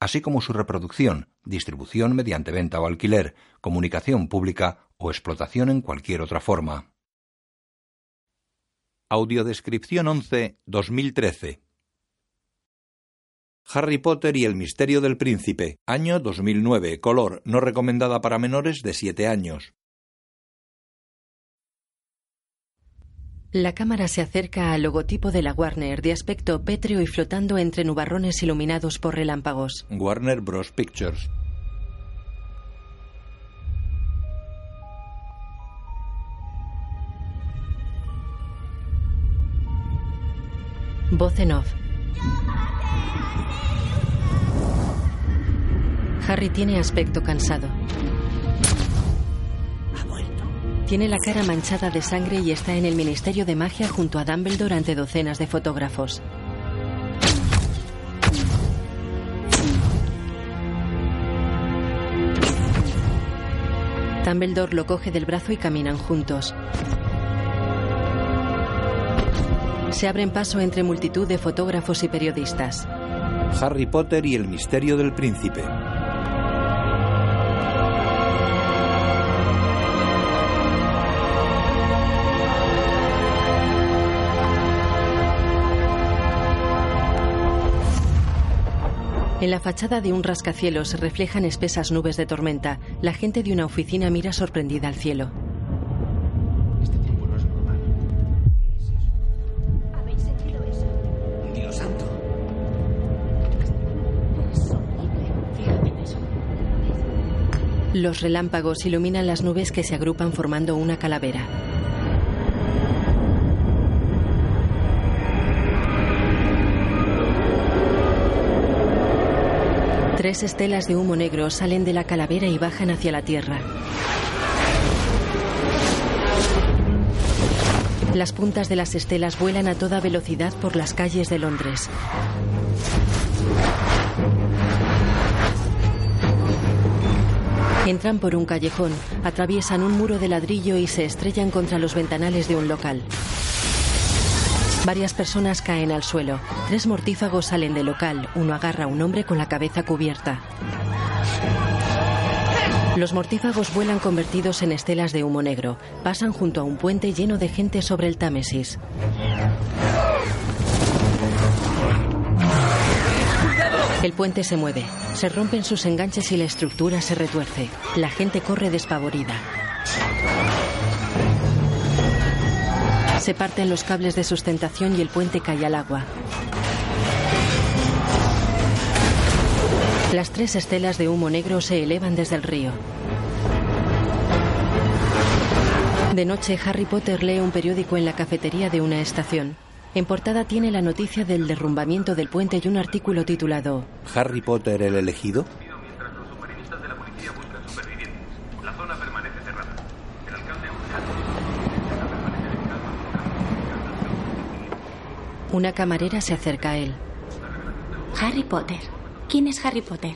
así como su reproducción, distribución mediante venta o alquiler, comunicación pública o explotación en cualquier otra forma. Audiodescripción 11 2013 Harry Potter y el misterio del príncipe, año 2009, color, no recomendada para menores de 7 años. La cámara se acerca al logotipo de la Warner de aspecto pétreo y flotando entre nubarrones iluminados por relámpagos. Warner Bros. Pictures. Voz en off. Harry tiene aspecto cansado. Tiene la cara manchada de sangre y está en el Ministerio de Magia junto a Dumbledore ante docenas de fotógrafos. Dumbledore lo coge del brazo y caminan juntos. Se abren paso entre multitud de fotógrafos y periodistas. Harry Potter y el misterio del príncipe. En la fachada de un rascacielos se reflejan espesas nubes de tormenta. La gente de una oficina mira sorprendida al cielo. Este tiempo no es normal. ¿Habéis sentido eso? Dios santo. Es horrible. Fíjate en eso. Los relámpagos iluminan las nubes que se agrupan formando una calavera. Tres estelas de humo negro salen de la calavera y bajan hacia la tierra. Las puntas de las estelas vuelan a toda velocidad por las calles de Londres. Entran por un callejón, atraviesan un muro de ladrillo y se estrellan contra los ventanales de un local. Varias personas caen al suelo. Tres mortífagos salen del local. Uno agarra a un hombre con la cabeza cubierta. Los mortífagos vuelan convertidos en estelas de humo negro. Pasan junto a un puente lleno de gente sobre el Támesis. El puente se mueve. Se rompen sus enganches y la estructura se retuerce. La gente corre despavorida. Se parten los cables de sustentación y el puente cae al agua. Las tres estelas de humo negro se elevan desde el río. De noche, Harry Potter lee un periódico en la cafetería de una estación. En portada tiene la noticia del derrumbamiento del puente y un artículo titulado Harry Potter el elegido. mientras los submarinistas de la policía buscan supervivientes. La zona permanece cerrada. El alcalde Una camarera se acerca a él. Harry Potter. ¿Quién es Harry Potter?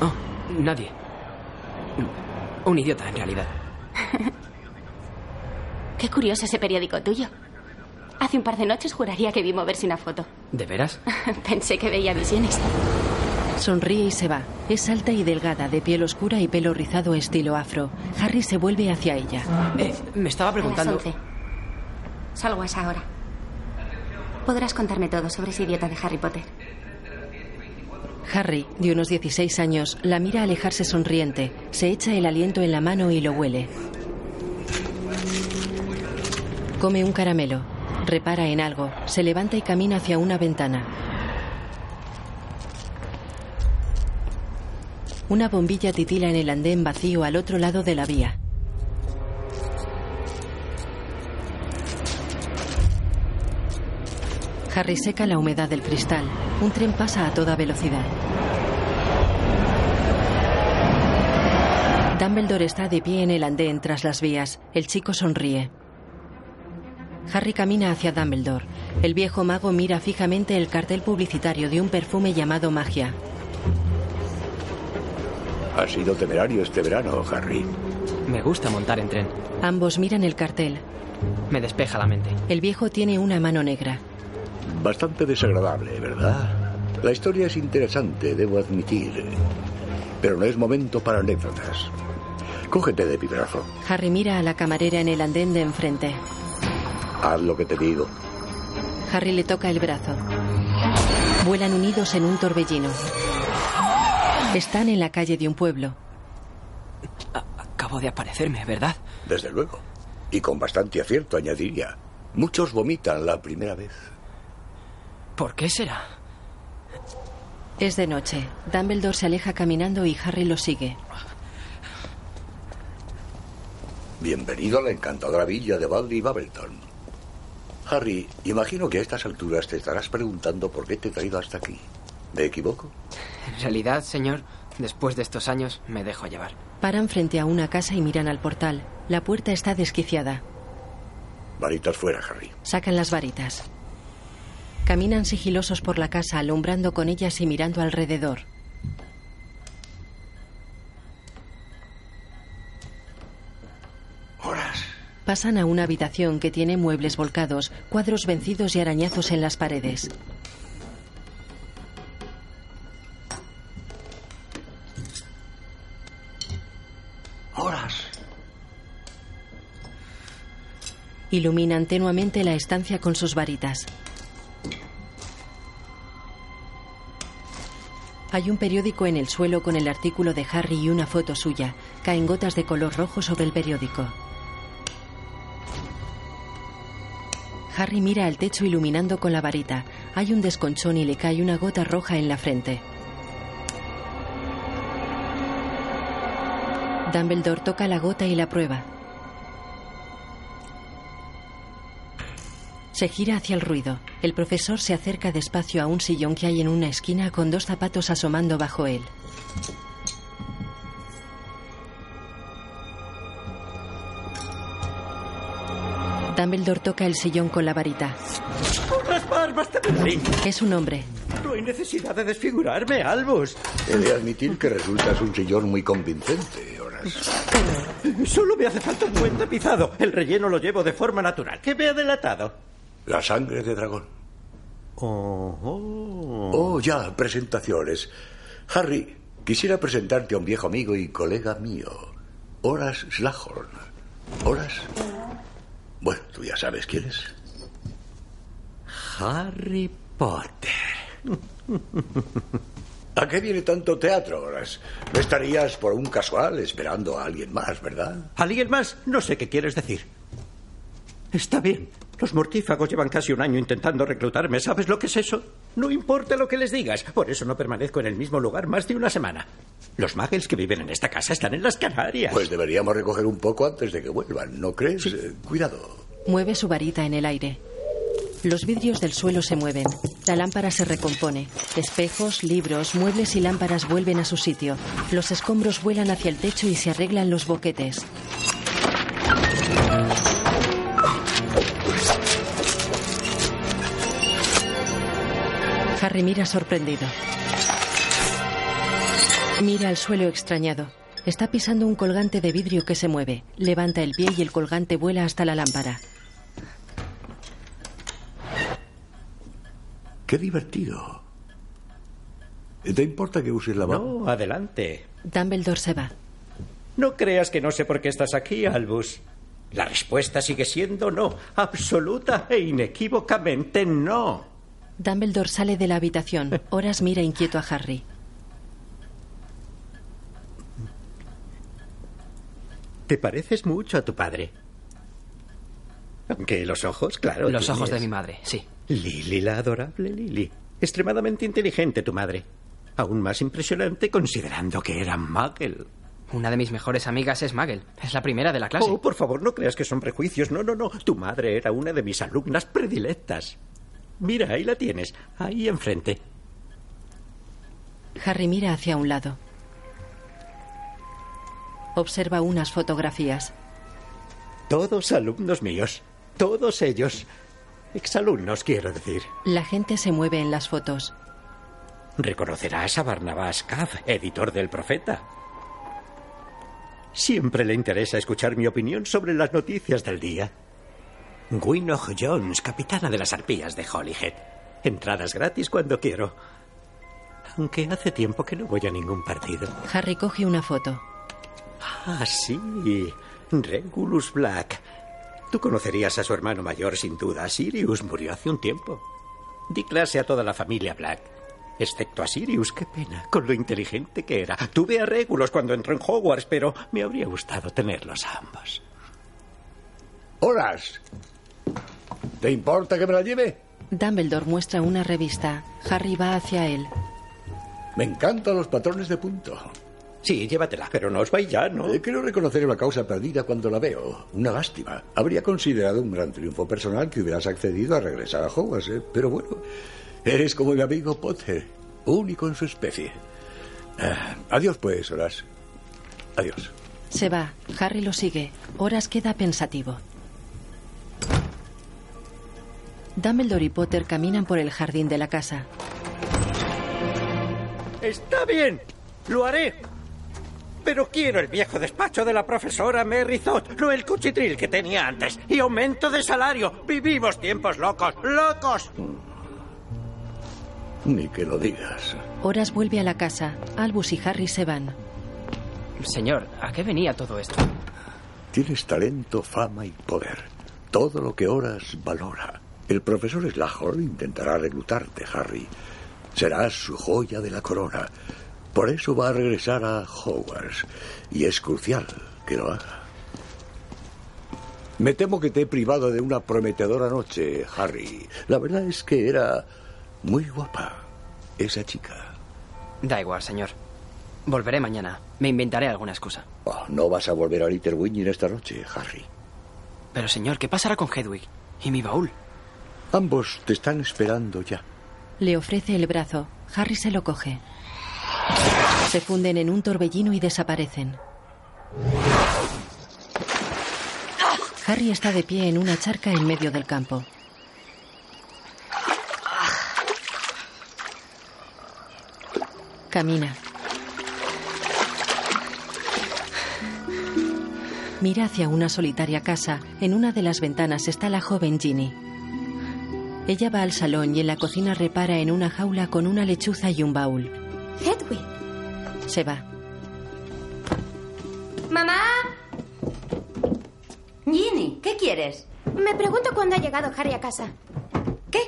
Oh, nadie. Un idiota, en realidad. Qué curioso ese periódico tuyo. Hace un par de noches juraría que vi moverse una foto. ¿De veras? Pensé que veía visiones. Sonríe y se va. Es alta y delgada, de piel oscura y pelo rizado estilo afro. Harry se vuelve hacia ella. Eh, me estaba A las preguntando. 11. Salgo a esa hora. Podrás contarme todo sobre ese idiota de Harry Potter. Harry, de unos 16 años, la mira alejarse sonriente. Se echa el aliento en la mano y lo huele. Come un caramelo. Repara en algo. Se levanta y camina hacia una ventana. Una bombilla titila en el andén vacío al otro lado de la vía. Harry seca la humedad del cristal. Un tren pasa a toda velocidad. Dumbledore está de pie en el andén tras las vías. El chico sonríe. Harry camina hacia Dumbledore. El viejo mago mira fijamente el cartel publicitario de un perfume llamado Magia. Ha sido temerario este verano, Harry. Me gusta montar en tren. Ambos miran el cartel. Me despeja la mente. El viejo tiene una mano negra. Bastante desagradable, ¿verdad? La historia es interesante, debo admitir. Pero no es momento para anécdotas. Cógete de mi brazo. Harry mira a la camarera en el andén de enfrente. Haz lo que te digo. Harry le toca el brazo. Vuelan unidos en un torbellino. Están en la calle de un pueblo. Acabo de aparecerme, ¿verdad? Desde luego. Y con bastante acierto, añadiría. Muchos vomitan la primera vez. ¿Por qué será? Es de noche. Dumbledore se aleja caminando y Harry lo sigue. Bienvenido a la encantadora villa de Baldy Babbleton. Harry, imagino que a estas alturas te estarás preguntando por qué te he traído hasta aquí. ¿Me equivoco? En realidad, señor, después de estos años me dejo llevar. Paran frente a una casa y miran al portal. La puerta está desquiciada. Varitas fuera, Harry. Sacan las varitas. Caminan sigilosos por la casa, alumbrando con ellas y mirando alrededor. Horas. Pasan a una habitación que tiene muebles volcados, cuadros vencidos y arañazos en las paredes. Horas. Iluminan tenuamente la estancia con sus varitas. Hay un periódico en el suelo con el artículo de Harry y una foto suya. Caen gotas de color rojo sobre el periódico. Harry mira al techo iluminando con la varita. Hay un desconchón y le cae una gota roja en la frente. Dumbledore toca la gota y la prueba. Se gira hacia el ruido. El profesor se acerca despacio a un sillón que hay en una esquina con dos zapatos asomando bajo él. Dumbledore toca el sillón con la varita. ¡Raspar, basta de mí! Es un hombre. No hay necesidad de desfigurarme, Albus. He de admitir que resultas un sillón muy convincente, Horas. Solo me hace falta un buen tapizado. El relleno lo llevo de forma natural. ¿Qué me ha delatado? La sangre de dragón. Oh, oh. Oh, ya, presentaciones. Harry, quisiera presentarte a un viejo amigo y colega mío, Horas Slahorn. ¿Horas? Bueno, tú ya sabes quién es. Harry Potter. ¿A qué viene tanto teatro, Horas? No estarías por un casual esperando a alguien más, ¿verdad? ¿Alguien más? No sé qué quieres decir. Está bien. Los mortífagos llevan casi un año intentando reclutarme. ¿Sabes lo que es eso? No importa lo que les digas. Por eso no permanezco en el mismo lugar más de una semana. Los muggles que viven en esta casa están en las Canarias. Pues deberíamos recoger un poco antes de que vuelvan, ¿no crees? Eh, cuidado. Mueve su varita en el aire. Los vidrios del suelo se mueven. La lámpara se recompone. Espejos, libros, muebles y lámparas vuelven a su sitio. Los escombros vuelan hacia el techo y se arreglan los boquetes. Harry mira sorprendido. Mira al suelo extrañado. Está pisando un colgante de vidrio que se mueve. Levanta el pie y el colgante vuela hasta la lámpara. Qué divertido. ¿Te importa que uses la mano? No, adelante. Dumbledore se va. No creas que no sé por qué estás aquí, Albus. La respuesta sigue siendo no. Absoluta e inequívocamente no. Dumbledore sale de la habitación. Horas mira inquieto a Harry. Te pareces mucho a tu padre. Aunque los ojos, claro. Los ojos de mi madre, sí. Lily, la adorable Lily. Extremadamente inteligente tu madre. Aún más impresionante considerando que era Muggle. Una de mis mejores amigas es Magel. Es la primera de la clase. Oh, por favor, no creas que son prejuicios. No, no, no. Tu madre era una de mis alumnas predilectas. Mira, ahí la tienes. Ahí enfrente. Harry mira hacia un lado. Observa unas fotografías. Todos alumnos míos. Todos ellos. Exalumnos, quiero decir. La gente se mueve en las fotos. Reconocerás a Barnabas Caff, editor del Profeta. Siempre le interesa escuchar mi opinión sobre las noticias del día. Gwyneth Jones, capitana de las arpías de Holyhead. Entradas gratis cuando quiero. Aunque hace tiempo que no voy a ningún partido. Harry coge una foto. Ah, sí. Regulus Black. Tú conocerías a su hermano mayor sin duda. Sirius murió hace un tiempo. Di clase a toda la familia Black. Excepto a Sirius, qué pena, con lo inteligente que era. Tuve a Regulus cuando entró en Hogwarts, pero me habría gustado tenerlos a ambos. Horas. ¿Te importa que me la lleve? Dumbledore muestra una revista. Harry va hacia él. Me encantan los patrones de punto. Sí, llévatela, pero no os vais ya, ¿no? Eh, creo reconocer una causa perdida cuando la veo. Una lástima. Habría considerado un gran triunfo personal que hubieras accedido a regresar a Hogwarts, ¿eh? pero bueno, eres como mi amigo Potter, único en su especie. Ah, adiós, pues, Horas. Adiós. Se va. Harry lo sigue. Horas queda pensativo. Dumbledore y Potter caminan por el jardín de la casa. Está bien, lo haré. Pero quiero el viejo despacho de la profesora Mary Zott, no el cuchitril que tenía antes. Y aumento de salario. Vivimos tiempos locos, locos. Ni que lo digas. Horas vuelve a la casa. Albus y Harry se van. Señor, ¿a qué venía todo esto? Tienes talento, fama y poder. Todo lo que Horas valora. El profesor Slughorn intentará reclutarte, Harry. Serás su joya de la corona. Por eso va a regresar a Hogwarts. Y es crucial que lo haga. Me temo que te he privado de una prometedora noche, Harry. La verdad es que era muy guapa esa chica. Da igual, señor. Volveré mañana. Me inventaré alguna excusa. Oh, no vas a volver a Little Winging esta noche, Harry. Pero, señor, ¿qué pasará con Hedwig? ¿Y mi baúl? Ambos te están esperando ya. Le ofrece el brazo. Harry se lo coge. Se funden en un torbellino y desaparecen. Harry está de pie en una charca en medio del campo. Camina. Mira hacia una solitaria casa. En una de las ventanas está la joven Ginny. Ella va al salón y en la cocina repara en una jaula con una lechuza y un baúl. Hedwig. Se va. ¡Mamá! Ginny, ¿qué quieres? Me pregunto cuándo ha llegado Harry a casa. ¿Qué?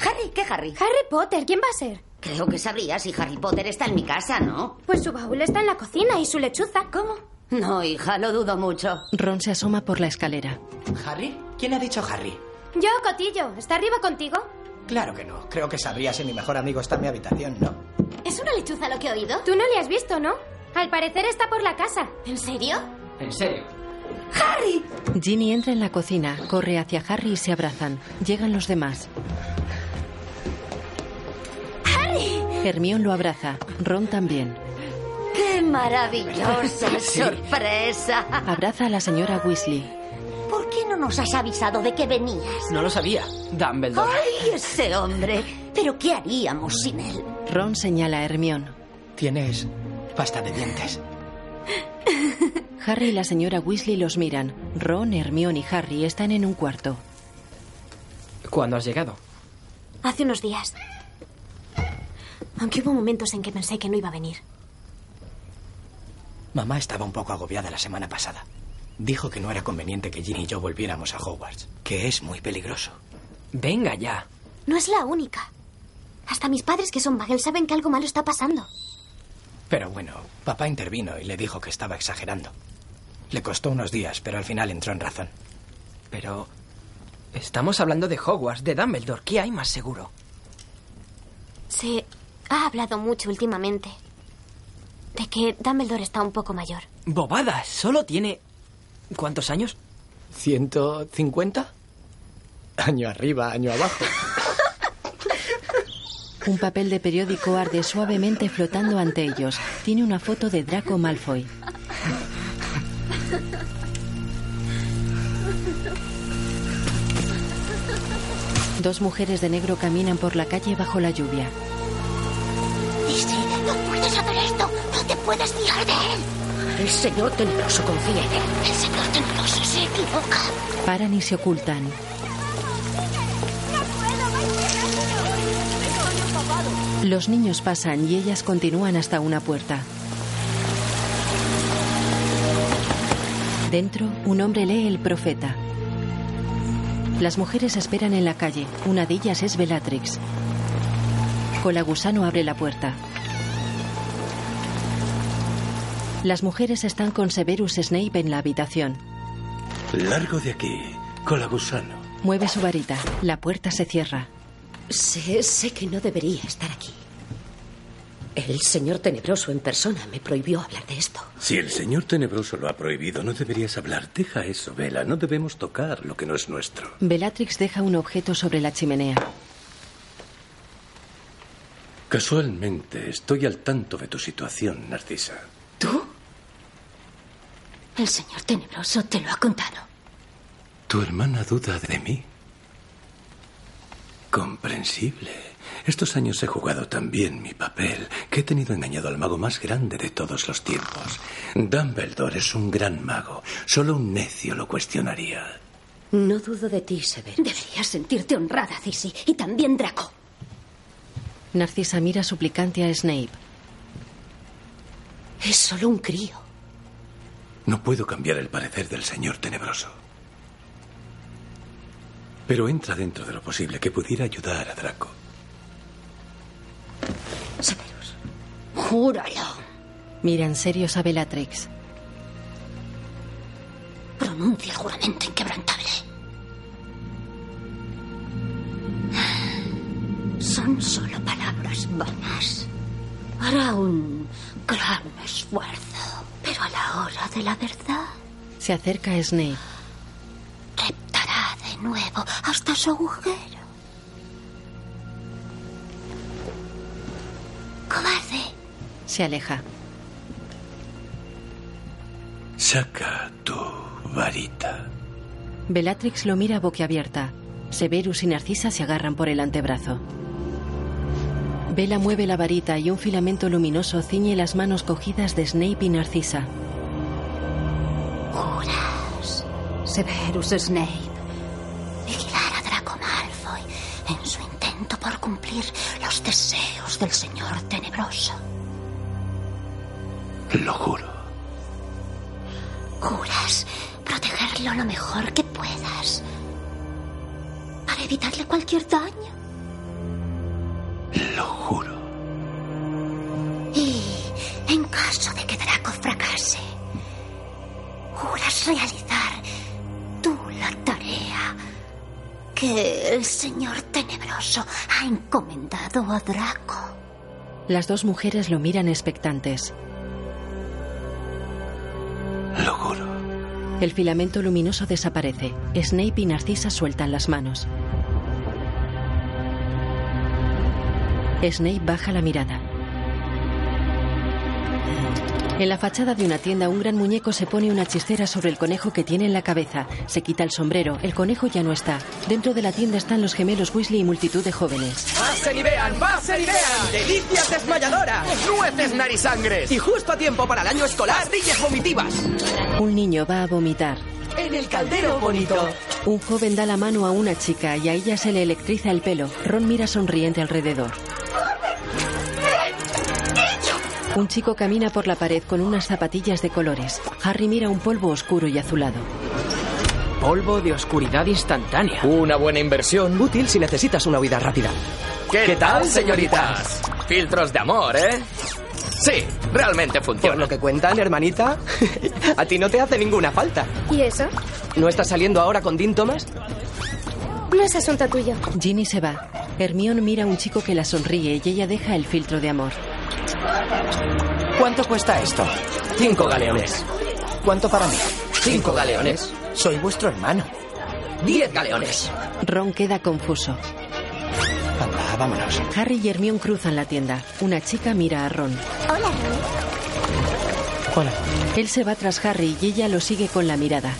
¿Harry? ¿Qué Harry? Harry Potter, ¿quién va a ser? Creo que sabría si Harry Potter está en mi casa, ¿no? Pues su baúl está en la cocina y su lechuza. ¿Cómo? No, hija, lo dudo mucho. Ron se asoma por la escalera. ¿Harry? ¿Quién ha dicho Harry? Yo, Cotillo. ¿Está arriba contigo? Claro que no. Creo que sabría si mi mejor amigo está en mi habitación, ¿no? ¿Es una lechuza lo que he oído? Tú no le has visto, ¿no? Al parecer está por la casa. ¿En serio? ¿En serio? ¡Harry! Ginny entra en la cocina, corre hacia Harry y se abrazan. Llegan los demás. ¡Harry! Hermión lo abraza. Ron también. ¡Qué maravillosa sorpresa! Abraza a la señora Weasley. ¿Por qué no nos has avisado de que venías? No lo sabía. Dumbledore. ¡Ay, ese hombre! ¿Pero qué haríamos sin él? Ron señala a Hermión. Tienes pasta de dientes. Harry y la señora Weasley los miran. Ron, Hermión y Harry están en un cuarto. ¿Cuándo has llegado? Hace unos días. Aunque hubo momentos en que pensé que no iba a venir. Mamá estaba un poco agobiada la semana pasada. Dijo que no era conveniente que Ginny y yo volviéramos a Hogwarts, que es muy peligroso. Venga ya. No es la única. Hasta mis padres, que son Bagel, saben que algo malo está pasando. Pero bueno, papá intervino y le dijo que estaba exagerando. Le costó unos días, pero al final entró en razón. Pero... Estamos hablando de Hogwarts, de Dumbledore. ¿Qué hay más seguro? Se ha hablado mucho últimamente de que Dumbledore está un poco mayor. Bobadas, solo tiene... ¿Cuántos años? ¿150? Año arriba, año abajo. Un papel de periódico arde suavemente flotando ante ellos. Tiene una foto de Draco Malfoy. Dos mujeres de negro caminan por la calle bajo la lluvia. Lizzie, no puedes hacer esto. No te puedes fiar de él. El señor tenebroso confía en él. El señor tenebroso se equivoca. Paran y se ocultan. Los niños pasan y ellas continúan hasta una puerta. Dentro, un hombre lee el profeta. Las mujeres esperan en la calle. Una de ellas es Bellatrix. Colagusano abre la puerta. Las mujeres están con Severus Snape en la habitación. Largo de aquí, Colagusano. Mueve su varita. La puerta se cierra. Sé, sé que no debería estar aquí. El señor tenebroso en persona me prohibió hablar de esto. Si el señor tenebroso lo ha prohibido, no deberías hablar. Deja eso, Vela. No debemos tocar lo que no es nuestro. Bellatrix deja un objeto sobre la chimenea. Casualmente, estoy al tanto de tu situación, Narcisa. ¿Tú? El señor tenebroso te lo ha contado. ¿Tu hermana duda de mí? Comprensible. Estos años he jugado tan bien mi papel que he tenido engañado al mago más grande de todos los tiempos. Dumbledore es un gran mago. Solo un necio lo cuestionaría. No dudo de ti, Severus. Deberías sentirte honrada, Cissy. Y también Draco. Narcisa mira suplicante a Snape. Es solo un crío. No puedo cambiar el parecer del señor tenebroso. Pero entra dentro de lo posible que pudiera ayudar a Draco. Severus, júralo. Miran serios a Bellatrix. Pronuncia el juramento inquebrantable. Son solo palabras vanas. Hará un gran esfuerzo, pero a la hora de la verdad Se acerca a Snape. reptará de nuevo hasta su agujero. Cobarde. Se aleja. Saca tu varita. Bellatrix lo mira boquiabierta. Severus y Narcisa se agarran por el antebrazo. Bella mueve la varita y un filamento luminoso ciñe las manos cogidas de Snape y Narcisa. Juras, Severus Snape, vigilar a Draco Malfoy en su intento por cumplir los deseos del Señor Tenebroso. Lo juro. Juras protegerlo lo mejor que puedas para evitarle cualquier daño. Lo juro. Y en caso de que Draco fracase, juras realizar tú la tarea que el Señor Tenebroso ha encomendado a Draco. Las dos mujeres lo miran expectantes. Lo juro. El filamento luminoso desaparece. Snape y Narcisa sueltan las manos. Snape baja la mirada. En la fachada de una tienda, un gran muñeco se pone una chistera sobre el conejo que tiene en la cabeza. Se quita el sombrero. El conejo ya no está. Dentro de la tienda están los gemelos Weasley y multitud de jóvenes. ¡Pasen y vean! ¡Pasen y vean! ¡Delicias desmayadoras! ¡Nueces narisangres! Y justo a tiempo para el año escolar, pastillas vomitivas. Un niño va a vomitar. En el caldero bonito. Un joven da la mano a una chica y a ella se le electriza el pelo. Ron mira sonriente alrededor. Un chico camina por la pared con unas zapatillas de colores. Harry mira un polvo oscuro y azulado. Polvo de oscuridad instantánea. Una buena inversión, útil si necesitas una huida rápida. ¿Qué, tal, señoritas? Filtros de amor, ¿eh? Sí, realmente funciona. Por lo que cuentan, hermanita, a ti no te hace ninguna falta. ¿Y eso? ¿No estás saliendo ahora con Dean Thomas? No es asunto tuyo. Ginny se va. Hermione mira a un chico que la sonríe y ella deja el filtro de amor. ¿Cuánto cuesta esto? Cinco galeones. ¿Cuánto para mí? Cinco galeones. Soy vuestro hermano. Diez galeones. Ron queda confuso. Anda, vámonos. Harry y Hermione cruzan la tienda. Una chica mira a Ron. Hola, Ron. Hola. Él se va tras Harry y ella lo sigue con la mirada.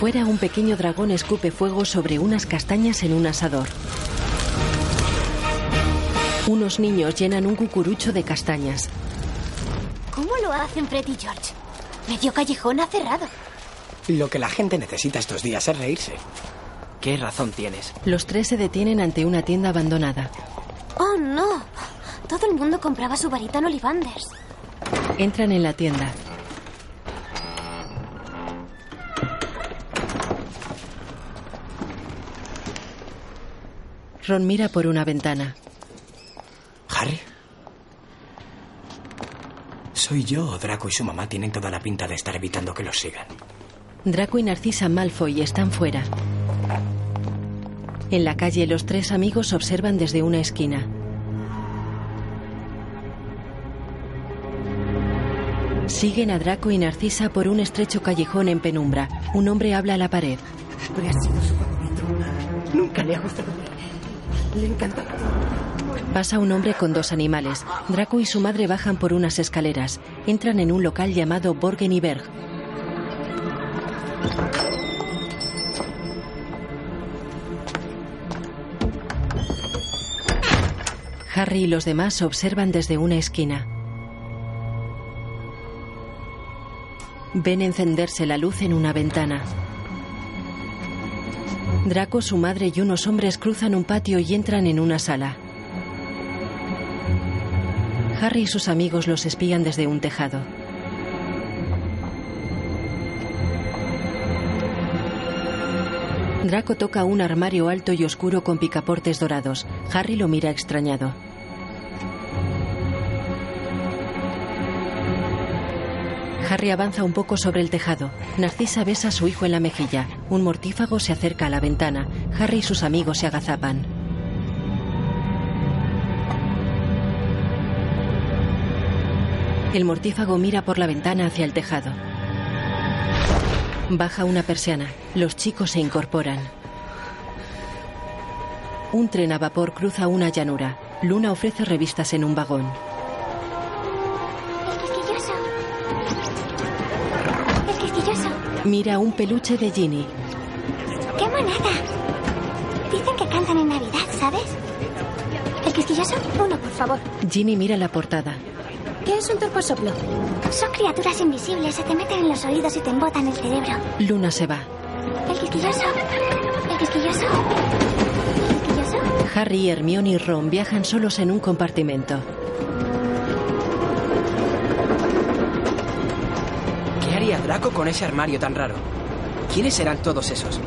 Fuera, un pequeño dragón escupe fuego sobre unas castañas en un asador. Unos niños llenan un cucurucho de castañas. ¿Cómo lo hacen Fred y George? Medio callejón ha cerrado. Lo que la gente necesita estos días es reírse. ¿Qué razón tienes? Los tres se detienen ante una tienda abandonada. Oh, no. Todo el mundo compraba su varita en Ollivanders. Entran en la tienda. Ron mira por una ventana. ¿Harry? ¿Soy yo o Draco y su mamá tienen toda la pinta de estar evitando que los sigan? Draco y Narcisa Malfoy están fuera. En la calle los tres amigos observan desde una esquina. Siguen a Draco y Narcisa por un estrecho callejón en penumbra. Un hombre habla a la pared. Siempre ha sido su favorito. Nunca le ha gustado. Le encanta. Pasa un hombre con dos animales. Draco y su madre bajan por unas escaleras. Entran en un local llamado Borgen y Berg. Harry y los demás observan desde una esquina. Ven encenderse la luz en una ventana. Draco, su madre y unos hombres cruzan un patio y entran en una sala. Harry y sus amigos los espían desde un tejado. Draco toca un armario alto y oscuro con picaportes dorados. Harry lo mira extrañado. Harry avanza un poco sobre el tejado. Narcisa besa a su hijo en la mejilla. Un mortífago se acerca a la ventana. Harry y sus amigos se agazapan. El mortífago mira por la ventana hacia el tejado. Baja una persiana. Los chicos se incorporan. Un tren a vapor cruza una llanura. Luna ofrece revistas en un vagón. El quisquilloso. El quisquilloso. Mira un peluche de Ginny. ¡Qué monada! Dicen que cantan en Navidad, ¿sabes? ¿El quisquilloso? Uno, por favor. Ginny mira la portada. ¿Qué es un turposoplo? Son criaturas invisibles, se te meten en los oídos y te embotan el cerebro. Luna se va. ¿El quisquilloso? ¿El quisquilloso? ¿El quisquilloso? Harry, Hermione y Ron viajan solos en un compartimento. ¿Qué haría Draco con ese armario tan raro? ¿Quiénes serán todos esos?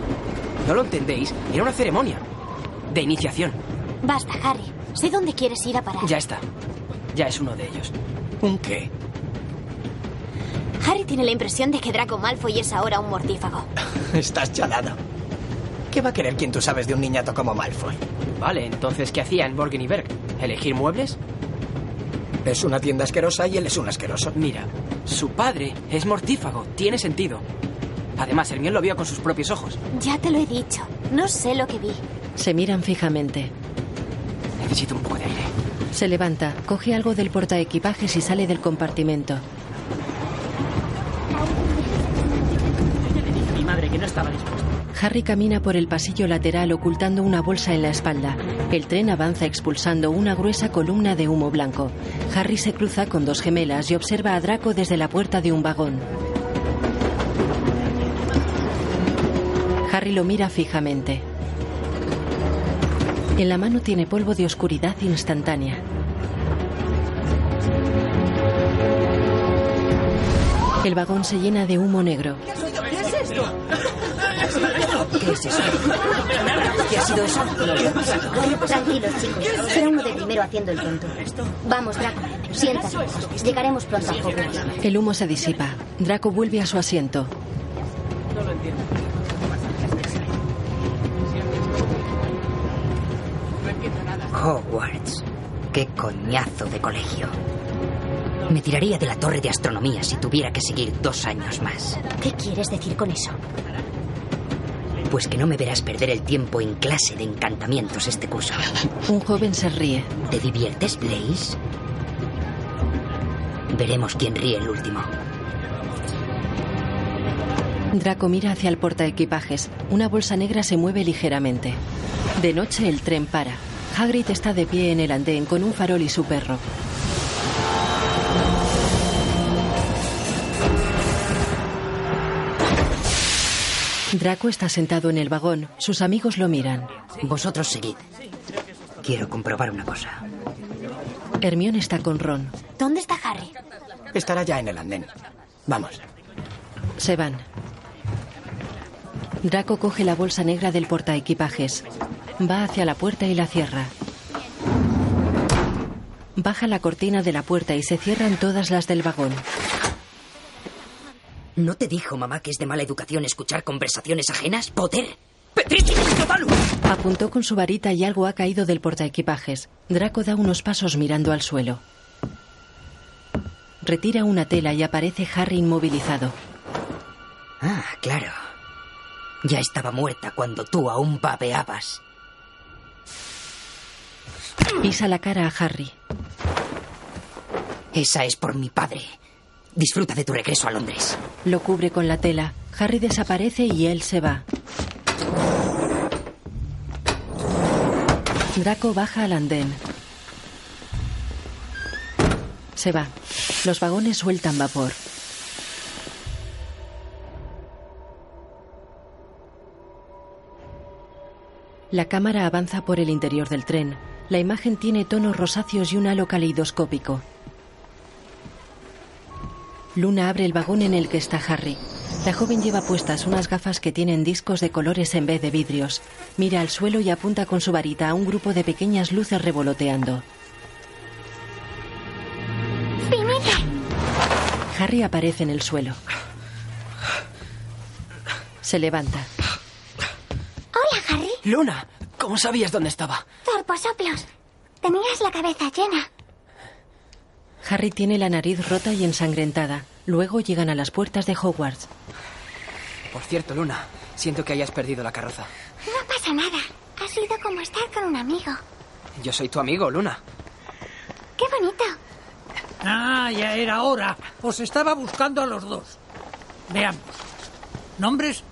¿No lo entendéis? Era una ceremonia. De iniciación. Basta, Harry. Sé dónde quieres ir a parar. Ya está. Ya es uno de ellos. ¿Un qué? Harry tiene la impresión de que Draco Malfoy es ahora un mortífago. Estás chalado. ¿Qué va a querer quien tú sabes de un niñato como Malfoy? Vale, entonces, ¿qué hacía en Borgen y Berg? ¿Elegir muebles? Es una tienda asquerosa y él es un asqueroso. Mira, su padre es mortífago. Tiene sentido. Además, Hermione lo vio con sus propios ojos. Ya te lo he dicho. No sé lo que vi. Se miran fijamente. Necesito un poco de aire. Se levanta, coge algo del portaequipajes y sale del compartimento. Mi madre que no estaba dispuesta. Harry camina por el pasillo lateral ocultando una bolsa en la espalda. El tren avanza expulsando una gruesa columna de humo blanco. Harry se cruza con dos gemelas y observa a Draco desde la puerta de un vagón. Harry lo mira fijamente. En la mano tiene polvo de oscuridad instantánea. El vagón se llena de humo negro. ¿Qué es esto? ¿Qué es eso? ¿Qué ha sido eso? Tranquilos, chicos. Será uno de primero haciendo el tonto. Vamos, Draco. Siéntate. Llegaremos pronto a Hogwarts. El humo se disipa. Draco vuelve a su asiento. No lo entiendo. Hogwarts. Qué coñazo de colegio. Me tiraría de la torre de astronomía si tuviera que seguir dos años más. ¿Qué quieres decir con eso? Pues que no me verás perder el tiempo en clase de encantamientos este curso. Un joven se ríe. ¿Te diviertes, Blaze? Veremos quién ríe el último. Draco mira hacia el portaequipajes. Una bolsa negra se mueve ligeramente. De noche el tren para. Hagrid está de pie en el andén con un farol y su perro. Draco está sentado en el vagón. Sus amigos lo miran. Vosotros seguid. Quiero comprobar una cosa. Hermione está con Ron. ¿Dónde está Harry? Estará ya en el andén. Vamos. Se van. Draco coge la bolsa negra del portaequipajes. Va hacia la puerta y la cierra. Baja la cortina de la puerta y se cierran todas las del vagón. ¿No te dijo mamá que es de mala educación escuchar conversaciones ajenas, Potter? Apuntó con su varita y algo ha caído del portaequipajes. Draco da unos pasos mirando al suelo. Retira una tela y aparece Harry inmovilizado. Ah, claro. Ya estaba muerta cuando tú aún babeabas. Pisa la cara a Harry. Esa es por mi padre. Disfruta de tu regreso a Londres. Lo cubre con la tela. Harry desaparece y él se va. Draco baja al andén. Se va. Los vagones sueltan vapor. La cámara avanza por el interior del tren. La imagen tiene tonos rosáceos y un halo caleidoscópico. Luna abre el vagón en el que está Harry. La joven lleva puestas unas gafas que tienen discos de colores en vez de vidrios. Mira al suelo y apunta con su varita a un grupo de pequeñas luces revoloteando. Harry aparece en el suelo. Se levanta. Hola, Harry. Luna, ¿cómo sabías dónde estaba? Torposoplos. Tenías la cabeza llena. Harry tiene la nariz rota y ensangrentada. Luego llegan a las puertas de Hogwarts. Por cierto, Luna, siento que hayas perdido la carroza. No pasa nada. Ha sido como estar con un amigo. Yo soy tu amigo, Luna. ¡Qué bonito! Ah, ya era hora. Os estaba buscando a los dos. Veamos. ¿Nombres?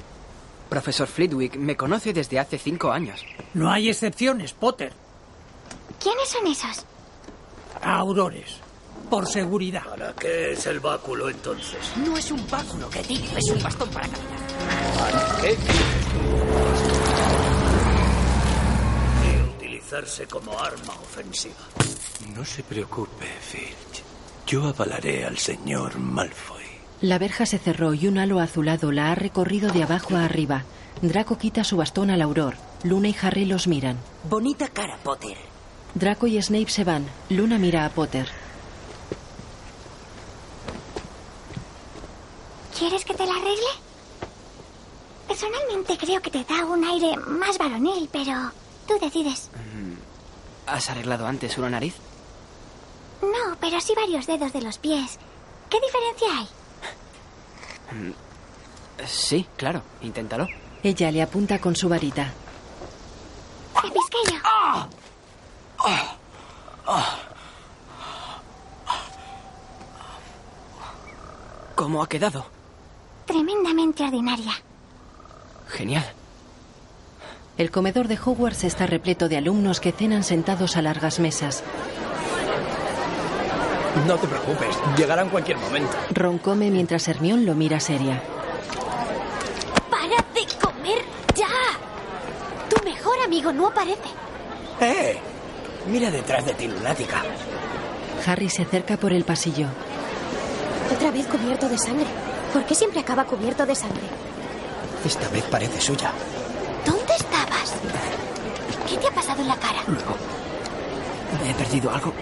Profesor Flitwick me conoce desde hace cinco años. No hay excepciones, Potter. ¿Quiénes son esos? Aurores. Por seguridad. ¿Para qué es el báculo entonces? No es un báculo, cretino, es un bastón para caminar. ¿Para qué? Y utilizarse como arma ofensiva. No se preocupe, Filch. Yo avalaré al señor Malfoy. La verja se cerró y un halo azulado la ha recorrido de abajo a arriba. Draco quita su bastón al auror. Luna y Harry los miran. Bonita cara, Potter. Draco y Snape se van. Luna mira a Potter. ¿Quieres que te la arregle? Personalmente creo que te da un aire más varonil, pero tú decides. ¿Has arreglado antes una nariz? No, pero sí varios dedos de los pies. ¿Qué diferencia hay? Sí, claro, inténtalo. Ella le apunta con su varita. ¿Te pisqué? ¿Cómo ha quedado? Tremendamente ordinaria. Genial. El comedor de Hogwarts está repleto de alumnos que cenan sentados a largas mesas. No te preocupes, llegará en cualquier momento. Ron come mientras Hermión lo mira seria. ¡Para de comer ya! Tu mejor amigo no aparece. ¡Eh! Mira detrás de ti, lunática. Harry se acerca por el pasillo. Otra vez cubierto de sangre. ¿Por qué siempre acaba cubierto de sangre? Esta vez parece suya. ¿Dónde estabas? ¿Qué te ha pasado en la cara? ¿Me he perdido algo?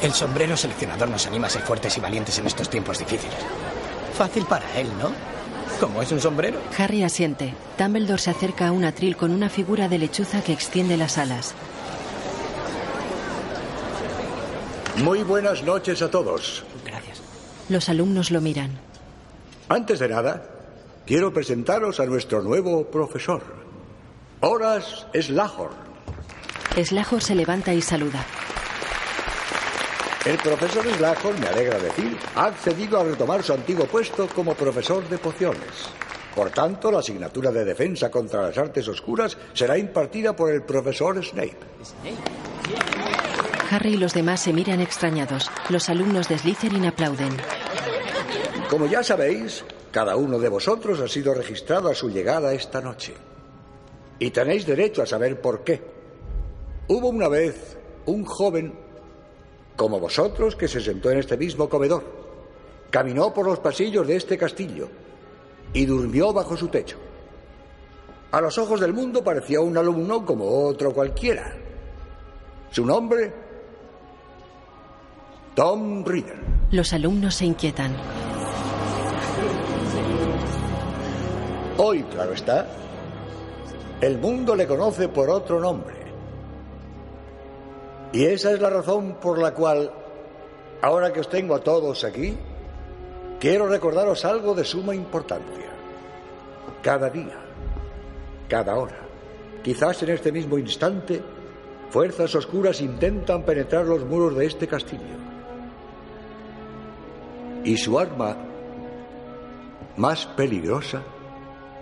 El sombrero seleccionador nos anima a ser fuertes y valientes en estos tiempos difíciles. Fácil para él, ¿no? Como es un sombrero. Harry asiente. Dumbledore se acerca a un atril con una figura de lechuza que extiende las alas. Muy buenas noches a todos. Gracias. Los alumnos lo miran. Antes de nada, quiero presentaros a nuestro nuevo profesor, Horace Slahorn. Slahor se levanta y saluda. El profesor Slahorn, me alegra decir, ha accedido a retomar su antiguo puesto como profesor de pociones. Por tanto, la asignatura de defensa contra las artes oscuras será impartida por el profesor Snape. Harry y los demás se miran extrañados. Los alumnos de Slytherin aplauden. Como ya sabéis, cada uno de vosotros ha sido registrado a su llegada esta noche. Y tenéis derecho a saber por qué. Hubo una vez un joven como vosotros que se sentó en este mismo comedor, caminó por los pasillos de este castillo y durmió bajo su techo. A los ojos del mundo parecía un alumno como otro cualquiera. Su nombre, Tom Riddle. Los alumnos se inquietan. Hoy, claro está, el mundo le conoce por otro nombre. Y esa es la razón por la cual, ahora que os tengo a todos aquí, quiero recordaros algo de suma importancia. Cada día, cada hora, quizás en este mismo instante, fuerzas oscuras intentan penetrar los muros de este castillo. Y su arma más peligrosa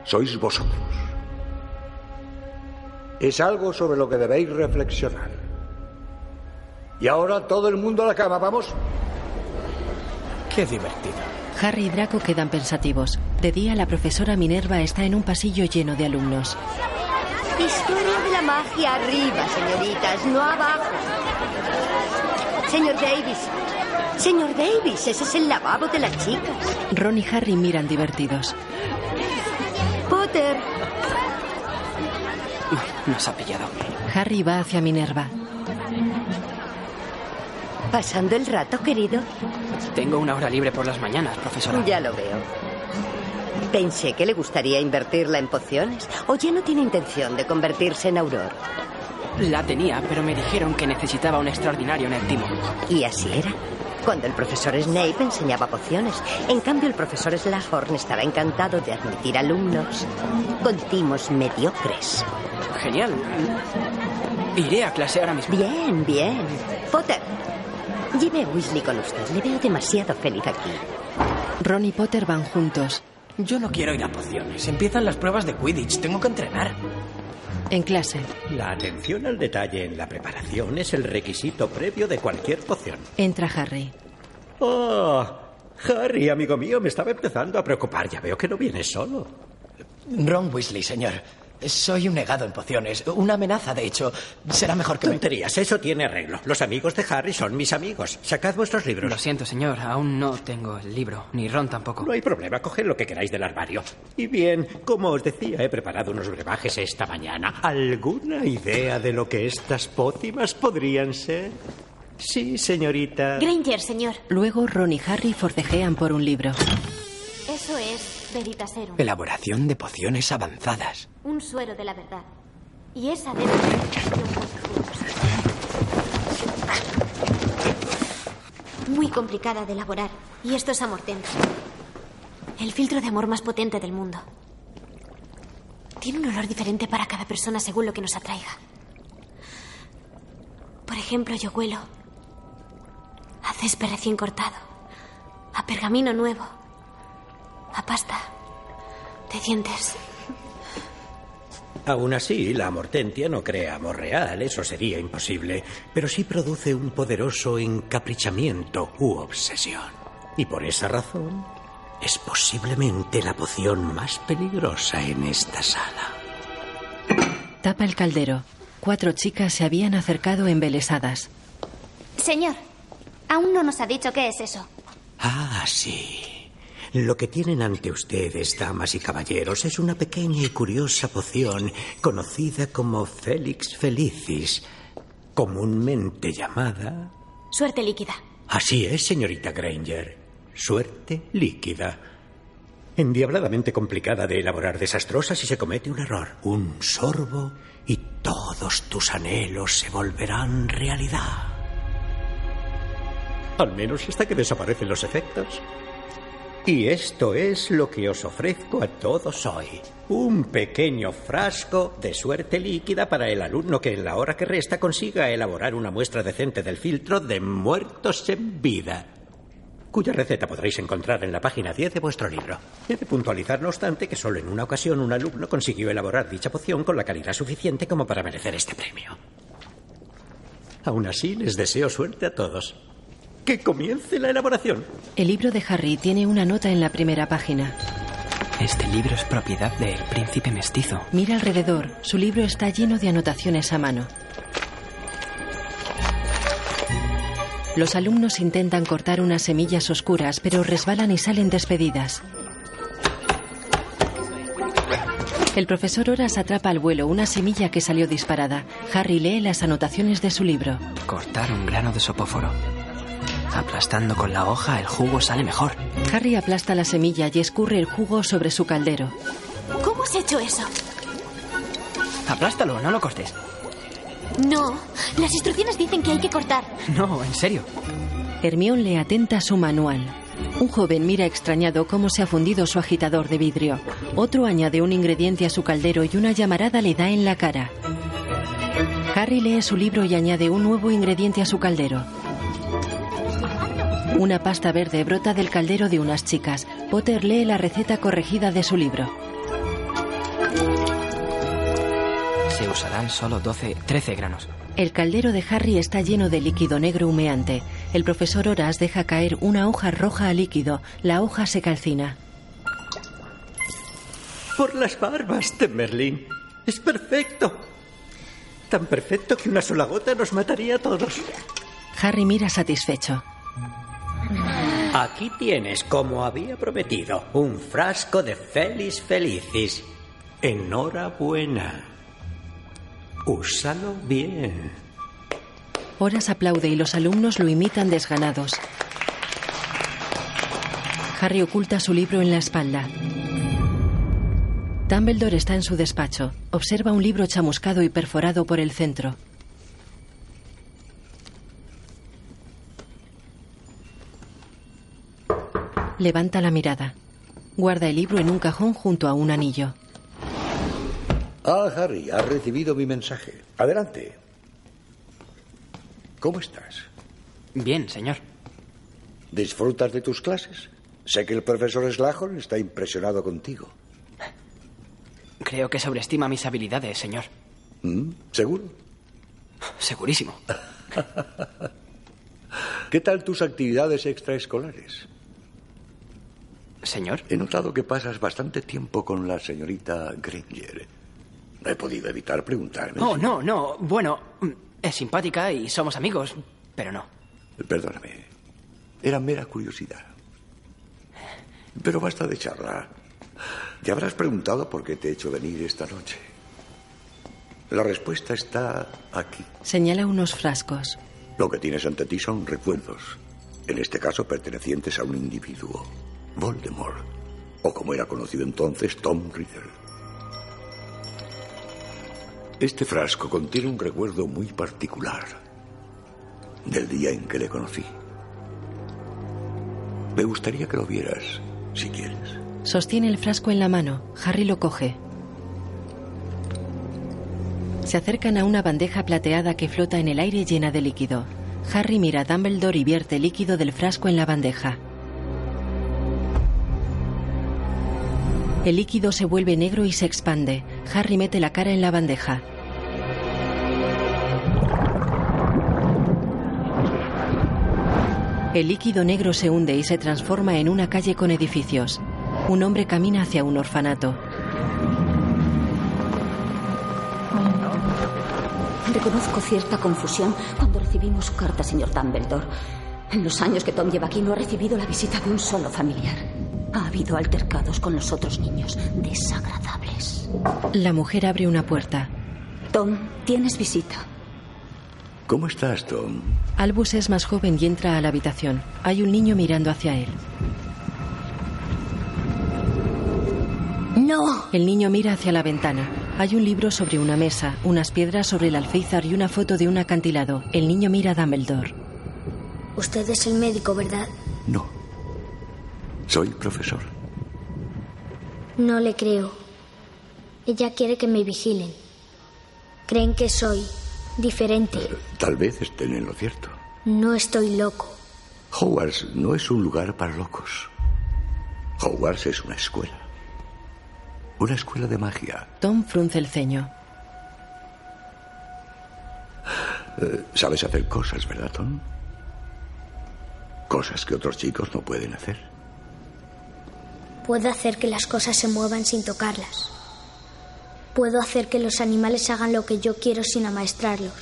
sois vosotros. Es algo sobre lo que debéis reflexionar. Y ahora todo el mundo a la cama, ¿vamos? Qué divertido. Harry y Draco quedan pensativos. De día, la profesora Minerva está en un pasillo lleno de alumnos. Historia de la magia arriba, señoritas, no abajo. Señor Davis. Señor Davis, ese es el lavabo de las chicas. Ron y Harry miran divertidos. Potter. Nos ha pillado. Harry va hacia Minerva. ¿Pasando el rato, querido? Tengo una hora libre por las mañanas, profesora. Ya lo veo. Pensé que le gustaría invertirla en pociones. ¿O ya no tiene intención de convertirse en Auror? La tenía, pero me dijeron que necesitaba un extraordinario en el timo. Y así era. Cuando el profesor Snape enseñaba pociones. En cambio, el profesor Slughorn estaba encantado de admitir alumnos con timos mediocres. Genial. Iré a clase ahora mismo. Bien, bien. Potter, lleve a Weasley con usted. Le veo demasiado feliz aquí. Ron y Potter van juntos. Yo no quiero ir a pociones. Empiezan las pruebas de Quidditch. Tengo que entrenar. En clase. La atención al detalle en la preparación es el requisito previo de cualquier poción. Entra Harry. Oh, Harry, amigo mío, me estaba empezando a preocupar. Ya veo que no vienes solo. Ron Weasley, señor. Soy un negado en pociones. Una amenaza, de hecho. Será mejor que me... Tonterías, eso tiene arreglo. Los amigos de Harry son mis amigos. Sacad vuestros libros. Lo siento, señor. Aún no tengo el libro. Ni Ron tampoco. No hay problema. Coged lo que queráis del armario. Y bien, como os decía, he preparado unos brebajes esta mañana. ¿Alguna idea de lo que estas pócimas podrían ser? Sí, señorita. Granger, señor. Luego Ron y Harry forcejean por un libro. Eso es Veritaserum. Elaboración de pociones avanzadas. Un suero de la verdad. Y esa debe ser muy complicada de elaborar. Y esto es Amortentia. El filtro de amor más potente del mundo. Tiene un olor diferente para cada persona según lo que nos atraiga. Por ejemplo, yo huelo a césped recién cortado, a pergamino nuevo, a pasta de dientes. Aún así, la amortentia no crea amor real, eso sería imposible, pero sí produce un poderoso encaprichamiento u obsesión. Y por esa razón, es posiblemente la poción más peligrosa en esta sala. Tapa el caldero. Cuatro chicas se habían acercado embelesadas. Señor, aún no nos ha dicho qué es eso. Ah, sí. Lo que tienen ante ustedes, damas y caballeros, es una pequeña y curiosa poción conocida como Félix Felicis, comúnmente llamada... Suerte líquida. Así es, señorita Granger. Suerte líquida. Endiabladamente complicada de elaborar, desastrosa si se comete un error. Un sorbo y todos tus anhelos se volverán realidad. Al menos hasta que desaparecen los efectos. Y esto es lo que os ofrezco a todos hoy. Un pequeño frasco de suerte líquida para el alumno que en la hora que resta consiga elaborar una muestra decente del filtro de muertos en vida, cuya receta podréis encontrar en la página 10 de vuestro libro. He de puntualizar, no obstante, que solo en una ocasión un alumno consiguió elaborar dicha poción con la calidad suficiente como para merecer este premio. Aún así, les deseo suerte a todos. Que comience la elaboración. El libro de Harry tiene una nota en la primera página. Este libro es propiedad del príncipe mestizo. Mira alrededor. Su libro está lleno de anotaciones a mano. Los alumnos intentan cortar unas semillas oscuras, pero resbalan y salen despedidas. El profesor Horas atrapa al vuelo una semilla que salió disparada. Harry lee las anotaciones de su libro. Cortar un grano de sopóforo. Aplastando con la hoja, el jugo sale mejor. Harry aplasta la semilla y escurre el jugo sobre su caldero. ¿Cómo has hecho eso? Aplástalo, no lo cortes. No, las instrucciones dicen que hay que cortar. No, en serio. Hermión le atenta su manual. Un joven mira extrañado cómo se ha fundido su agitador de vidrio. Otro añade un ingrediente a su caldero y una llamarada le da en la cara. Harry lee su libro y añade un nuevo ingrediente a su caldero. Una pasta verde brota del caldero de unas chicas. Potter lee la receta corregida de su libro. Se usarán solo 12, 13 granos. El caldero de Harry está lleno de líquido negro humeante. El profesor Horas deja caer una hoja roja al líquido. La hoja se calcina. Por las barbas de Merlín. Es perfecto. Tan perfecto que una sola gota nos mataría a todos. Harry mira satisfecho. Aquí tienes, como había prometido, un frasco de Felis Felicis. Enhorabuena. Úsalo bien. Horas aplaude y los alumnos lo imitan desganados. Harry oculta su libro en la espalda. Dumbledore está en su despacho. Observa un libro chamuscado y perforado por el centro. Levanta la mirada. Guarda el libro en un cajón junto a un anillo. Ah, Harry, has recibido mi mensaje. Adelante. ¿Cómo estás? Bien, señor. ¿Disfrutas de tus clases? Sé que el profesor Slahorn está impresionado contigo. Creo que sobreestima mis habilidades, señor. ¿Mm? ¿Seguro? Segurísimo. ¿Qué tal tus actividades extraescolares? Señor. He notado que pasas bastante tiempo con la señorita Granger. No he podido evitar preguntarme. Oh, si- no, no. Bueno, mm, es simpática y somos amigos, pero no. Perdóname. Era mera curiosidad. Pero basta de charla. Te habrás preguntado por qué te he hecho venir esta noche. La respuesta está aquí. Señala unos frascos. Lo que tienes ante ti son recuerdos. En este caso pertenecientes a un individuo. Voldemort. O como era conocido entonces, Tom Riddle. Este frasco contiene un recuerdo muy particular del día en que le conocí. Me gustaría que lo vieras, si quieres. Sostiene el frasco en la mano. Harry lo coge. Se acercan a una bandeja plateada que flota en el aire llena de líquido. Harry mira a Dumbledore y vierte líquido del frasco en la bandeja. El líquido se vuelve negro y se expande. Harry mete la cara en la bandeja. El líquido negro se hunde y se transforma en una calle con edificios. Un hombre camina hacia un orfanato. Reconozco cierta confusión cuando recibimos su carta, señor Dumbledore. En los años que Tom lleva aquí no ha recibido la visita de un solo familiar. Ha habido altercados con los otros niños, desagradables. La mujer abre una puerta. Tom, tienes visita. ¿Cómo estás, Tom? Albus es más joven y entra a la habitación. Hay un niño mirando hacia él. No. El niño mira hacia la ventana. Hay un libro sobre una mesa, unas piedras sobre el alféizar y una foto de un acantilado. El niño mira a Dumbledore. Usted es el médico, ¿verdad? No. Soy profesor. No le creo. Ella quiere que me vigilen. Creen que soy diferente. Tal vez estén en lo cierto. No estoy loco. Hogwarts no es un lugar para locos. Hogwarts es una escuela. Una escuela de magia. Tom frunce el ceño. Eh, Sabes hacer cosas, ¿verdad, Tom? Cosas que otros chicos no pueden hacer. Puedo hacer que las cosas se muevan sin tocarlas. Puedo hacer que los animales hagan lo que yo quiero sin amaestrarlos.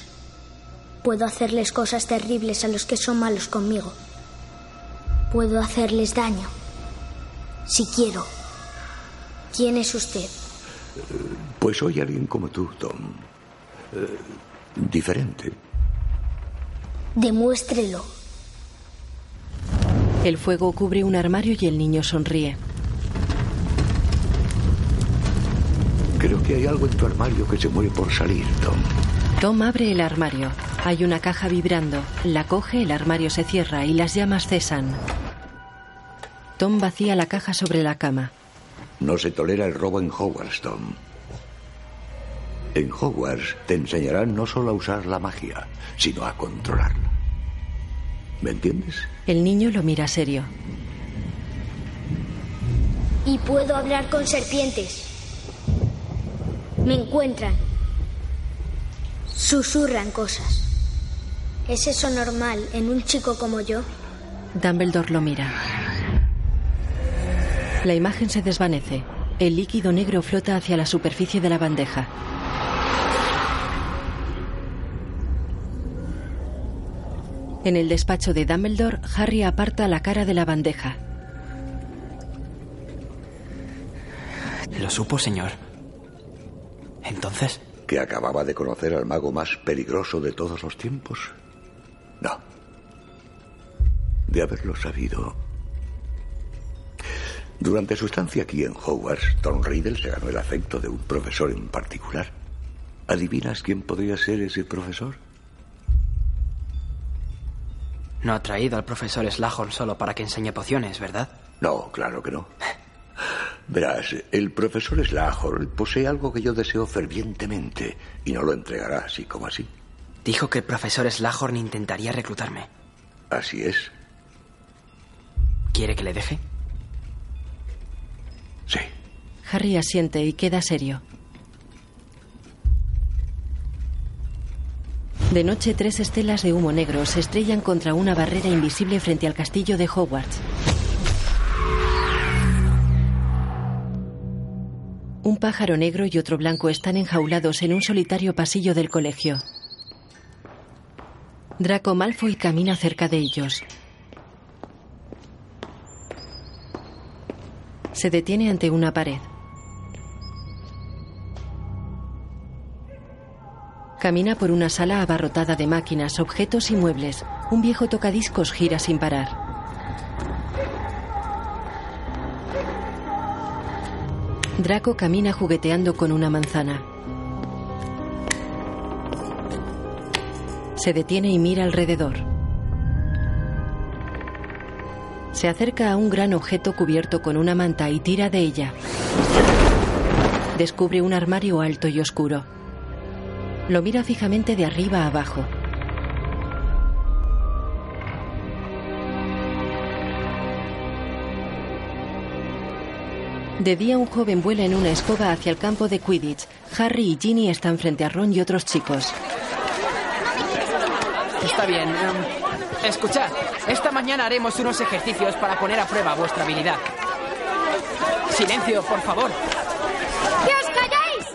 Puedo hacerles cosas terribles a los que son malos conmigo. Puedo hacerles daño. Si quiero. ¿Quién es usted? Pues soy alguien como tú, Tom. Eh, diferente. Demuéstrelo. El fuego cubre un armario y el niño sonríe. Creo que hay algo en tu armario que se muere por salir, Tom. Tom abre el armario. Hay una caja vibrando. La coge, el armario se cierra y las llamas cesan. Tom vacía la caja sobre la cama. No se tolera el robo en Hogwarts, Tom. En Hogwarts te enseñarán no solo a usar la magia, sino a controlarla. ¿Me entiendes? El niño lo mira serio. Y puedo hablar con serpientes. Me encuentran. Susurran cosas. ¿Es eso normal en un chico como yo? Dumbledore lo mira. La imagen se desvanece. El líquido negro flota hacia la superficie de la bandeja. En el despacho de Dumbledore, Harry aparta la cara de la bandeja. ¿Lo supo, señor? Entonces. ¿Que acababa de conocer al mago más peligroso de todos los tiempos? No. De haberlo sabido. Durante su estancia aquí en Hogwarts, Tom Riddle se ganó el afecto de un profesor en particular. ¿Adivinas quién podría ser ese profesor? No ha traído al profesor Slughorn solo para que enseñe pociones, ¿verdad? No, claro que no. Verás, el profesor Slughorn posee algo que yo deseo fervientemente y no lo entregará así como así. Dijo que el profesor Slughorn intentaría reclutarme. Así es. ¿Quiere que le deje? Sí. Harry asiente y queda serio. De noche, tres estelas de humo negro se estrellan contra una barrera invisible frente al castillo de Hogwarts. Un pájaro negro y otro blanco están enjaulados en un solitario pasillo del colegio. Draco Malfoy camina cerca de ellos. Se detiene ante una pared. Camina por una sala abarrotada de máquinas, objetos y muebles. Un viejo tocadiscos gira sin parar. Draco camina jugueteando con una manzana. Se detiene y mira alrededor. Se acerca a un gran objeto cubierto con una manta y tira de ella. Descubre un armario alto y oscuro. Lo mira fijamente de arriba a abajo. De día un joven vuela en una escoba hacia el campo de Quidditch. Harry y Ginny están frente a Ron y otros chicos. Está bien. em, escuchad, esta mañana haremos unos ejercicios para poner a prueba vuestra habilidad. Silencio, por favor. ¡Que os calláis!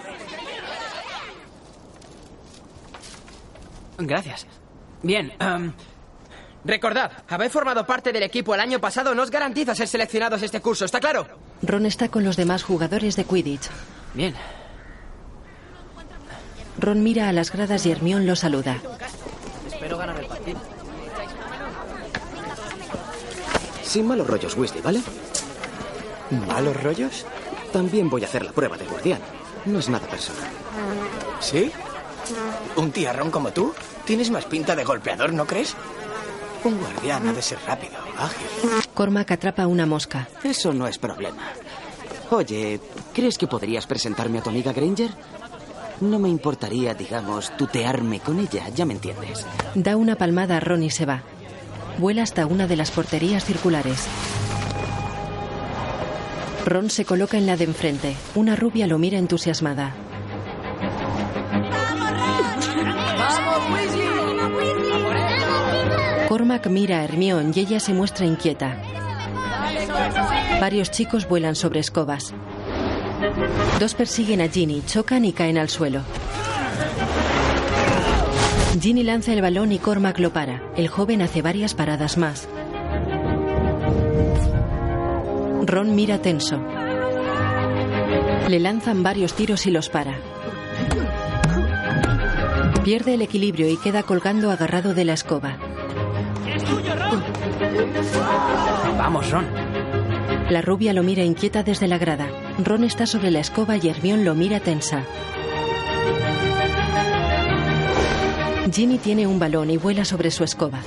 Gracias. Bien. em, recordad, haber formado parte del equipo el año pasado no os garantiza ser seleccionados este curso, ¿está claro? Ron está con los demás jugadores de Quidditch. Bien. Ron mira a las gradas y Hermión lo saluda. Espero ganar el partido. Sin malos rollos, Weasley, ¿vale? ¿Malos rollos? También voy a hacer la prueba de guardián. No es nada personal. ¿Sí? ¿Un tiarrón como tú? Tienes más pinta de golpeador, ¿no crees? Un guardián ha de ser rápido, ágil. Cormac atrapa una mosca. Eso no es problema. Oye, ¿crees que podrías presentarme a tu amiga Granger? No me importaría, digamos, tutearme con ella, ya me entiendes. Da una palmada a Ron y se va. Vuela hasta una de las porterías circulares. Ron se coloca en la de enfrente. Una rubia lo mira entusiasmada. Cormac mira a Hermione y ella se muestra inquieta. Varios chicos vuelan sobre escobas. Dos persiguen a Ginny, chocan y caen al suelo. Ginny lanza el balón y Cormac lo para. El joven hace varias paradas más. Ron mira tenso. Le lanzan varios tiros y los para. Pierde el equilibrio y queda colgando agarrado de la escoba. Vamos, Ron. La rubia lo mira inquieta desde la grada. Ron está sobre la escoba y Hermione lo mira tensa. Ginny tiene un balón y vuela sobre su escoba.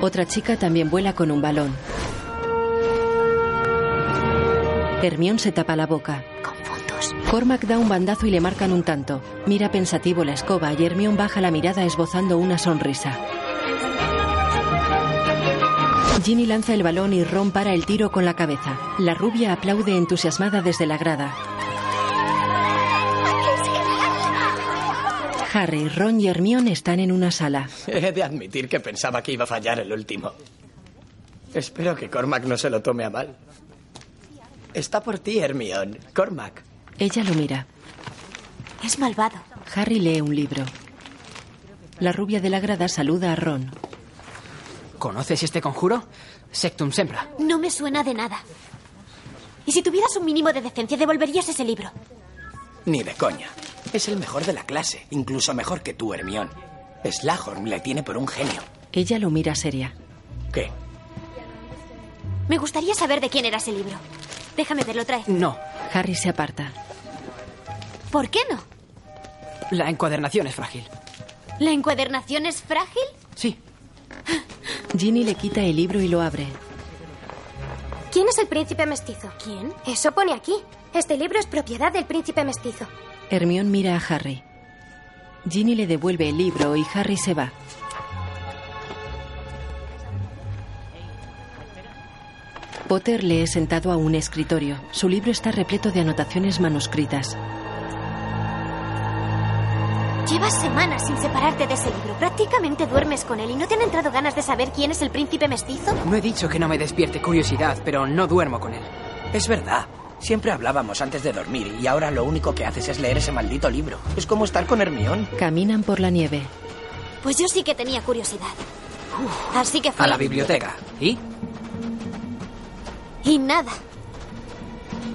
Otra chica también vuela con un balón. Hermione se tapa la boca. Cormac da un bandazo y le marcan un tanto. Mira pensativo la escoba y Hermione baja la mirada esbozando una sonrisa. Ginny lanza el balón y Ron para el tiro con la cabeza. La rubia aplaude entusiasmada desde la grada. Harry, Ron y Hermione están en una sala. He de admitir que pensaba que iba a fallar el último. Espero que Cormac no se lo tome a mal. Está por ti, Hermione. Cormac. Ella lo mira. Es malvado. Harry lee un libro. La rubia de la grada saluda a Ron. ¿Conoces este conjuro? Sectum Sempra. No me suena de nada. Y si tuvieras un mínimo de decencia, devolverías ese libro. Ni de coña. Es el mejor de la clase, incluso mejor que tú, Hermione. Slughorn le tiene por un genio. Ella lo mira seria. ¿Qué? Me gustaría saber de quién era ese libro. Déjame verlo, trae. No. Harry se aparta. ¿Por qué no? La encuadernación es frágil. ¿La encuadernación es frágil? Sí. Ginny le quita el libro y lo abre. ¿Quién es el príncipe mestizo? ¿Quién? Eso pone aquí. Este libro es propiedad del príncipe mestizo. Hermione mira a Harry. Ginny le devuelve el libro y Harry se va. Potter lee sentado a un escritorio. Su libro está repleto de anotaciones manuscritas. Llevas semanas sin separarte de ese libro. Prácticamente duermes con él y no te han entrado ganas de saber quién es el príncipe mestizo. No he dicho que no me despierte curiosidad, pero no duermo con él. Es verdad. Siempre hablábamos antes de dormir y ahora lo único que haces es leer ese maldito libro. Es como estar con Hermión. Caminan por la nieve. Pues yo sí que tenía curiosidad. Así que fui A la biblioteca. ¿Y? Y nada.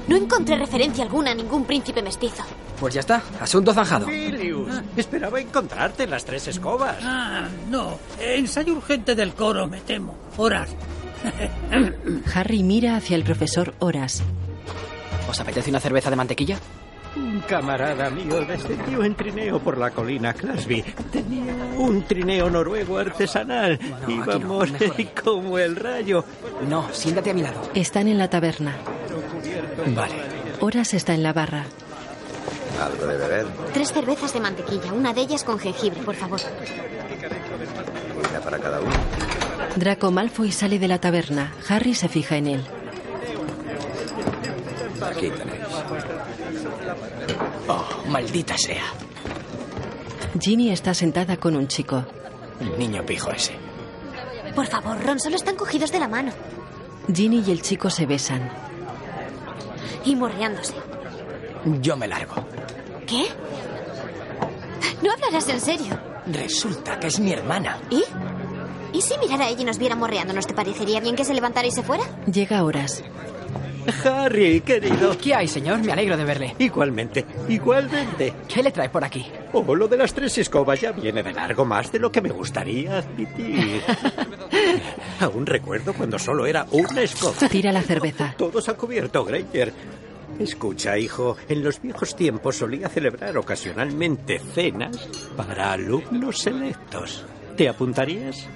No encontré referencia alguna a ningún príncipe mestizo. Pues ya está. Asunto zanjado. Filius, esperaba encontrarte en las tres escobas. Ah, no. Ensayo urgente del coro, me temo. Horas. Harry mira hacia el profesor Horas. ¿Os apetece una cerveza de mantequilla? Un camarada mío descendió en trineo por la colina Clasby. Tenía un trineo noruego artesanal. Íbamos como el rayo. No, siéntate a mi lado. Están en la taberna. Vale. Horas está en la barra. ¿Algo de beber? Tres cervezas de mantequilla, una de ellas con jengibre, por favor. Una para cada uno. Draco Malfoy sale de la taberna. Harry se fija en él. Aquí tenéis. Oh, maldita sea. Ginny está sentada con un chico. El niño pijo ese. Por favor, Ron, solo están cogidos de la mano. Ginny y el chico se besan. Y morreándose. Yo me largo. ¿Qué? No hablarás en serio. Resulta que es mi hermana. ¿Y? ¿Y si mirara a ella y nos viera morreándonos, te parecería bien que se levantara y se fuera? Llega Horas. Harry, querido. ¿Qué hay, señor? Me alegro de verle. Igualmente, igualmente. ¿Qué le trae por aquí? Oh, lo de las tres escobas ya viene de largo más de lo que me gustaría admitir. Aún recuerdo cuando solo era una escoba. Tira la cerveza. Todos han cubierto, Granger. Escucha, hijo, en los viejos tiempos solía celebrar ocasionalmente cenas para alumnos selectos. ¿Te apuntarías?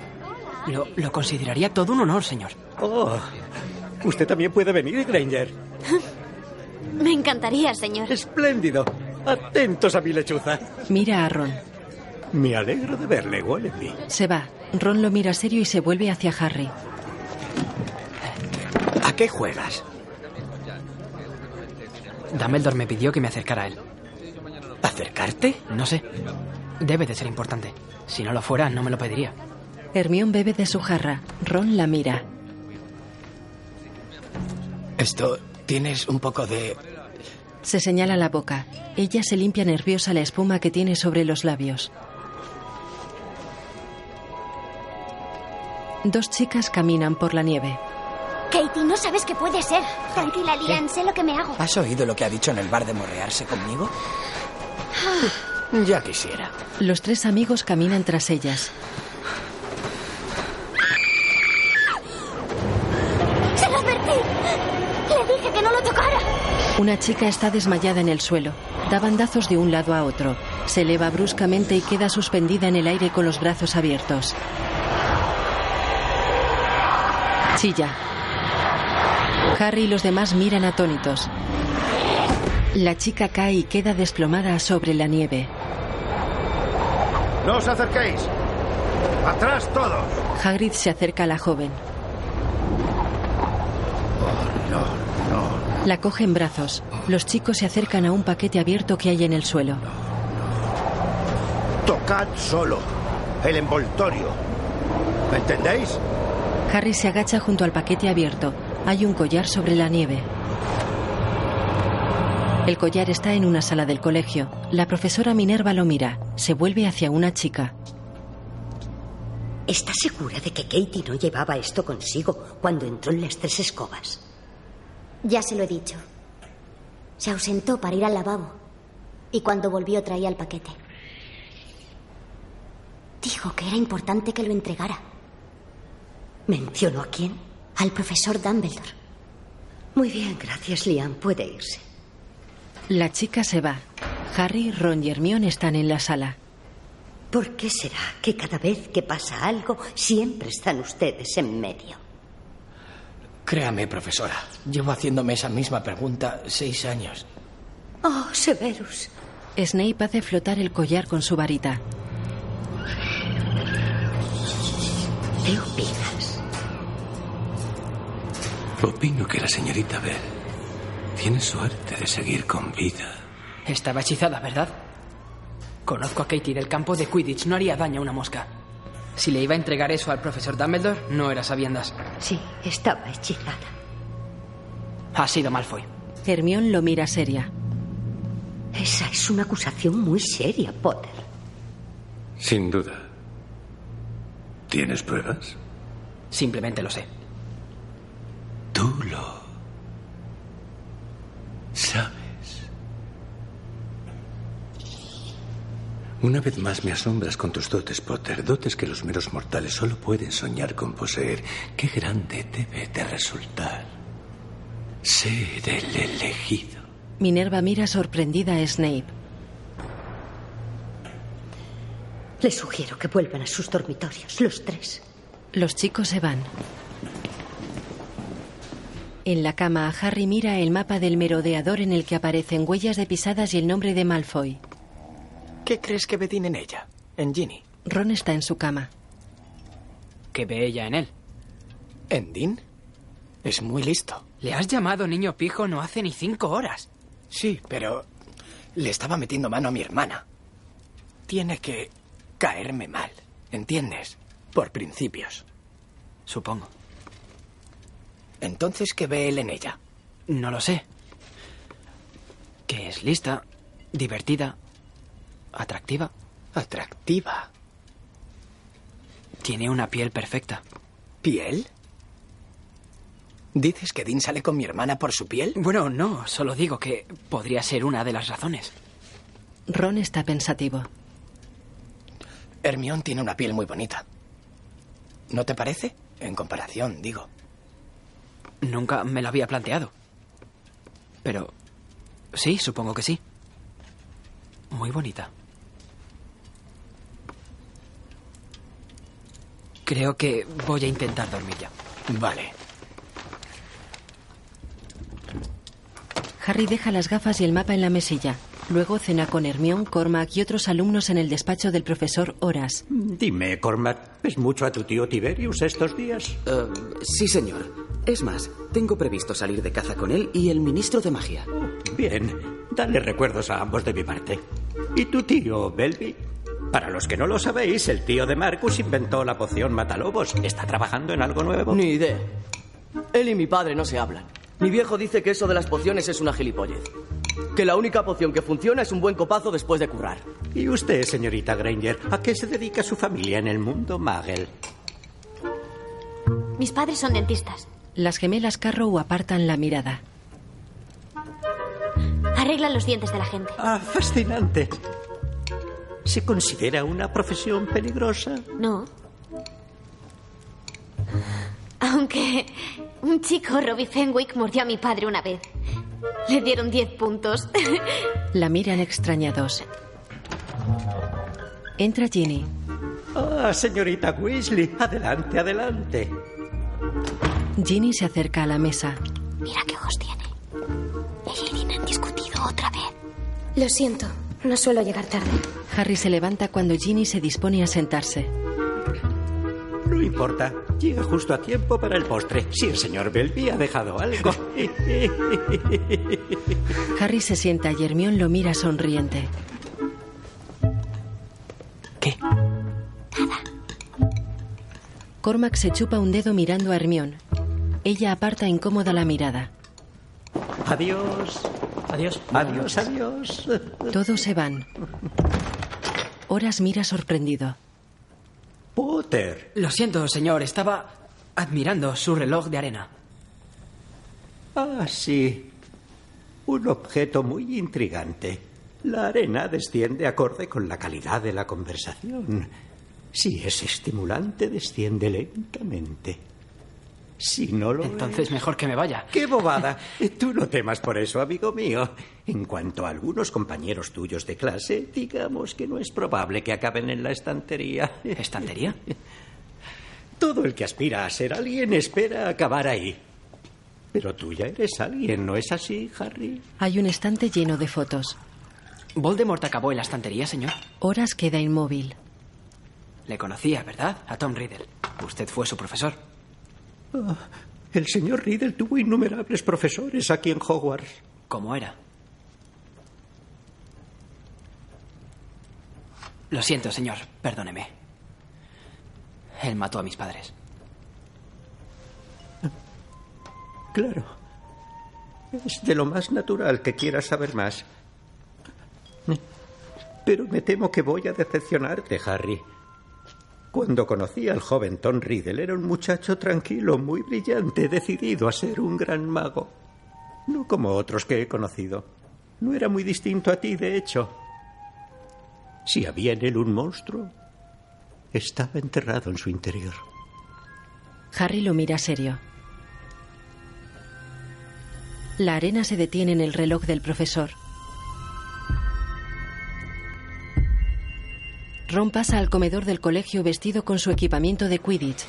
Lo, lo consideraría todo un honor, señor. Oh, usted también puede venir, Granger. Me encantaría, señor. Espléndido. Atentos a mi lechuza. Mira a Ron. Me alegro de verle, Wallenby. Se va. Ron lo mira serio y se vuelve hacia Harry. ¿A qué juegas? Dumbledore me pidió que me acercara a él. ¿Acercarte? No sé. Debe de ser importante. Si no lo fuera, no me lo pediría. Hermión bebe de su jarra. Ron la mira. Esto, tienes un poco de... Se señala la boca. Ella se limpia nerviosa la espuma que tiene sobre los labios. Dos chicas caminan por la nieve. Katie, no sabes qué puede ser. Tranquila, Lian, sé lo que me hago. ¿Has oído lo que ha dicho en el bar de morrearse conmigo? Ya quisiera. Los tres amigos caminan tras ellas. ¡Se lo advertí! Le dije que no lo tocara. Una chica está desmayada en el suelo. Da bandazos de un lado a otro. Se eleva bruscamente y queda suspendida en el aire con los brazos abiertos. Chilla. Harry y los demás miran atónitos. La chica cae y queda desplomada sobre la nieve. ¡No os acerquéis! ¡Atrás todos! Hagrid se acerca a la joven. La coge en brazos. Los chicos se acercan a un paquete abierto que hay en el suelo. Tocad solo el envoltorio. ¿Me entendéis? Harry se agacha junto al paquete abierto. Hay un collar sobre la nieve. El collar está en una sala del colegio. La profesora Minerva lo mira. Se vuelve hacia una chica. ¿Estás segura de que Katie no llevaba esto consigo cuando entró en las tres escobas? Ya se lo he dicho. Se ausentó para ir al lavabo. Y cuando volvió traía el paquete. Dijo que era importante que lo entregara. ¿Mencionó a quién? Al profesor Dumbledore. Muy bien, gracias, Liam. Puede irse. La chica se va. Harry, Ron y Hermione están en la sala. ¿Por qué será que cada vez que pasa algo siempre están ustedes en medio? Créame, profesora. Llevo haciéndome esa misma pregunta seis años. Oh, Severus. Snape hace flotar el collar con su varita. ¿Qué opinas? Opino que la señorita Bell tiene suerte de seguir con vida. Estaba hechizada, ¿verdad? Conozco a Katie del campo de Quidditch. No haría daño a una mosca. Si le iba a entregar eso al profesor Dumbledore, no era sabiendas. Sí, estaba hechizada. Ha sido Malfoy. Hermión lo mira seria. Esa es una acusación muy seria, Potter. Sin duda. ¿Tienes pruebas? Simplemente lo sé. Tú lo sabes. Una vez más me asombras con tus dotes, Potter. Dotes que los meros mortales solo pueden soñar con poseer. Qué grande debe de resultar ser el elegido. Minerva mira sorprendida a Snape. Les sugiero que vuelvan a sus dormitorios, los tres. Los chicos se van. En la cama, Harry mira el mapa del merodeador en el que aparecen huellas de pisadas y el nombre de Malfoy. ¿Qué crees que ve Dean en ella? En Ginny. Ron está en su cama. ¿Qué ve ella en él? ¿En Dean? Es muy listo. Le has llamado niño pijo no hace ni cinco horas. Sí, pero le estaba metiendo mano a mi hermana. Tiene que caerme mal, ¿entiendes? Por principios. Supongo. Entonces, ¿qué ve él en ella? No lo sé. Que es lista, divertida, atractiva. ¿Atractiva? Tiene una piel perfecta. ¿Piel? ¿Dices que Dean sale con mi hermana por su piel? Bueno, no, solo digo que podría ser una de las razones. Ron está pensativo. Hermión tiene una piel muy bonita. ¿No te parece? En comparación, digo. Nunca me lo había planteado. Pero sí, supongo que sí. Muy bonita. Creo que voy a intentar dormir ya. Vale. Harry deja las gafas y el mapa en la mesilla. Luego cena con Hermione, Cormac y otros alumnos en el despacho del profesor Horas. Dime, Cormac, ¿ves mucho a tu tío Tiberius estos días? Eh, sí, señor. Es más, tengo previsto salir de caza con él y el ministro de magia. Bien, dale recuerdos a ambos de mi parte. ¿Y tu tío, Belby? Para los que no lo sabéis, el tío de Marcus inventó la poción Matalobos. ¿Está trabajando en algo nuevo? Ni idea. Él y mi padre no se hablan. Mi viejo dice que eso de las pociones es una gilipollez. Que la única poción que funciona es un buen copazo después de currar. ¿Y usted, señorita Granger, a qué se dedica su familia en el mundo Magel? Mis padres son dentistas. Las gemelas Carrow apartan la mirada. Arreglan los dientes de la gente. Ah, fascinante. ¿Se considera una profesión peligrosa? No. Aunque un chico, Robbie Fenwick, mordió a mi padre una vez. Le dieron 10 puntos. La miran extrañados. Entra Ginny. Ah, señorita Weasley, adelante, adelante. Ginny se acerca a la mesa. Mira qué ojos tiene. Ella y Dean han discutido otra vez. Lo siento, no suelo llegar tarde. Harry se levanta cuando Ginny se dispone a sentarse. No importa, llega justo a tiempo para el postre. Si el señor Belby ha dejado algo. Harry se sienta y Hermione lo mira sonriente. ¿Qué? Cormac se chupa un dedo mirando a Hermione. Ella aparta incómoda la mirada. Adiós. Adiós. Adiós, adiós. Todos se van. Horas mira sorprendido. Potter. Lo siento, señor. Estaba admirando su reloj de arena. Ah, sí. Un objeto muy intrigante. La arena desciende acorde con la calidad de la conversación. Si es estimulante, desciende lentamente. Si no lo Entonces mejor que me vaya. ¡Qué bobada! Tú no temas por eso, amigo mío. En cuanto a algunos compañeros tuyos de clase, digamos que no es probable que acaben en la estantería. ¿Estantería? Todo el que aspira a ser alguien espera acabar ahí. Pero tú ya eres alguien, ¿no es así, Harry? Hay un estante lleno de fotos. Voldemort acabó en la estantería, señor. Horas queda inmóvil. Le conocía, ¿verdad? A Tom Riddle. Usted fue su profesor. Ah, el señor Riddle tuvo innumerables profesores aquí en Hogwarts. ¿Cómo era? Lo siento, señor. Perdóneme. Él mató a mis padres. Claro. Es de lo más natural que quieras saber más. Pero me temo que voy a decepcionarte, Harry. Cuando conocí al joven Tom Riddle era un muchacho tranquilo, muy brillante, decidido a ser un gran mago. No como otros que he conocido. No era muy distinto a ti, de hecho. Si había en él un monstruo, estaba enterrado en su interior. Harry lo mira serio. La arena se detiene en el reloj del profesor. Ron pasa al comedor del colegio vestido con su equipamiento de Quidditch.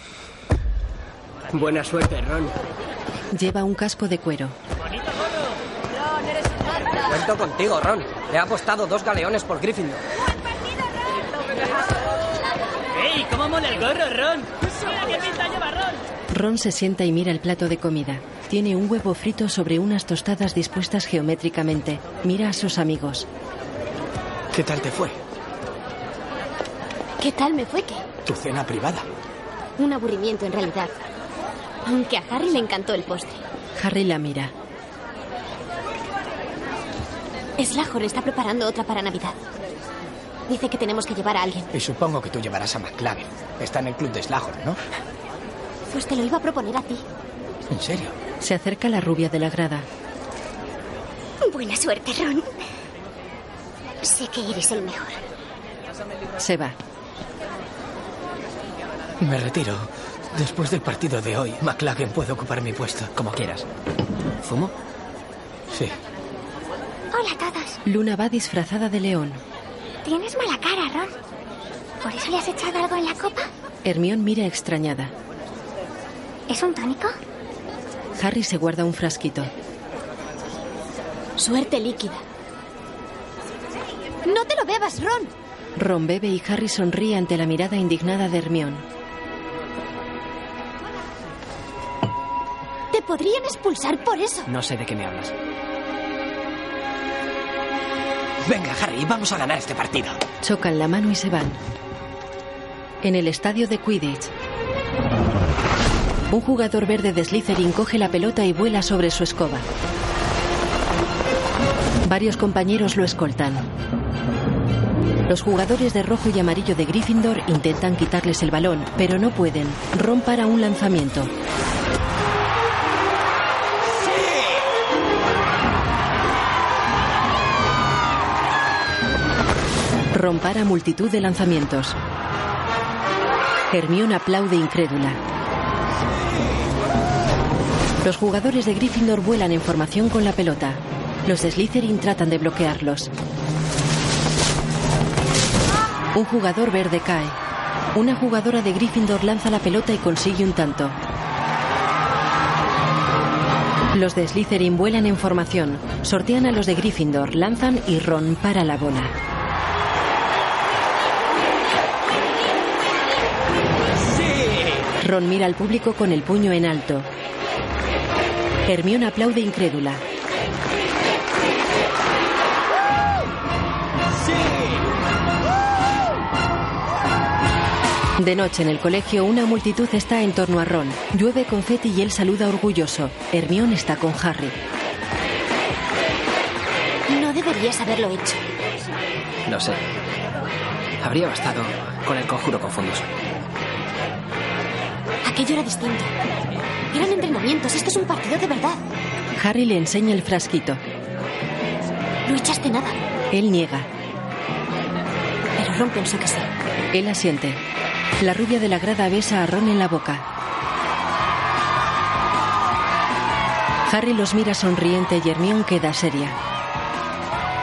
Buena suerte, Ron. Lleva un casco de cuero. Cuento contigo, Ron. He apostado dos galeones por Gryffindor. ¡Ey! ¿Cómo mola el gorro, Ron? ¡Mira qué pinta lleva Ron! Ron se sienta y mira el plato de comida. Tiene un huevo frito sobre unas tostadas dispuestas geométricamente. Mira a sus amigos. ¿Qué tal te fue? ¿Qué tal me fue qué? Tu cena privada. Un aburrimiento en realidad. Aunque a Harry le encantó el postre. Harry la mira. Slughorn está preparando otra para Navidad. Dice que tenemos que llevar a alguien. Y supongo que tú llevarás a McLaren. Está en el club de Slughorn, ¿no? Pues te lo iba a proponer a ti. ¿En serio? Se acerca la rubia de la grada. Buena suerte, Ron. Sé que eres el mejor. Se va. Me retiro. Después del partido de hoy, McLaren puede ocupar mi puesto. Como quieras. ¿Zumo? Sí. Hola a todos. Luna va disfrazada de león. Tienes mala cara, Ron. ¿Por eso le has echado algo en la copa? Hermión mira extrañada. ¿Es un tónico? Harry se guarda un frasquito. Suerte líquida. ¡No te lo bebas, Ron! Ron bebe y Harry sonríe ante la mirada indignada de Hermión. Podrían expulsar por eso. No sé de qué me hablas. Venga, Harry, vamos a ganar este partido. Chocan la mano y se van. En el estadio de Quidditch. Un jugador verde de Slytherin coge la pelota y vuela sobre su escoba. Varios compañeros lo escoltan. Los jugadores de rojo y amarillo de Gryffindor intentan quitarles el balón, pero no pueden. Ron para un lanzamiento. Ron para multitud de lanzamientos. Hermione aplaude incrédula. Los jugadores de Gryffindor vuelan en formación con la pelota. Los de Slytherin tratan de bloquearlos. Un jugador verde cae. Una jugadora de Gryffindor lanza la pelota y consigue un tanto. Los de Slytherin vuelan en formación. Sortean a los de Gryffindor, lanzan y Ron para la bola. Ron mira al público con el puño en alto. Hermione aplaude incrédula. De noche en el colegio una multitud está en torno a Ron. Llueve confeti y él saluda orgulloso. Hermione está con Harry. No deberías haberlo hecho. Lo sé. Habría bastado con el conjuro con. Aquello era distinto. Eran entrenamientos. Esto es un partido de verdad. Harry le enseña el frasquito. No echaste nada. Él niega. Pero Ron pensó que sí. Él asiente. La rubia de la grada besa a Ron en la boca. Harry los mira sonriente y Hermione queda seria.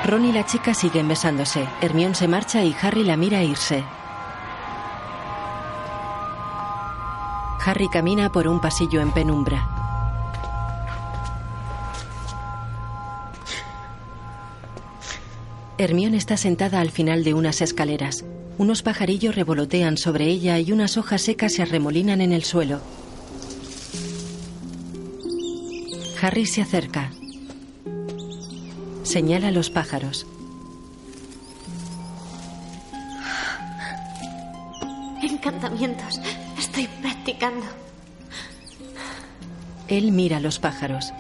Ron y la chica siguen besándose. Hermione se marcha y Harry la mira irse. Harry camina por un pasillo en penumbra. Hermione está sentada al final de unas escaleras. Unos pajarillos revolotean sobre ella y unas hojas secas se arremolinan en el suelo. Harry se acerca. Señala a los pájaros. Encantamientos. Estoy practicando. Él mira a los pájaros.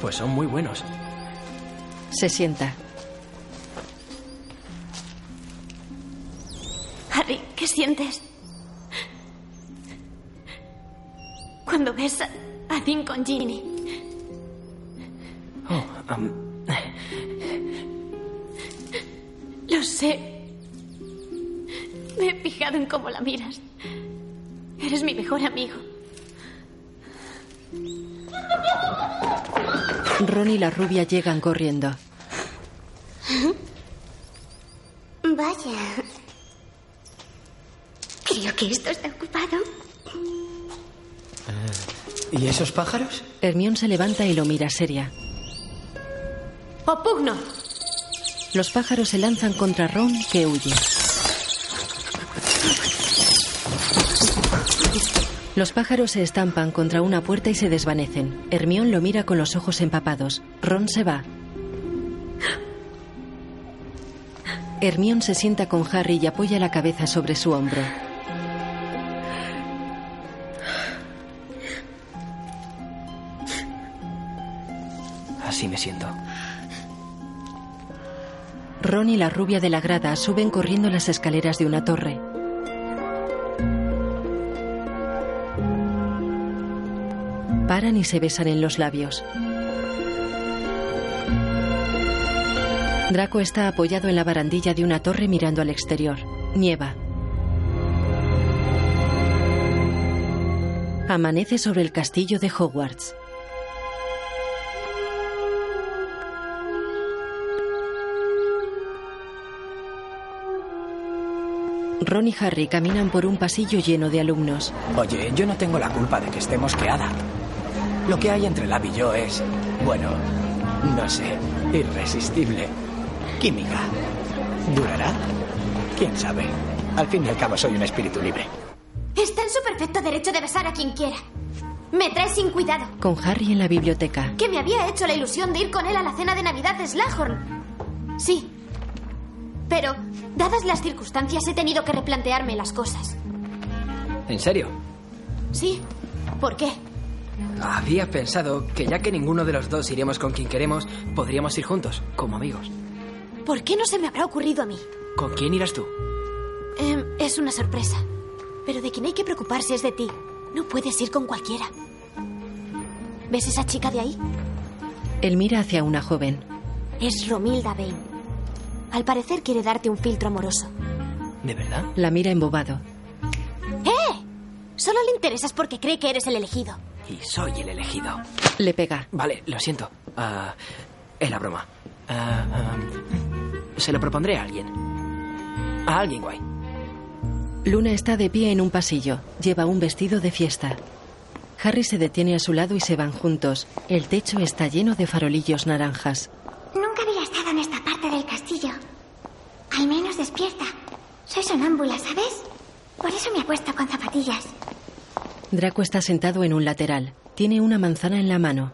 Pues son muy buenos. Se sienta. Harry, ¿qué sientes? Cuando ves a, a Dean con Ginny. Oh, Lo sé. Me he fijado en cómo la miras. Eres mi mejor amigo. Ron y la rubia llegan corriendo. Vaya. Creo que esto está ocupado. ¿Y esos pájaros? Hermión se levanta y lo mira seria. ¡Opugno! Los pájaros se lanzan contra Ron, que huye. Los pájaros se estampan contra una puerta y se desvanecen. Hermión lo mira con los ojos empapados. Ron se va. Hermión se sienta con Harry y apoya la cabeza sobre su hombro. Así me siento. Ron y la rubia de la grada suben corriendo las escaleras de una torre. Paran y se besan en los labios. Draco está apoyado en la barandilla de una torre mirando al exterior. Nieva. Amanece sobre el castillo de Hogwarts. Ron y Harry caminan por un pasillo lleno de alumnos. Oye, yo no tengo la culpa de que esté mosqueada. Lo que hay entre Lab y yo es, bueno, no sé, irresistible. Química. ¿Durará? ¿Quién sabe? Al fin y al cabo soy un espíritu libre. Está en su perfecto derecho de besar a quien quiera. Me trae sin cuidado. Con Harry en la biblioteca. Que me había hecho la ilusión de ir con él a la cena de Navidad de Slahorn. Sí. Pero, dadas las circunstancias, he tenido que replantearme las cosas. ¿En serio? Sí. ¿Por qué? Había pensado que ya que ninguno de los dos iremos con quien queremos, podríamos ir juntos, como amigos. ¿Por qué no se me habrá ocurrido a mí? ¿Con quién irás tú? Em, es una sorpresa. Pero de quien hay que preocuparse es de ti. No puedes ir con cualquiera. ¿Ves esa chica de ahí? Él mira hacia una joven. Es Romilda Bain. Al parecer quiere darte un filtro amoroso. ¿De verdad? La mira embobado. ¡Eh! Solo le interesas porque cree que eres el elegido. Y soy el elegido. Le pega. Vale, lo siento. Ah, es la broma. Ah, ah, se lo propondré a alguien. A alguien guay. Luna está de pie en un pasillo. Lleva un vestido de fiesta. Harry se detiene a su lado y se van juntos. El techo está lleno de farolillos naranjas. Nunca había estado en esta parte del castillo. Al menos despierta. Soy sonámbula, ¿sabes? Por eso me he puesto con zapatillas. Draco está sentado en un lateral. Tiene una manzana en la mano.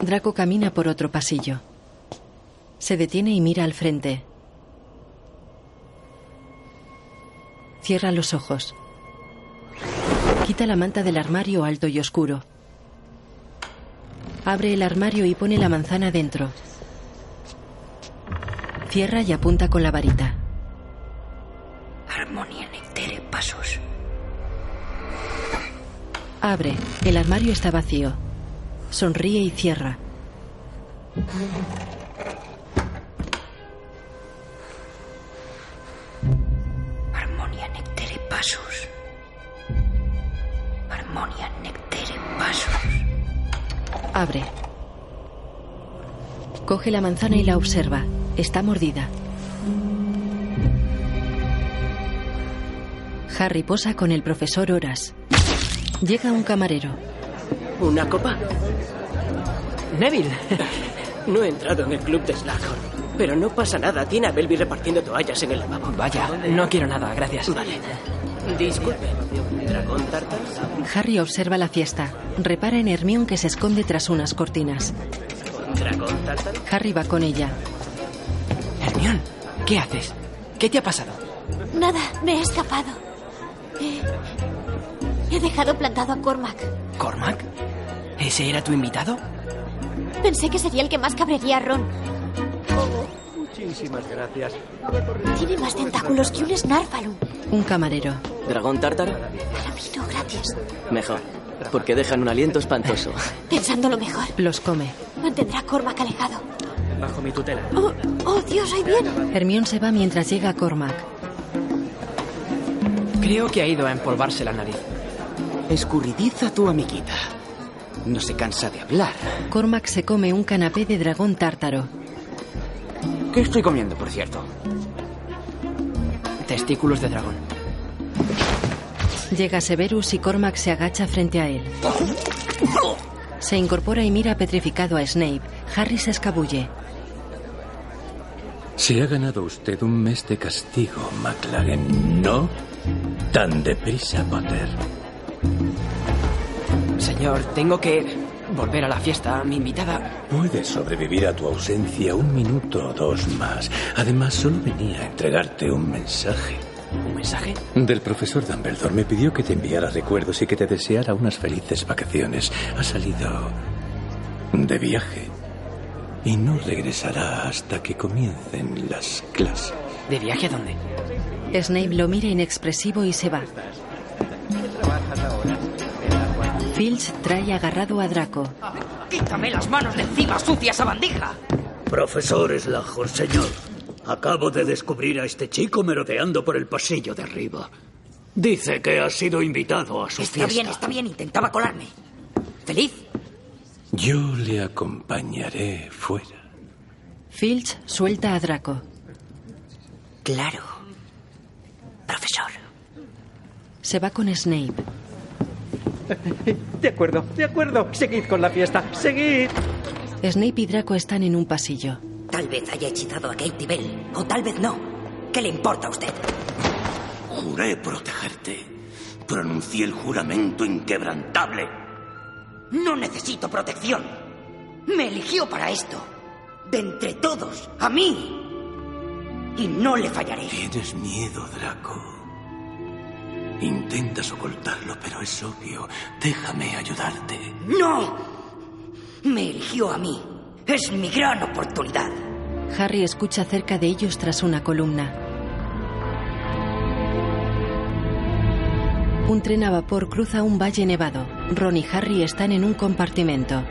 Draco camina por otro pasillo. Se detiene y mira al frente. Cierra los ojos. Quita la manta del armario alto y oscuro. Abre el armario y pone la manzana dentro. Cierra y apunta con la varita. Armonia nectere pasos. Abre. El armario está vacío. Sonríe y cierra. Armonia nectere pasos. Armonia nectere pasos. Abre. Coge la manzana y la observa. Está mordida. Harry posa con el profesor Horas. Llega un camarero. ¿Una copa? Neville. No he entrado en el club de Slughorn. Pero no pasa nada. Tiene a Belby repartiendo toallas en el lavabo. Vaya, no quiero nada, gracias. Vale. Disculpe. ¿Dragón Tartar? Harry observa la fiesta. Repara en Hermione que se esconde tras unas cortinas. ¿Dragón Tartar? Harry va con ella. Hermione, ¿qué haces? ¿Qué te ha pasado? Nada, me he escapado. He, dejado plantado a Cormac. ¿Cormac? ¿Ese era tu invitado? Pensé que sería el que más cabrería a Ron. Muchísimas gracias. Tiene más tentáculos que un Snarfalum. Un camarero. ¿Dragón Tártaro? Ramiro, gracias. Mejor. Porque dejan un aliento espantoso. Pensándolo mejor. Los come. Mantendrá a Cormac alejado. Bajo mi tutela. Oh, oh, Dios, ahí viene. Hermione se va mientras llega Cormac. Creo que ha ido a empolvarse la nariz. Escurridiza tu amiguita. No se cansa de hablar. Cormac se come un canapé de dragón tártaro. ¿Qué estoy comiendo, por cierto? Testículos de dragón. Llega Severus y Cormac se agacha frente a él. Se incorpora y mira petrificado a Snape. Harry se escabulle. Se ha ganado usted un mes de castigo, McLaren. No tan deprisa, Potter. Señor, tengo que volver a la fiesta. Mi invitada. Puedes sobrevivir a tu ausencia un minuto o dos más. Además, solo venía a entregarte un mensaje. ¿Un mensaje? Del profesor Dumbledore. Me pidió que te enviara recuerdos y que te deseara unas felices vacaciones. Ha salido de viaje y no regresará hasta que comiencen las clases. ¿De viaje a dónde? Snape lo mira inexpresivo y se va. Filch trae agarrado a Draco. ¡Quítame las manos de encima, sucia sabandija! Profesor Slughorn, señor. Acabo de descubrir a este chico merodeando por el pasillo de arriba. Dice que ha sido invitado a su Está fiesta. bien, está bien, intentaba colarme. ¿Feliz? Yo le acompañaré fuera. Filch suelta a Draco. Claro. Profesor. Se va con Snape. De acuerdo, de acuerdo. Seguid con la fiesta. Seguid. Snape y Draco están en un pasillo. Tal vez haya hechizado a Katie Bell, o tal vez no. ¿Qué le importa a usted? Juré protegerte. Pronuncié el juramento inquebrantable. No necesito protección. Me eligió para esto. De entre todos, a mí. Y no le fallaré. Tienes miedo, Draco. Intentas ocultarlo, pero es obvio. Déjame ayudarte. ¡No! Me eligió a mí. Es mi gran oportunidad. Harry escucha cerca de ellos tras una columna. Un tren a vapor cruza un valle nevado. Ron y Harry están en un compartimento.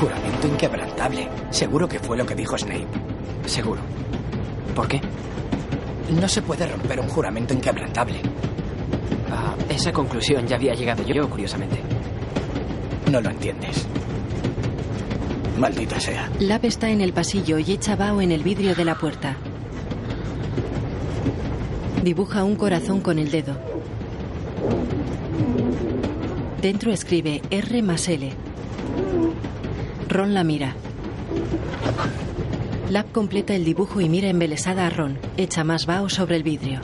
Juramento inquebrantable. Seguro que fue lo que dijo Snape. Seguro. ¿Por qué? No se puede romper un juramento inquebrantable. A esa conclusión ya había llegado yo, curiosamente. No lo entiendes. Maldita sea. Lab está en el pasillo y echa vaho en el vidrio de la puerta. Dibuja un corazón con el dedo. Dentro escribe R más L. Ron la mira. Lab completa el dibujo y mira embelesada a Ron. Echa más vaho sobre el vidrio.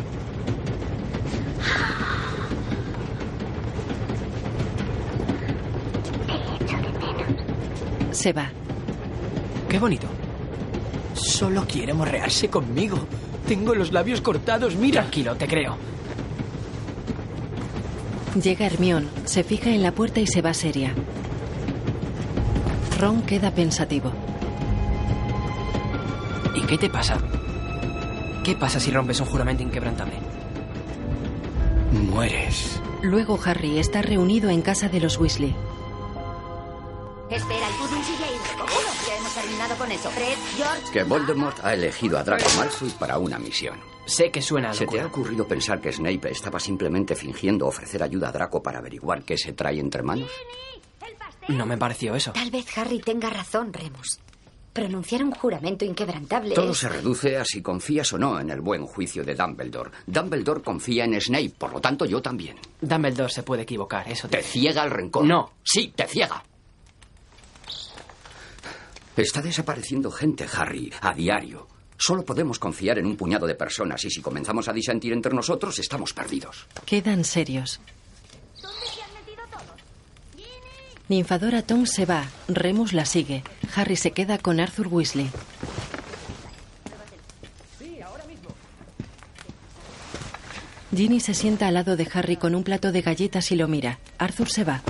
Se va. Qué bonito. Solo quiere morrearse conmigo. Tengo los labios cortados, mira. Tranquilo, te creo. Llega Hermión, se fija en la puerta y se va seria. Ron queda pensativo. ¿Y qué te pasa? ¿Qué pasa si rompes un juramento inquebrantable? Mueres. Luego Harry está reunido en casa de los Weasley. Espera, el pudding sigue ahí. Ya hemos terminado con eso. Fred, George... Que Voldemort ha elegido a Draco Malfoy para una misión. Sé que suena a ¿Se te ha ocurrido pensar que Snape estaba simplemente fingiendo ofrecer ayuda a Draco para averiguar qué se trae entre manos? No me pareció eso. Tal vez Harry tenga razón, Remus. Pronunciar un juramento inquebrantable Todo es- se reduce a si confías o no en el buen juicio de Dumbledore. Dumbledore confía en Snape, por lo tanto yo también. Dumbledore se puede equivocar, eso Te ciega el rencor. No. Sí, te ciega. Está desapareciendo gente, Harry, a diario. Solo podemos confiar en un puñado de personas y si comenzamos a disentir entre nosotros, estamos perdidos. Quedan serios. Ninfadora Tom se va. Remus la sigue. Harry se queda con Arthur Weasley. Ginny se sienta al lado de Harry con un plato de galletas y lo mira. Arthur se va.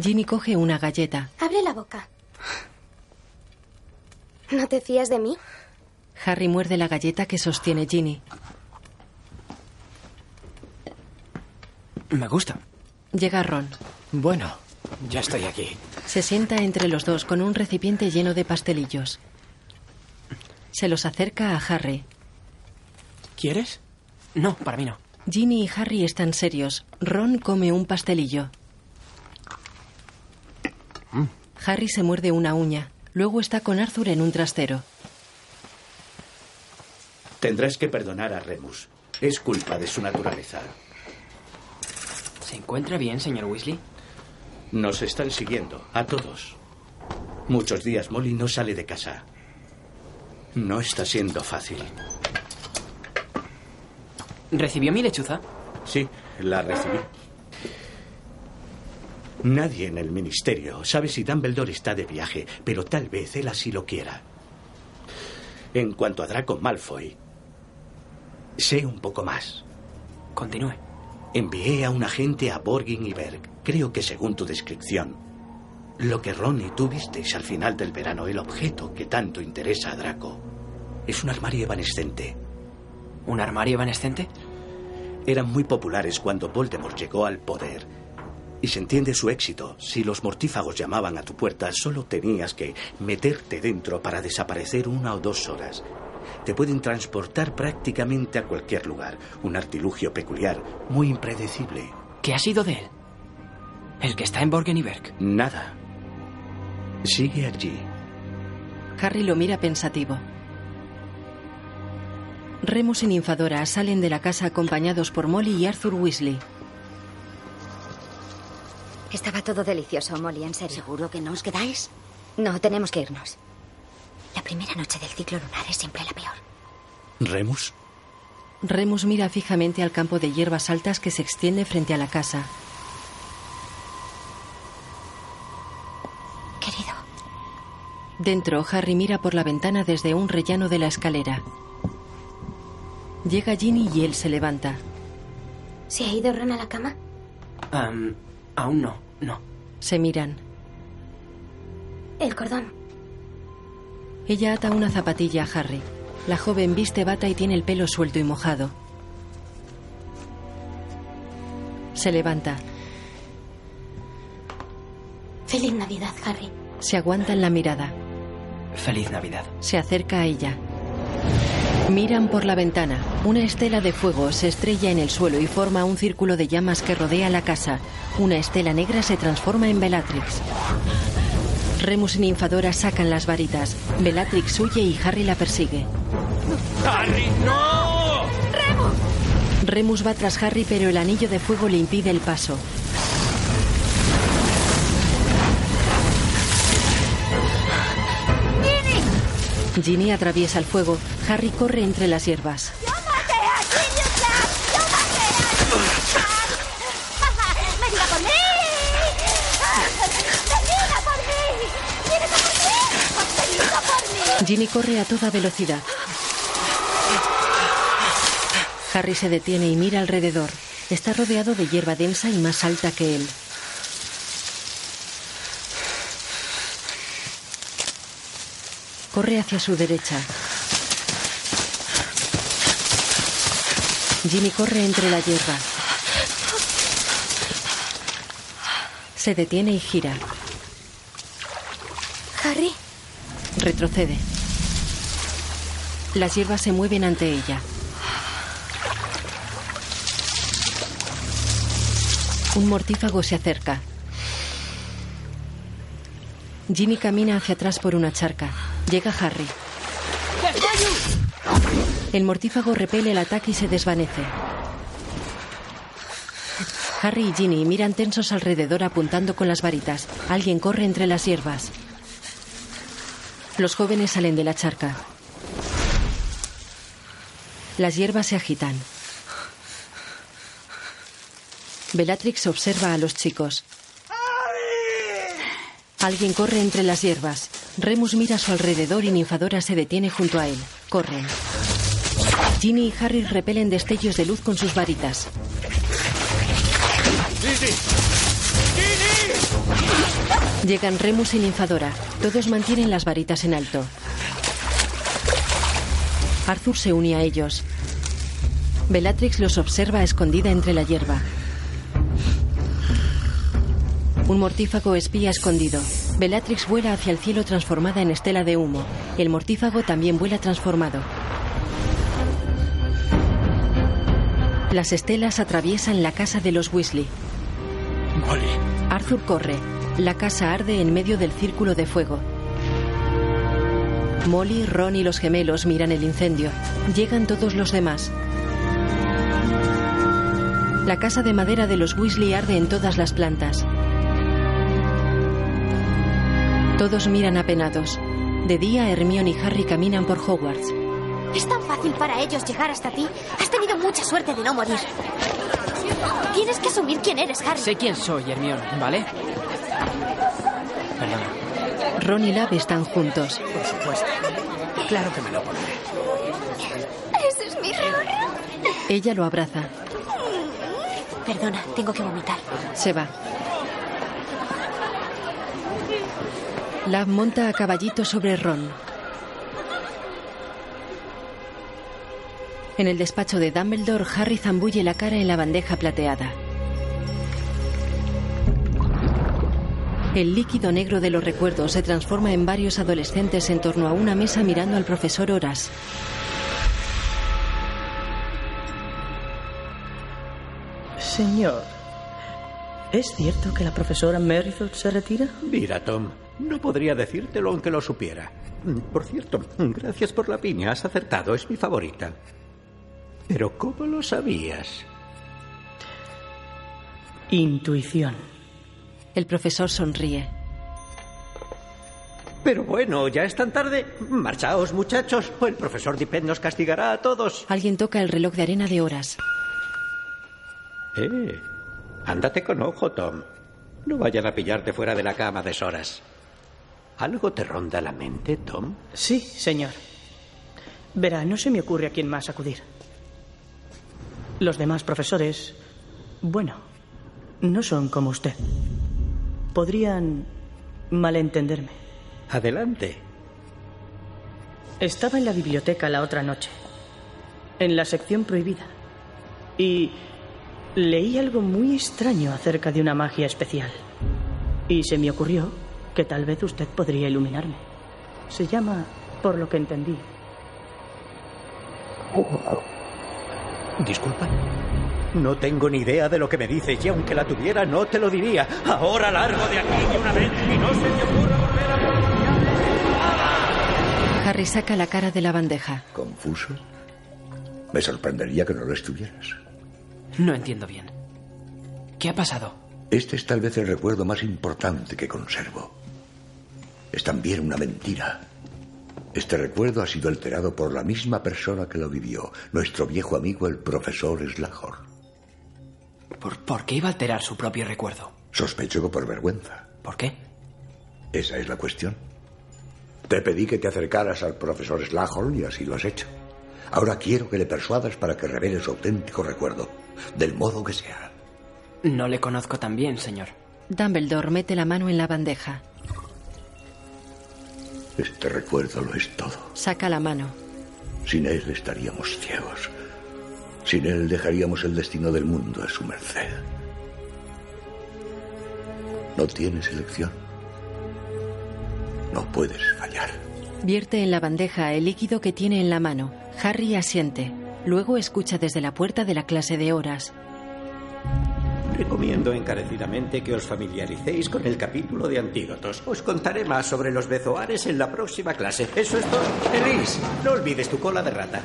Ginny coge una galleta. Abre la boca. ¿No te fías de mí? Harry muerde la galleta que sostiene Ginny. Me gusta. Llega Ron. Bueno, ya estoy aquí. Se sienta entre los dos con un recipiente lleno de pastelillos. Se los acerca a Harry. ¿Quieres? No, para mí no. Ginny y Harry están serios. Ron come un pastelillo. Harry se muerde una uña. Luego está con Arthur en un trastero. Tendrás que perdonar a Remus. Es culpa de su naturaleza. ¿Se encuentra bien, señor Weasley? Nos están siguiendo, a todos. Muchos días Molly no sale de casa. No está siendo fácil. ¿Recibió mi lechuza? Sí, la recibí. Nadie en el ministerio sabe si Dumbledore está de viaje, pero tal vez él así lo quiera. En cuanto a Draco Malfoy, sé un poco más. Continúe. Envié a un agente a Borgin y Berg. Creo que según tu descripción, lo que Ron y tú visteis al final del verano, el objeto que tanto interesa a Draco, es un armario evanescente. ¿Un armario evanescente? Eran muy populares cuando Voldemort llegó al poder. Y se entiende su éxito. Si los mortífagos llamaban a tu puerta, solo tenías que meterte dentro para desaparecer una o dos horas. Te pueden transportar prácticamente a cualquier lugar. Un artilugio peculiar, muy impredecible. ¿Qué ha sido de él? ¿El que está en Borgen y Berg? Nada. Sigue allí. Harry lo mira pensativo. Remus y Ninfadora salen de la casa acompañados por Molly y Arthur Weasley. Estaba todo delicioso, Molly, en serio. ¿Seguro que no os quedáis? No, tenemos que irnos. La primera noche del ciclo lunar es siempre la peor. ¿Remus? Remus mira fijamente al campo de hierbas altas que se extiende frente a la casa. Querido. Dentro, Harry mira por la ventana desde un rellano de la escalera. Llega Ginny y él se levanta. ¿Se ha ido Ron a la cama? Am, aún no, no. Se miran. El cordón. Ella ata una zapatilla a Harry. La joven viste bata y tiene el pelo suelto y mojado. Se levanta. Feliz Navidad, Harry. Se aguantan la mirada. Feliz Navidad. Se acerca a ella. Miran por la ventana. Una estela de fuego se estrella en el suelo y forma un círculo de llamas que rodea la casa. Una estela negra se transforma en Bellatrix. Remus y Ninfadora sacan las varitas. Bellatrix huye y Harry la persigue. ¡Harry, no! ¡Remus! Remus va tras Harry, pero el anillo de fuego le impide el paso. ¡Ginny! Ginny atraviesa el fuego. Harry corre entre las hierbas. ¡Yo Ginny corre a toda velocidad. Harry se detiene y mira alrededor. Está rodeado de hierba densa y más alta que él. Corre hacia su derecha. Ginny corre entre la hierba. Se detiene y gira. Harry, Retrocede. Las hierbas se mueven ante ella. Un mortífago se acerca. Ginny camina hacia atrás por una charca. Llega Harry. El mortífago repele el ataque y se desvanece. Harry y Ginny miran tensos alrededor apuntando con las varitas. Alguien corre entre las hierbas. Los jóvenes salen de la charca. Las hierbas se agitan. Bellatrix observa a los chicos. Alguien corre entre las hierbas. Remus mira a su alrededor y Ninfadora se detiene junto a él. Corren. Ginny y Harry repelen destellos de luz con sus varitas. Llegan Remus y Ninfadora. Todos mantienen las varitas en alto. Arthur se une a ellos. Bellatrix los observa escondida entre la hierba. Un mortífago espía escondido. Bellatrix vuela hacia el cielo transformada en estela de humo. El mortífago también vuela transformado. Las estelas atraviesan la casa de los Weasley. Molly. Arthur corre. La casa arde en medio del círculo de fuego. Molly, Ron y los gemelos miran el incendio. Llegan todos los demás. La casa de madera de los Weasley arde en todas las plantas. Todos miran apenados. De día, Hermione y Harry caminan por Hogwarts. es tan fácil para ellos llegar hasta ti. Has tenido mucha suerte de no morir. Tienes que asumir quién eres, Harry. Sé quién soy, Hermione, ¿vale? Perdona. Ron y Lab están juntos. Por supuesto. Claro que me lo pondré. Ese es mi Ron. Ella lo abraza. Perdona, tengo que vomitar. Se va. Lab monta a caballito sobre Ron. En el despacho de Dumbledore, Harry zambulle la cara en la bandeja plateada. El líquido negro de los recuerdos se transforma en varios adolescentes en torno a una mesa mirando al profesor Horas. Señor, ¿es cierto que la profesora Merrifield se retira? Mira, Tom, No podría decírtelo aunque lo supiera. Por cierto, gracias por la piña. Has acertado. Es mi favorita. Pero ¿cómo lo sabías? Intuición. El profesor sonríe. Pero bueno, ya es tan tarde. Marchaos, muchachos, o el profesor Dipet nos castigará a todos. Alguien toca el reloj de arena de horas. Eh, ándate con ojo, Tom. No vayan a pillarte fuera de la cama de horas. ¿Algo te ronda la mente, Tom? Sí, señor. Verá, no se me ocurre a quién más acudir. Los demás profesores, bueno, no son como usted. Podrían malentenderme. Adelante. Estaba en la biblioteca la otra noche, en la sección prohibida, y leí algo muy extraño acerca de una magia especial. Y se me ocurrió que tal vez usted podría iluminarme. Se llama, por lo que entendí. Disculpa. No tengo ni idea de lo que me dices y aunque la tuviera no te lo diría. Ahora largo de aquí de una vez y no se te ocurra volver a Harry saca la cara de la bandeja. ¿Confuso? Me sorprendería que no lo estuvieras. No entiendo bien. ¿Qué ha pasado? Este es tal vez el recuerdo más importante que conservo. Es también una mentira. Este recuerdo ha sido alterado por la misma persona que lo vivió, nuestro viejo amigo el profesor Slahor. ¿Por, ¿Por qué iba a alterar su propio recuerdo? Sospecho que por vergüenza. ¿Por qué? Esa es la cuestión. Te pedí que te acercaras al profesor Slahorn y así lo has hecho. Ahora quiero que le persuadas para que revele su auténtico recuerdo, del modo que sea. No le conozco tan bien, señor. Dumbledore mete la mano en la bandeja. Este recuerdo lo es todo. Saca la mano. Sin él estaríamos ciegos. Sin él dejaríamos el destino del mundo a su merced. No tienes elección. No puedes fallar. Vierte en la bandeja el líquido que tiene en la mano. Harry asiente. Luego escucha desde la puerta de la clase de horas. Recomiendo encarecidamente que os familiaricéis con el capítulo de antídotos. Os contaré más sobre los bezoares en la próxima clase. Eso es todo. Elise, no olvides tu cola de rata.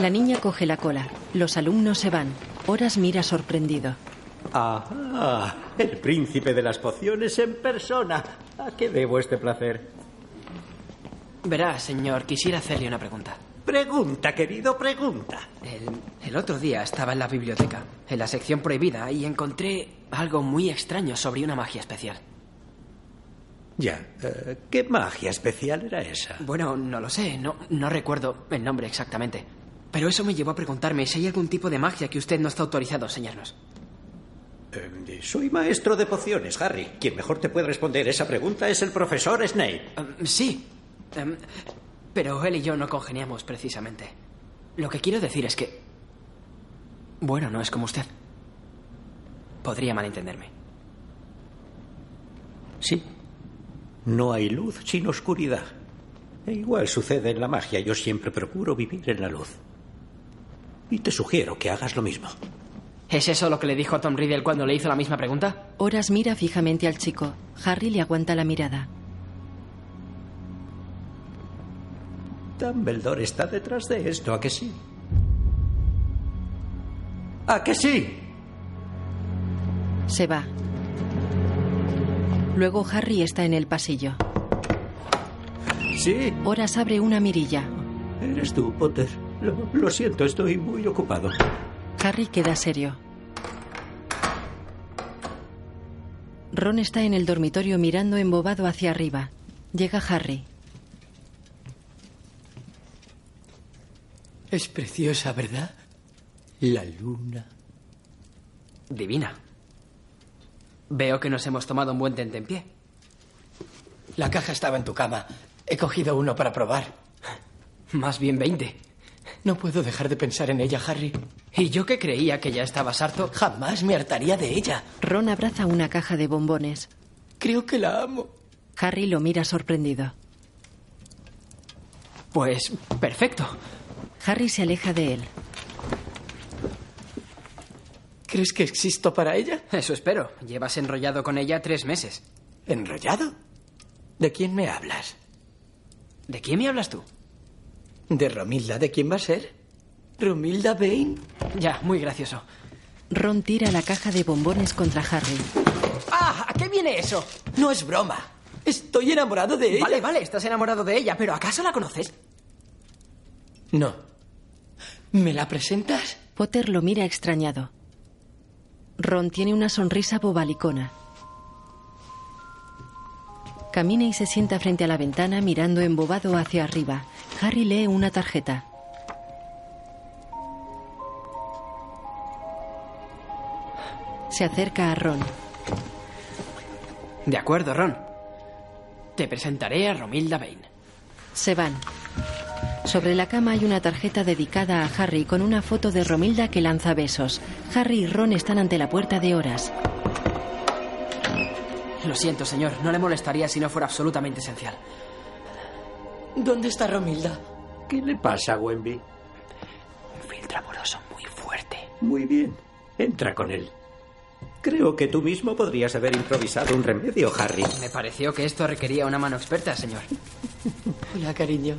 La niña coge la cola. Los alumnos se van. Horas mira sorprendido. Ah, el príncipe de las pociones en persona. ¿A qué debo este placer? Verá, señor, quisiera hacerle una pregunta. Pregunta, querido, pregunta. El, el, otro día estaba en la biblioteca, en la sección prohibida, y encontré algo muy extraño sobre una magia especial. Ya, uh, ¿qué magia especial era esa? Bueno, no lo sé, no, no recuerdo el nombre exactamente. Pero eso me llevó a preguntarme si hay algún tipo de magia que usted no está autorizado a enseñarnos. Eh, soy maestro de pociones, Harry. Quien mejor te puede responder esa pregunta es el profesor Snape. Um, sí. Um, pero él y yo no congeniamos precisamente. Lo que quiero decir es que... Bueno, no es como usted. Podría malentenderme. Sí. No hay luz sin oscuridad. E igual sucede en la magia. Yo siempre procuro vivir en la luz. Y te sugiero que hagas lo mismo. ¿Es eso lo que le dijo a Tom Riddle cuando le hizo la misma pregunta? Horas mira fijamente al chico. Harry le aguanta la mirada. Dumbledore está detrás de esto, ¿a que sí? ¿A que sí? Se va. Luego Harry está en el pasillo. Sí. Horas abre una mirilla. Eres tú, Potter. Lo, lo siento, estoy muy ocupado. Harry queda serio. Ron está en el dormitorio mirando embobado hacia arriba. Llega Harry. Es preciosa, ¿verdad? La luna. Divina. Veo que nos hemos tomado un buen tentempié. La caja estaba en tu cama. He cogido uno para probar. Más bien veinte. No puedo dejar de pensar en ella, Harry. ¿Y yo que creía que ya estabas harto? Jamás me hartaría de ella. Ron abraza una caja de bombones. Creo que la amo. Harry lo mira sorprendido. Pues perfecto. Harry se aleja de él. ¿Crees que existo para ella? Eso espero. Llevas enrollado con ella tres meses. ¿Enrollado? ¿De quién me hablas? ¿De quién me hablas tú? ¿De Romilda? ¿De quién va a ser? ¿Romilda Bain? Ya, muy gracioso. Ron tira la caja de bombones contra Harry. ¡Ah! ¿A qué viene eso? No es broma. Estoy enamorado de ella. Vale, vale, estás enamorado de ella, pero ¿acaso la conoces? No. ¿Me la presentas? Potter lo mira extrañado. Ron tiene una sonrisa bobalicona. Camina y se sienta frente a la ventana mirando embobado hacia arriba. Harry lee una tarjeta. Se acerca a Ron. De acuerdo, Ron. Te presentaré a Romilda Bain. Se van. Sobre la cama hay una tarjeta dedicada a Harry con una foto de Romilda que lanza besos. Harry y Ron están ante la puerta de horas. Lo siento, señor. No le molestaría si no fuera absolutamente esencial. ¿Dónde está Romilda? ¿Qué le pasa, Wemby? Un filtro amoroso muy fuerte. Muy bien. Entra con él. Creo que tú mismo podrías haber improvisado un remedio, Harry. Me pareció que esto requería una mano experta, señor. Hola, cariño.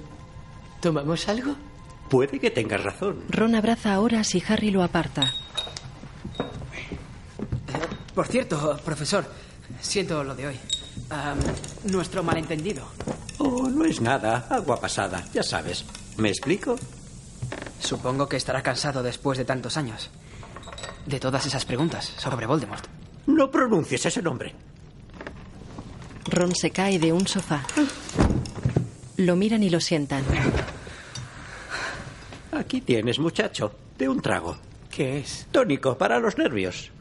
¿Tomamos algo? Puede que tengas razón. Ron abraza a Horas y Harry lo aparta. Por cierto, profesor, siento lo de hoy. Nuestro malentendido. Oh, no es nada. Agua pasada, ya sabes. ¿Me explico? Supongo que estará cansado después de tantos años. De todas esas preguntas sobre Voldemort. No pronuncies ese nombre. Ron se cae de un sofá. Lo miran y lo sientan. Aquí tienes, muchacho. De un trago. ¿Qué es? Tónico para los nervios.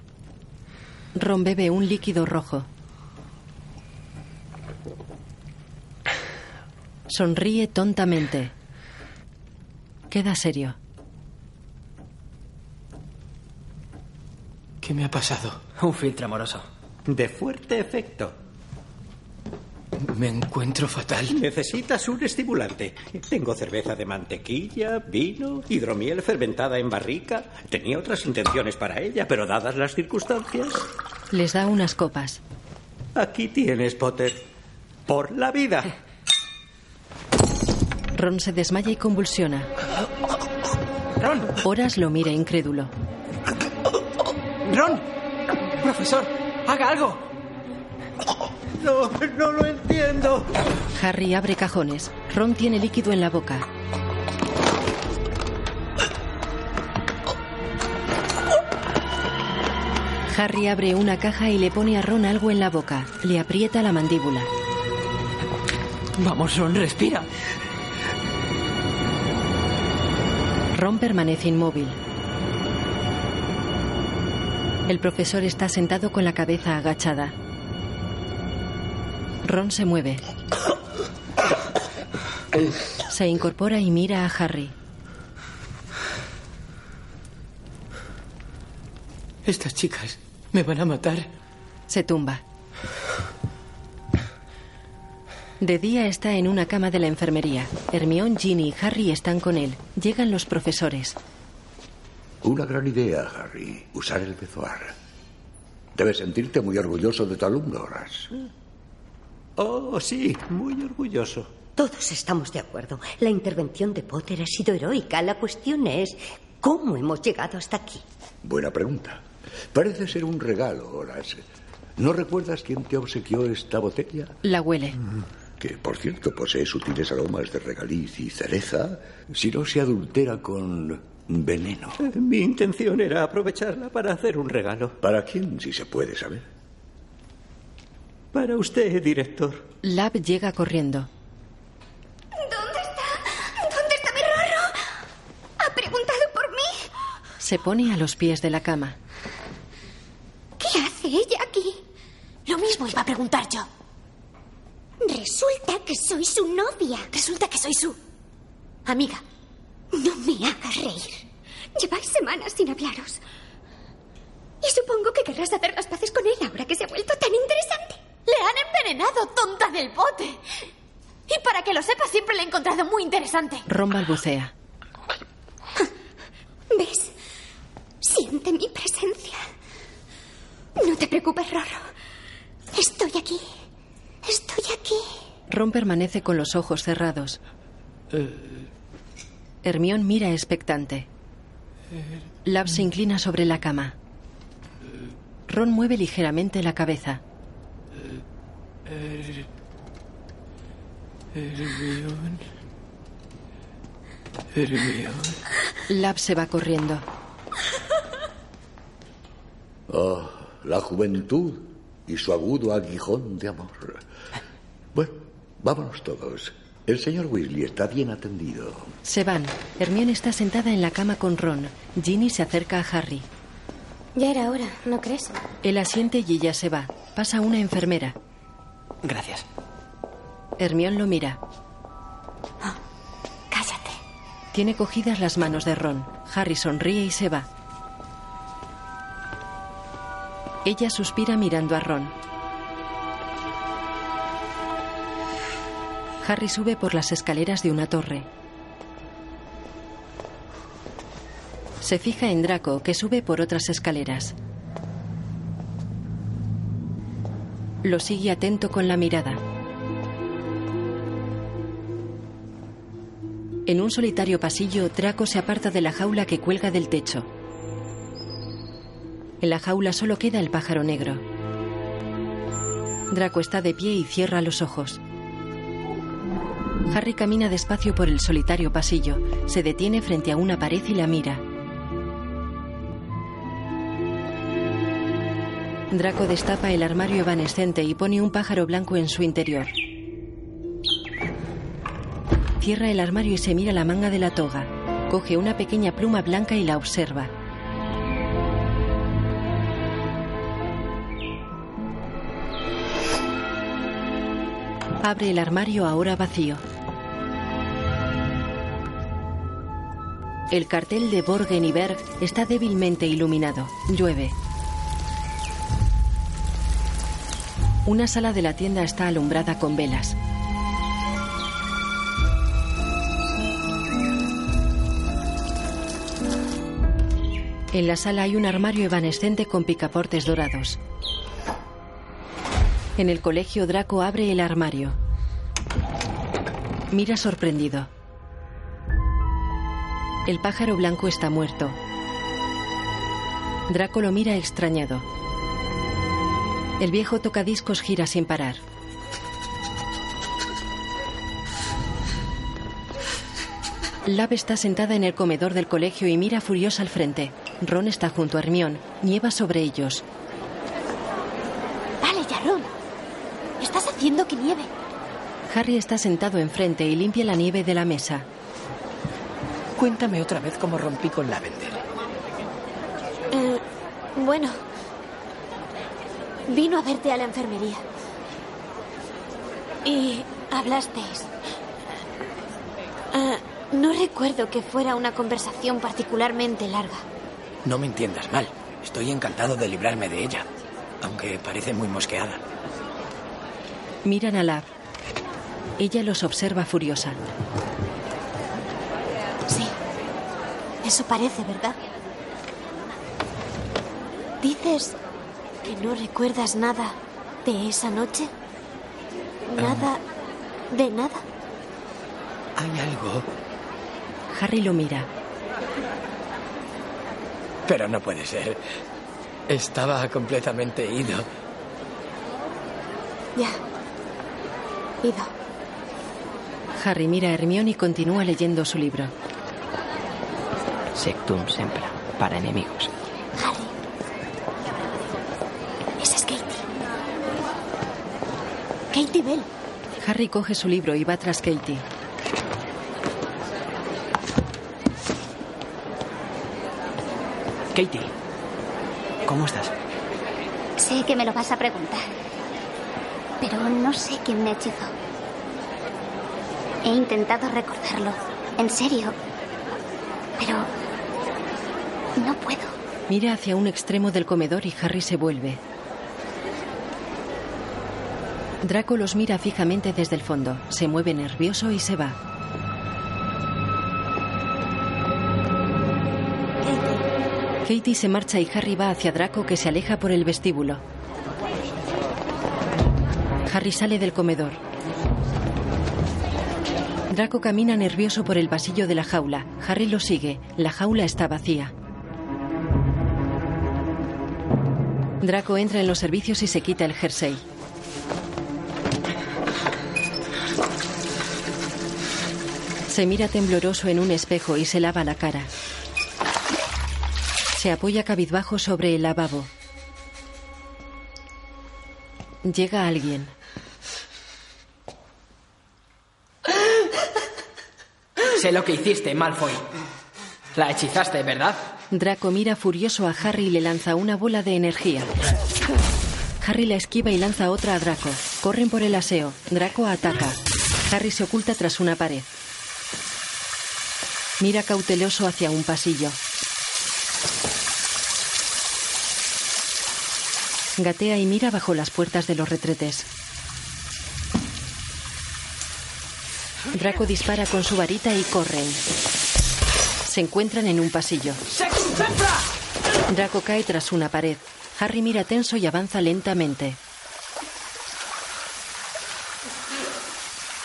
Ron bebe un líquido rojo. Sonríe tontamente. Queda serio. ¿Qué me ha pasado? Un filtro amoroso. De fuerte efecto. Me encuentro fatal. Necesitas un estimulante. Tengo cerveza de mantequilla, vino, hidromiel fermentada en barrica. Tenía otras intenciones para ella, pero dadas las circunstancias. Les da unas copas. Aquí tienes, Potter. Por la vida. Ron se desmaya y convulsiona. Ron. Horas lo mira incrédulo. Ron. Profesor, haga algo. No, no lo entiendo. Harry abre cajones. Ron tiene líquido en la boca. Harry abre una caja y le pone a Ron algo en la boca. Le aprieta la mandíbula. Vamos, Ron, respira. Ron permanece inmóvil. El profesor está sentado con la cabeza agachada. Ron se mueve. Se incorpora y mira a Harry. Estas chicas me van a matar. Se tumba. De día está en una cama de la enfermería. Hermione, Ginny y Harry están con él. Llegan los profesores. Una gran idea, Harry. Usar el bezoar. Debes sentirte muy orgulloso de tu alumno, Horas. Oh, sí, muy orgulloso. Todos estamos de acuerdo. La intervención de Potter ha sido heroica. La cuestión es cómo hemos llegado hasta aquí. Buena pregunta. Parece ser un regalo, Horas. ¿No recuerdas quién te obsequió esta botella? La huele. Que, por cierto, posee sutiles aromas de regaliz y cereza, si no se adultera con veneno. Mi intención era aprovecharla para hacer un regalo. ¿Para quién, si se puede saber? Para usted, director. Lab llega corriendo. ¿Dónde está? ¿Dónde está mi rorro? ¿Ha preguntado por mí? Se pone a los pies de la cama. ¿Qué hace ella aquí? Lo mismo iba a preguntar yo. Resulta que soy su novia. Resulta que soy su amiga. No me hagas reír. Lleváis semanas sin hablaros. Y supongo que querrás hacer las paces con él ahora que se ha vuelto tan interesante. Le han envenenado, tonta del bote. Y para que lo sepa, siempre le he encontrado muy interesante. Ron balbucea. ¿Ves? Siente mi presencia. No te preocupes, Rorro. Estoy aquí. Estoy aquí. Ron permanece con los ojos cerrados. Hermión mira expectante. Lab se inclina sobre la cama. Ron mueve ligeramente la cabeza. Hermión. Hermión. Lab se va corriendo. Oh, la juventud y su agudo aguijón de amor. Bueno, vámonos todos. El señor Weasley está bien atendido. Se van. Hermione está sentada en la cama con Ron. Ginny se acerca a Harry. Ya era hora, ¿no crees? Él asiente y ella se va. Pasa una enfermera. Gracias. Hermión lo mira. Cállate. Tiene cogidas las manos de Ron. Harry sonríe y se va. Ella suspira mirando a Ron. Harry sube por las escaleras de una torre. Se fija en Draco, que sube por otras escaleras. Lo sigue atento con la mirada. En un solitario pasillo, Draco se aparta de la jaula que cuelga del techo. En la jaula solo queda el pájaro negro. Draco está de pie y cierra los ojos. Harry camina despacio por el solitario pasillo. Se detiene frente a una pared y la mira. Draco destapa el armario evanescente y pone un pájaro blanco en su interior. Cierra el armario y se mira la manga de la toga. Coge una pequeña pluma blanca y la observa. Abre el armario ahora vacío. El cartel de Borgen y Berg está débilmente iluminado. Llueve. Una sala de la tienda está alumbrada con velas. En la sala hay un armario evanescente con picaportes dorados. En el colegio Draco abre el armario. Mira sorprendido. El pájaro blanco está muerto. Draco lo mira extrañado. El viejo tocadiscos gira sin parar. Lab está sentada en el comedor del colegio y mira furiosa al frente. Ron está junto a Hermión. Nieva sobre ellos. Vale, ya, Ron. Estás haciendo que nieve. Harry está sentado enfrente y limpia la nieve de la mesa. Cuéntame otra vez cómo rompí con Lavender. Eh, bueno. Vino a verte a la enfermería. Y hablasteis. Eh, no recuerdo que fuera una conversación particularmente larga. No me entiendas mal. Estoy encantado de librarme de ella. Aunque parece muy mosqueada. Miran a Lab. Ella los observa furiosa. Sí. Eso parece, ¿verdad? ¿Dices que no recuerdas nada de esa noche? ¿Nada de nada? Hay algo. Harry lo mira. Pero no puede ser. Estaba completamente ido. Ya. Ido. Harry mira a Hermione y continúa leyendo su libro. Sectum sempra, para enemigos. Harry. Esa es Katie. Katie Bell. Harry coge su libro y va tras Katie. Katie, ¿cómo estás? Sé que me lo vas a preguntar. Pero no sé quién me hechizó. He intentado recordarlo. En serio. Pero... No puedo. Mira hacia un extremo del comedor y Harry se vuelve. Draco los mira fijamente desde el fondo. Se mueve nervioso y se va. Katie se marcha y Harry va hacia Draco que se aleja por el vestíbulo. Harry sale del comedor. Draco camina nervioso por el pasillo de la jaula. Harry lo sigue. La jaula está vacía. Draco entra en los servicios y se quita el jersey. Se mira tembloroso en un espejo y se lava la cara. Se apoya cabizbajo sobre el lavabo. Llega alguien. Sé lo que hiciste, Malfoy. La hechizaste, ¿verdad? Draco mira furioso a Harry y le lanza una bola de energía. Harry la esquiva y lanza otra a Draco. Corren por el aseo. Draco ataca. Harry se oculta tras una pared. Mira cauteloso hacia un pasillo. Gatea y mira bajo las puertas de los retretes. Draco dispara con su varita y corren. Se encuentran en un pasillo. Draco cae tras una pared. Harry mira tenso y avanza lentamente.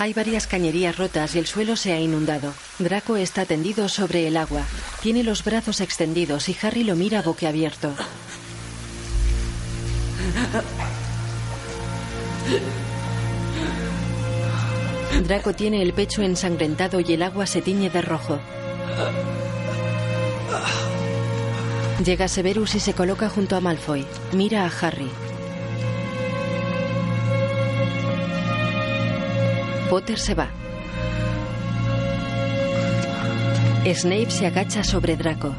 Hay varias cañerías rotas y el suelo se ha inundado. Draco está tendido sobre el agua. Tiene los brazos extendidos y Harry lo mira boquiabierto. Draco tiene el pecho ensangrentado y el agua se tiñe de rojo. Llega Severus y se coloca junto a Malfoy. Mira a Harry. Potter se va. Snape se agacha sobre Draco.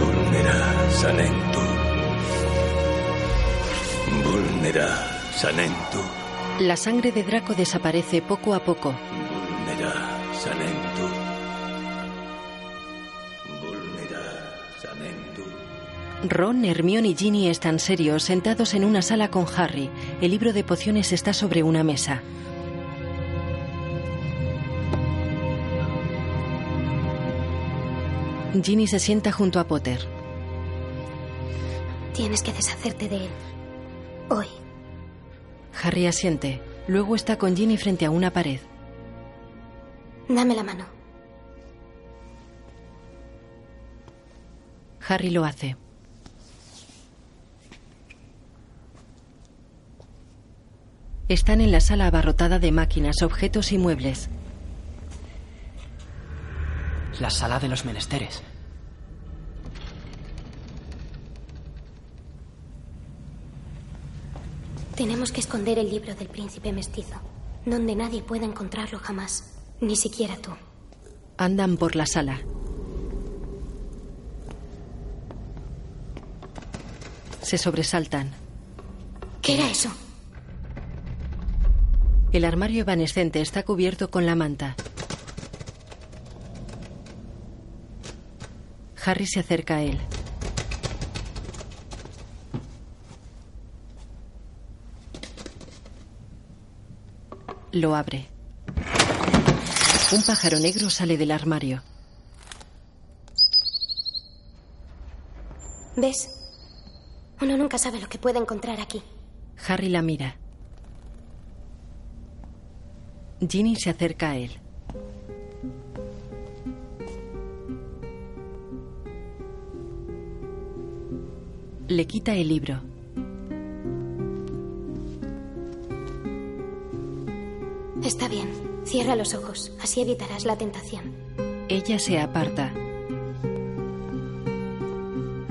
Vulnera sanentur. Vulnera sanentur. La sangre de Draco desaparece poco a poco. Vulnera sanentur. Ron, Hermione y Ginny están serios, sentados en una sala con Harry. El libro de pociones está sobre una mesa. Ginny se sienta junto a Potter. Tienes que deshacerte de él. Hoy. Harry asiente. Luego está con Ginny frente a una pared. Dame la mano. Harry lo hace. Están en la sala abarrotada de máquinas, objetos y muebles. La sala de los menesteres. Tenemos que esconder el libro del príncipe mestizo, donde nadie pueda encontrarlo jamás, ni siquiera tú. Andan por la sala. Se sobresaltan. ¿Qué era eso? El armario evanescente está cubierto con la manta. Harry se acerca a él. Lo abre. Un pájaro negro sale del armario. ¿Ves? Uno nunca sabe lo que puede encontrar aquí. Harry la mira. Ginny se acerca a él. Le quita el libro. Está bien. Cierra los ojos. Así evitarás la tentación. Ella se aparta.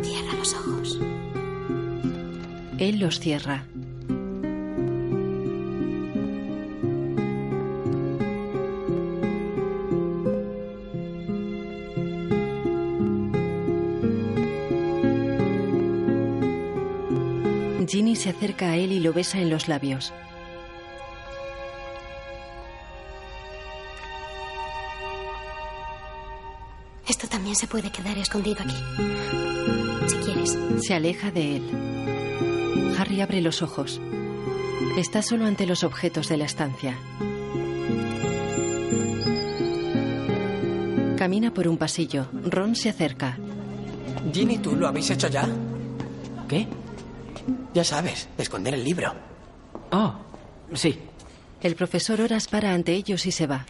Cierra los ojos. Él los cierra. Se acerca a él y lo besa en los labios. Esto también se puede quedar escondido aquí. Si quieres. Se aleja de él. Harry abre los ojos. Está solo ante los objetos de la estancia. Camina por un pasillo. Ron se acerca. Ginny, ¿tú lo habéis hecho ya? ¿Qué? Ya sabes, esconder el libro. Oh, sí. El profesor Horas para ante ellos y se va.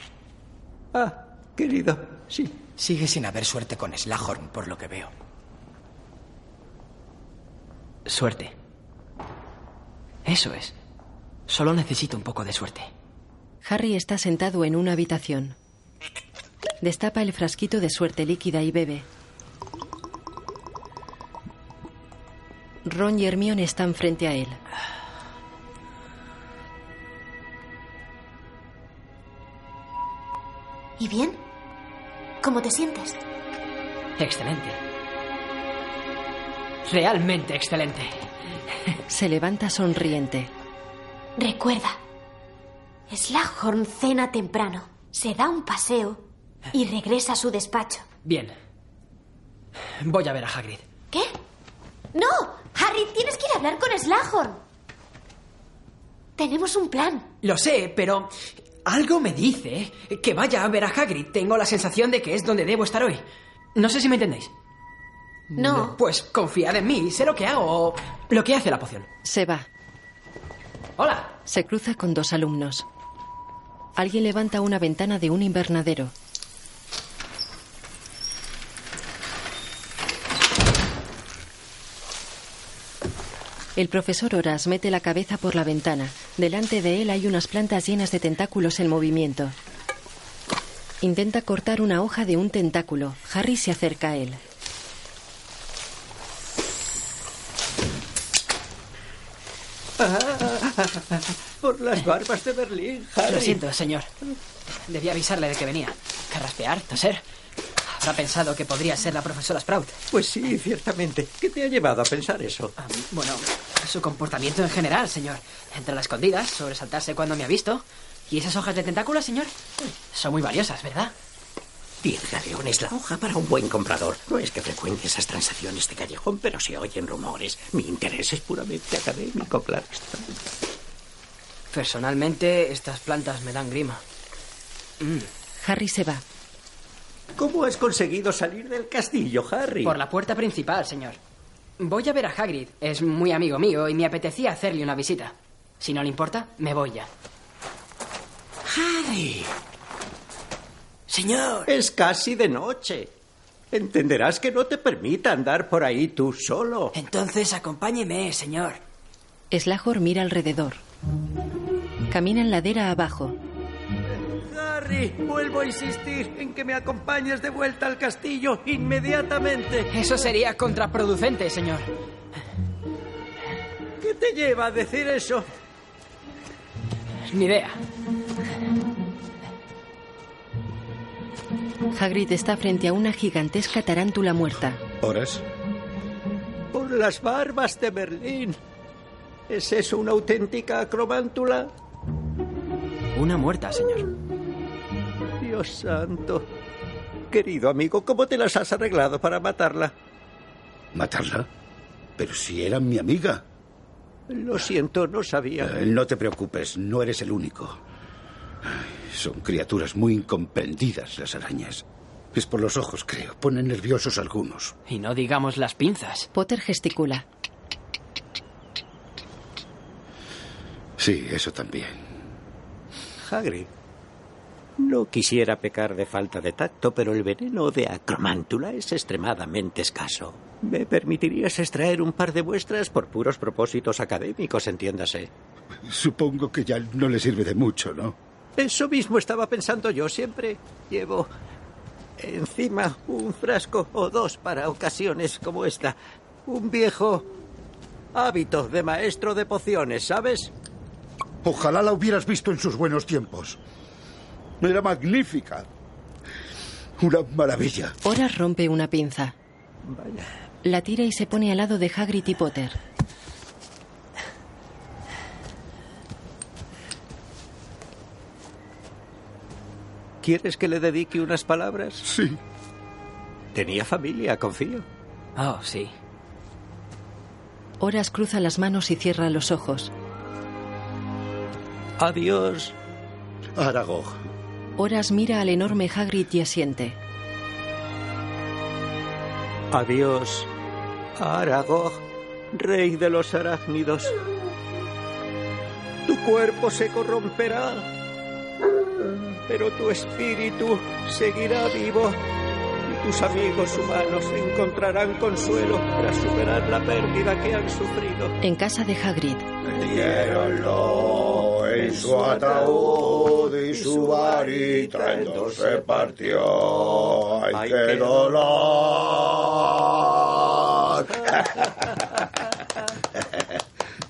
Ah, querido, sí. Sigue sin haber suerte con Slahorn, por lo que veo. Suerte. Eso es. Solo necesito un poco de suerte. Harry está sentado en una habitación. Destapa el frasquito de suerte líquida y bebe. Ron y Hermione están frente a él. ¿Y bien? ¿Cómo te sientes? Excelente. Realmente excelente. Se levanta sonriente. Recuerda, Slughorn cena temprano, se da un paseo y regresa a su despacho. Bien. Voy a ver a Hagrid. ¿Qué? ¡No! Harry, tienes que ir a hablar con Slughorn. Tenemos un plan. Lo sé, pero algo me dice que vaya a ver a Hagrid. Tengo la sensación de que es donde debo estar hoy. No sé si me entendéis. No. Pues confiad en mí, sé lo que hago o lo que hace la poción. Se va. Hola. Se cruza con dos alumnos. Alguien levanta una ventana de un invernadero. El profesor Horas mete la cabeza por la ventana. Delante de él hay unas plantas llenas de tentáculos en movimiento. Intenta cortar una hoja de un tentáculo. Harry se acerca a él. por las barbas de Berlín, Harry. Lo siento, señor. Debí avisarle de que venía. Carraspear, toser. Habrá pensado que podría ser la profesora Sprout. Pues sí, ciertamente. ¿Qué te ha llevado a pensar eso? Ah, bueno, su comportamiento en general, señor. Entre las escondidas, sobresaltarse cuando me ha visto. ¿Y esas hojas de tentáculos, señor? Son muy valiosas, ¿verdad? Diez galeones la hoja para un buen comprador. No es que frecuente esas transacciones de callejón, pero se oyen rumores. Mi interés es puramente académico, claro está. Personalmente, estas plantas me dan grima. Mm. Harry se va. ¿Cómo has conseguido salir del castillo, Harry? Por la puerta principal, señor. Voy a ver a Hagrid. Es muy amigo mío y me apetecía hacerle una visita. Si no le importa, me voy ya. Harry. Señor. Es casi de noche. Entenderás que no te permita andar por ahí tú solo. Entonces acompáñeme, señor. Slahor mira alrededor. Camina en ladera abajo. Harry, vuelvo a insistir en que me acompañes de vuelta al castillo inmediatamente. Eso sería contraproducente, señor. ¿Qué te lleva a decir eso? Ni idea. Hagrid está frente a una gigantesca tarántula muerta. ¿Horas? Por las barbas de Berlín. ¿Es eso una auténtica acromántula? Una muerta, señor. Dios santo. Querido amigo, ¿cómo te las has arreglado para matarla? ¿Matarla? Pero si era mi amiga. Lo siento, no sabía. Eh, no te preocupes, no eres el único. Ay, son criaturas muy incomprendidas las arañas. Es por los ojos, creo. Ponen nerviosos algunos. Y no digamos las pinzas. Potter gesticula. Sí, eso también. Hagrid. No quisiera pecar de falta de tacto, pero el veneno de acromántula es extremadamente escaso. ¿Me permitirías extraer un par de muestras por puros propósitos académicos, entiéndase? Supongo que ya no le sirve de mucho, ¿no? Eso mismo estaba pensando yo. Siempre llevo encima un frasco o dos para ocasiones como esta. Un viejo hábito de maestro de pociones, ¿sabes? Ojalá la hubieras visto en sus buenos tiempos. Era magnífica. Una maravilla. Horas rompe una pinza. Vaya. La tira y se pone al lado de Hagrid y Potter. ¿Quieres que le dedique unas palabras? Sí. Tenía familia, confío. Oh, sí. Horas cruza las manos y cierra los ojos. Adiós. Aragog. Horas mira al enorme Hagrid y asiente. Adiós, Aragog, rey de los arácnidos. Tu cuerpo se corromperá, pero tu espíritu seguirá vivo tus amigos humanos encontrarán consuelo tras superar la pérdida que han sufrido. En casa de Hagrid. Metieronlo en su ataúd y su varita en dos se partió. ¡Ay, qué dolor!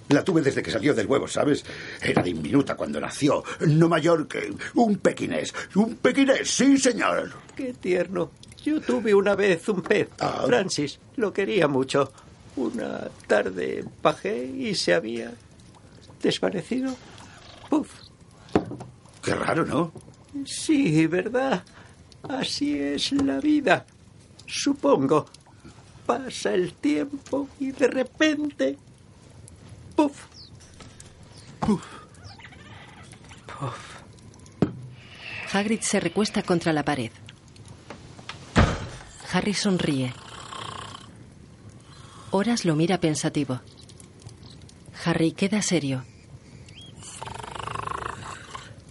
La tuve desde que salió del huevo, ¿sabes? Era diminuta cuando nació, no mayor que un pequinés. Un pequinés, sí, señor. Qué tierno. Yo tuve una vez un pez. Ah. Francis lo quería mucho. Una tarde bajé y se había desvanecido. Puf. Qué raro, ¿no? Sí, ¿verdad? Así es la vida. Supongo. Pasa el tiempo y de repente... ¡Puf! ¡Puf! Hagrid se recuesta contra la pared. Harry sonríe. Horas lo mira pensativo. Harry queda serio.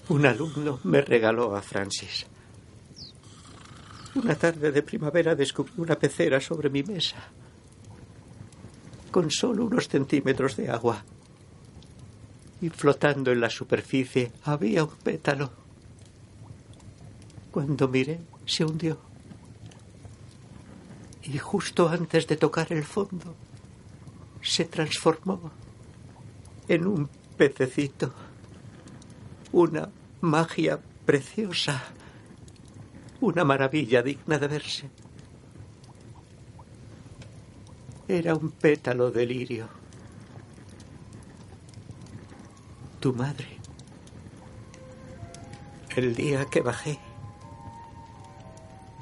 Un alumno me regaló a Francis. Una tarde de primavera descubrí una pecera sobre mi mesa, con solo unos centímetros de agua. Y flotando en la superficie había un pétalo. Cuando miré, se hundió. Y justo antes de tocar el fondo, se transformó en un pececito. Una magia preciosa. Una maravilla digna de verse. Era un pétalo de lirio. Tu madre. El día que bajé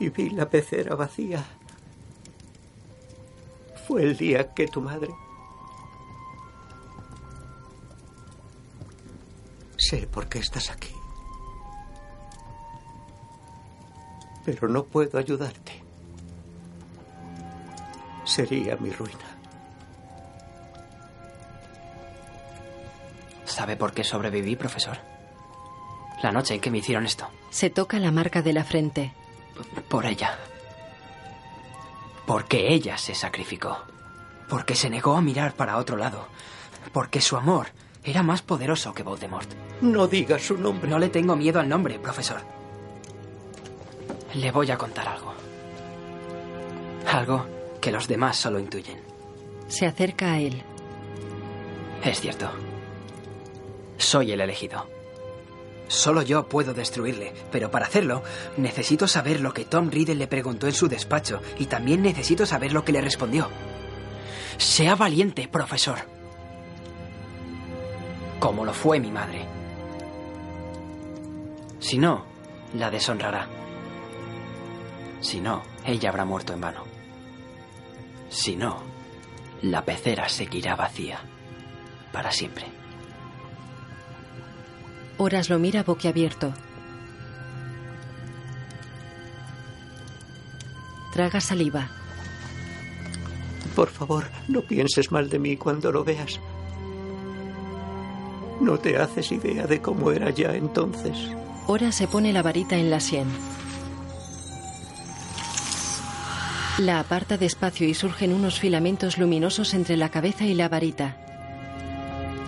y vi la pecera vacía. Fue el día que tu madre Sé por qué estás aquí. Pero no puedo ayudarte. Sería mi ruina. ¿Sabe por qué sobreviví, profesor? La noche en que me hicieron esto. Se toca la marca de la frente. Por ella. Porque ella se sacrificó. Porque se negó a mirar para otro lado. Porque su amor era más poderoso que Voldemort. No diga su nombre. No le tengo miedo al nombre, profesor. Le voy a contar algo. Algo que los demás solo intuyen. Se acerca a él. Es cierto. Soy el elegido. Solo yo puedo destruirle, pero para hacerlo necesito saber lo que Tom Riddle le preguntó en su despacho y también necesito saber lo que le respondió. Sea valiente, profesor. Como lo fue mi madre. Si no, la deshonrará. Si no, ella habrá muerto en vano. Si no, la pecera seguirá vacía. Para siempre. Horas lo mira boquiabierto. Traga saliva. Por favor, no pienses mal de mí cuando lo veas. No te haces idea de cómo era ya entonces. Horas se pone la varita en la sien. La aparta despacio y surgen unos filamentos luminosos entre la cabeza y la varita.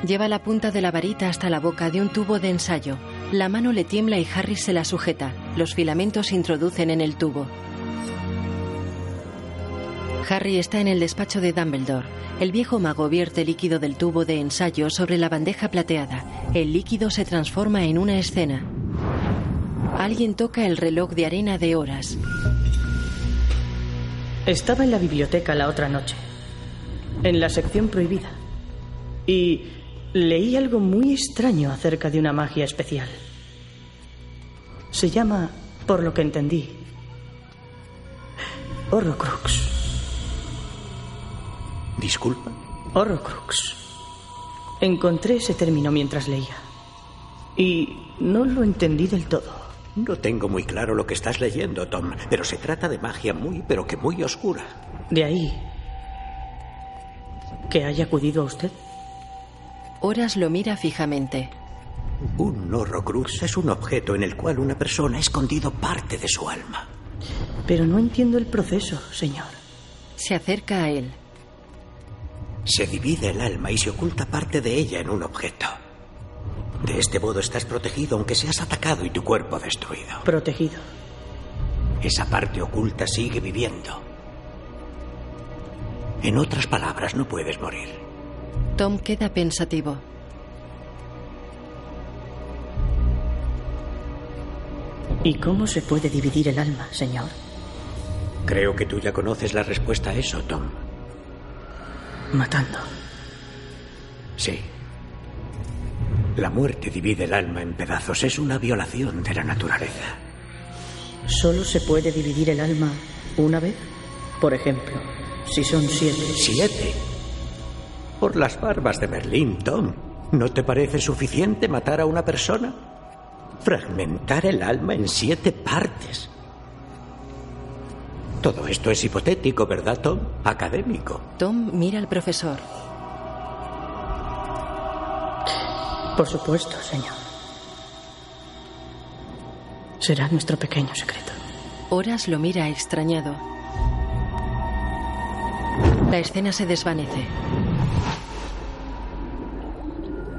Lleva la punta de la varita hasta la boca de un tubo de ensayo. La mano le tiembla y Harry se la sujeta. Los filamentos se introducen en el tubo. Harry está en el despacho de Dumbledore. El viejo mago vierte líquido del tubo de ensayo sobre la bandeja plateada. El líquido se transforma en una escena. Alguien toca el reloj de arena de horas. Estaba en la biblioteca la otra noche, en la sección prohibida, y leí algo muy extraño acerca de una magia especial. Se llama, por lo que entendí, Horrocrux. Disculpa. Horrocrux. Encontré ese término mientras leía. Y no lo entendí del todo. No tengo muy claro lo que estás leyendo, Tom, pero se trata de magia muy, pero que muy oscura. De ahí que haya acudido a usted. Horas lo mira fijamente. Un horrocrux es un objeto en el cual una persona ha escondido parte de su alma. Pero no entiendo el proceso, señor. Se acerca a él. Se divide el alma y se oculta parte de ella en un objeto. De este modo estás protegido aunque seas atacado y tu cuerpo destruido. Protegido. Esa parte oculta sigue viviendo. En otras palabras, no puedes morir. Tom queda pensativo. ¿Y cómo se puede dividir el alma, señor? Creo que tú ya conoces la respuesta a eso, Tom. Matando. Sí. La muerte divide el alma en pedazos. Es una violación de la naturaleza. ¿Solo se puede dividir el alma una vez? Por ejemplo, si son siete. ¿Siete? Por las barbas de Berlín, Tom. ¿No te parece suficiente matar a una persona? Fragmentar el alma en siete partes. Todo esto es hipotético, ¿verdad, Tom? Académico. Tom mira al profesor. Por supuesto, señor. Será nuestro pequeño secreto. Horas lo mira extrañado. La escena se desvanece.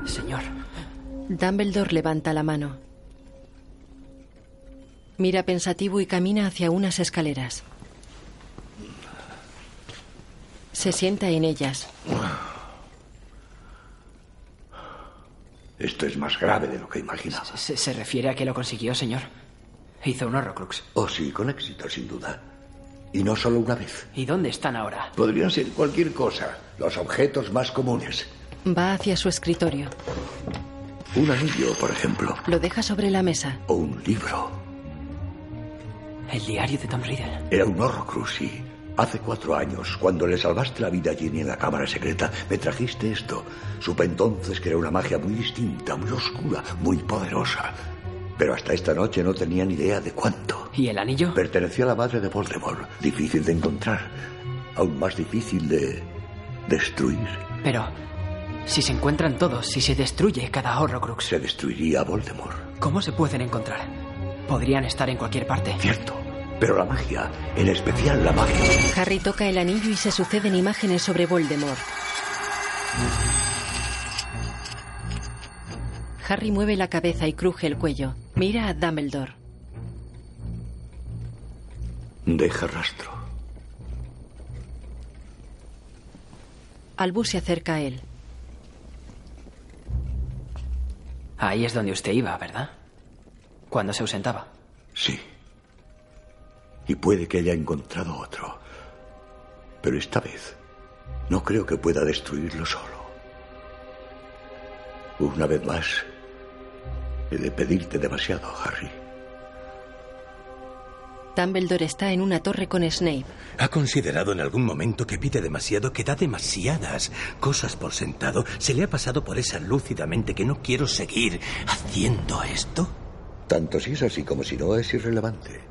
Señor. Dumbledore levanta la mano. Mira pensativo y camina hacia unas escaleras. Se sienta en ellas. Esto es más grave de lo que imaginaba. ¿Se, se refiere a que lo consiguió, señor? Hizo un horrocrux. Oh, sí, con éxito, sin duda. Y no solo una vez. ¿Y dónde están ahora? Podrían ser cualquier cosa, los objetos más comunes. Va hacia su escritorio. Un anillo, por ejemplo. Lo deja sobre la mesa. O un libro. El diario de Tom Riddle. Era un horrocrux, sí. Hace cuatro años, cuando le salvaste la vida a Ginny en la cámara secreta, me trajiste esto. Supe entonces que era una magia muy distinta, muy oscura, muy poderosa. Pero hasta esta noche no tenía ni idea de cuánto. ¿Y el anillo? Perteneció a la madre de Voldemort. Difícil de encontrar. Aún más difícil de destruir. Pero, si se encuentran todos, si se destruye cada Horrocrux. Se destruiría a Voldemort. ¿Cómo se pueden encontrar? Podrían estar en cualquier parte. Cierto. Pero la magia, en especial la magia. Harry toca el anillo y se suceden imágenes sobre Voldemort. Harry mueve la cabeza y cruje el cuello. Mira a Dumbledore. Deja rastro. Albus se acerca a él. Ahí es donde usted iba, ¿verdad? Cuando se ausentaba. Sí. Y puede que haya encontrado otro. Pero esta vez no creo que pueda destruirlo solo. Una vez más, he de pedirte demasiado, Harry. Dumbledore está en una torre con Snape. ¿Ha considerado en algún momento que pide demasiado, que da demasiadas cosas por sentado? ¿Se le ha pasado por esa lúcidamente que no quiero seguir haciendo esto? Tanto si es así como si no es irrelevante.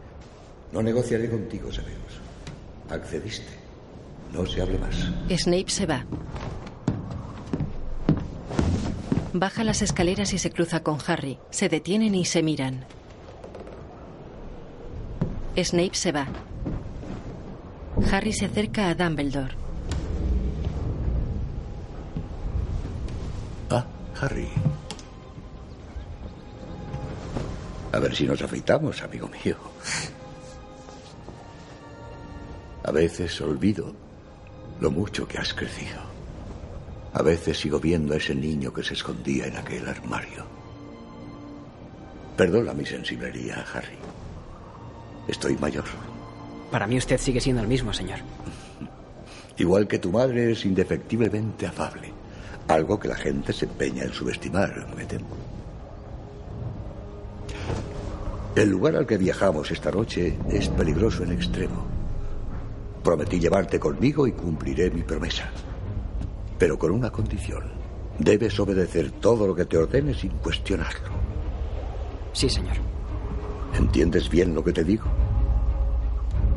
No negociaré contigo, Severus. Accediste. No se hable más. Snape se va. Baja las escaleras y se cruza con Harry. Se detienen y se miran. Snape se va. Harry se acerca a Dumbledore. Ah, Harry. A ver si nos afeitamos, amigo mío. A veces olvido lo mucho que has crecido. A veces sigo viendo a ese niño que se escondía en aquel armario. Perdona mi sensiblería, Harry. Estoy mayor. Para mí usted sigue siendo el mismo, señor. Igual que tu madre es indefectiblemente afable. Algo que la gente se empeña en subestimar, me temo. El lugar al que viajamos esta noche es peligroso en extremo. Prometí llevarte conmigo y cumpliré mi promesa. Pero con una condición. Debes obedecer todo lo que te ordene sin cuestionarlo. Sí, señor. ¿Entiendes bien lo que te digo?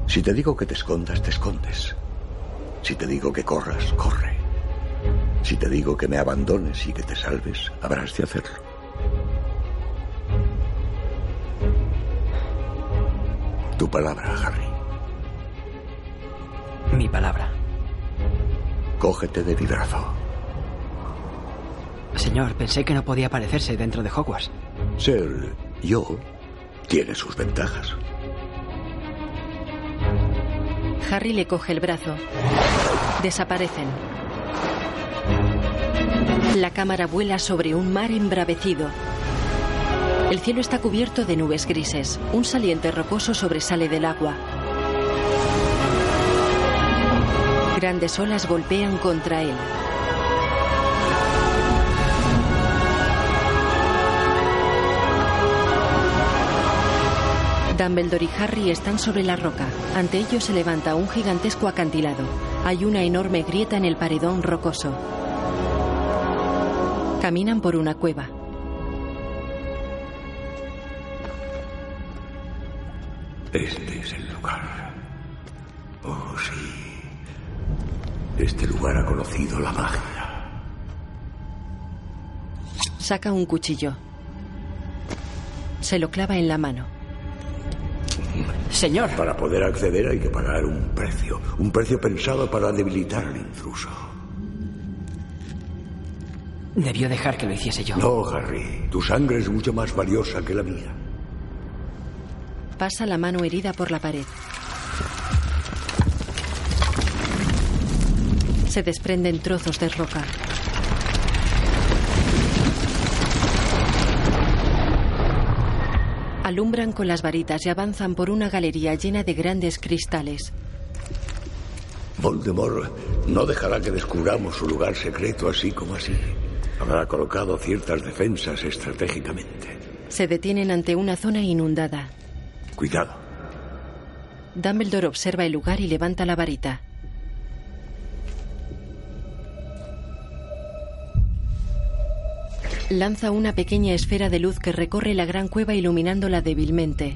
Si te digo que te escondas, te escondes. Si te digo que corras, corre. Si te digo que me abandones y que te salves, habrás de hacerlo. Tu palabra, Harry. Mi palabra. Cógete de mi brazo. Señor, pensé que no podía aparecerse dentro de Hogwarts. Ser yo tiene sus ventajas. Harry le coge el brazo. Desaparecen. La cámara vuela sobre un mar embravecido. El cielo está cubierto de nubes grises. Un saliente rocoso sobresale del agua. Grandes olas golpean contra él. Dumbledore y Harry están sobre la roca. Ante ellos se levanta un gigantesco acantilado. Hay una enorme grieta en el paredón rocoso. Caminan por una cueva. Este es el lugar. Oh, sí. Este lugar ha conocido la magia. Saca un cuchillo. Se lo clava en la mano. Señor. Para poder acceder hay que pagar un precio. Un precio pensado para debilitar al intruso. Debió dejar que lo hiciese yo. No, Harry. Tu sangre es mucho más valiosa que la mía. Pasa la mano herida por la pared. Se desprenden trozos de roca. Alumbran con las varitas y avanzan por una galería llena de grandes cristales. Voldemort no dejará que descubramos su lugar secreto así como así. Habrá colocado ciertas defensas estratégicamente. Se detienen ante una zona inundada. Cuidado. Dumbledore observa el lugar y levanta la varita. Lanza una pequeña esfera de luz que recorre la gran cueva iluminándola débilmente.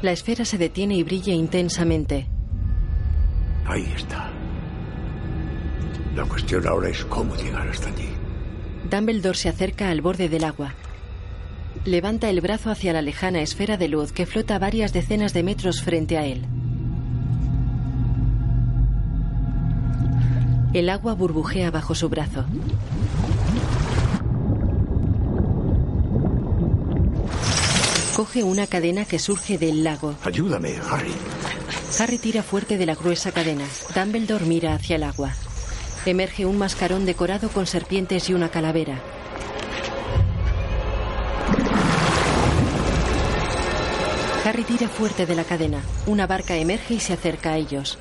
La esfera se detiene y brilla intensamente. Ahí está. La cuestión ahora es cómo llegar hasta allí. Dumbledore se acerca al borde del agua. Levanta el brazo hacia la lejana esfera de luz que flota varias decenas de metros frente a él. El agua burbujea bajo su brazo. Coge una cadena que surge del lago. Ayúdame, Harry. Harry tira fuerte de la gruesa cadena. Dumbledore mira hacia el agua. Emerge un mascarón decorado con serpientes y una calavera. Harry tira fuerte de la cadena. Una barca emerge y se acerca a ellos.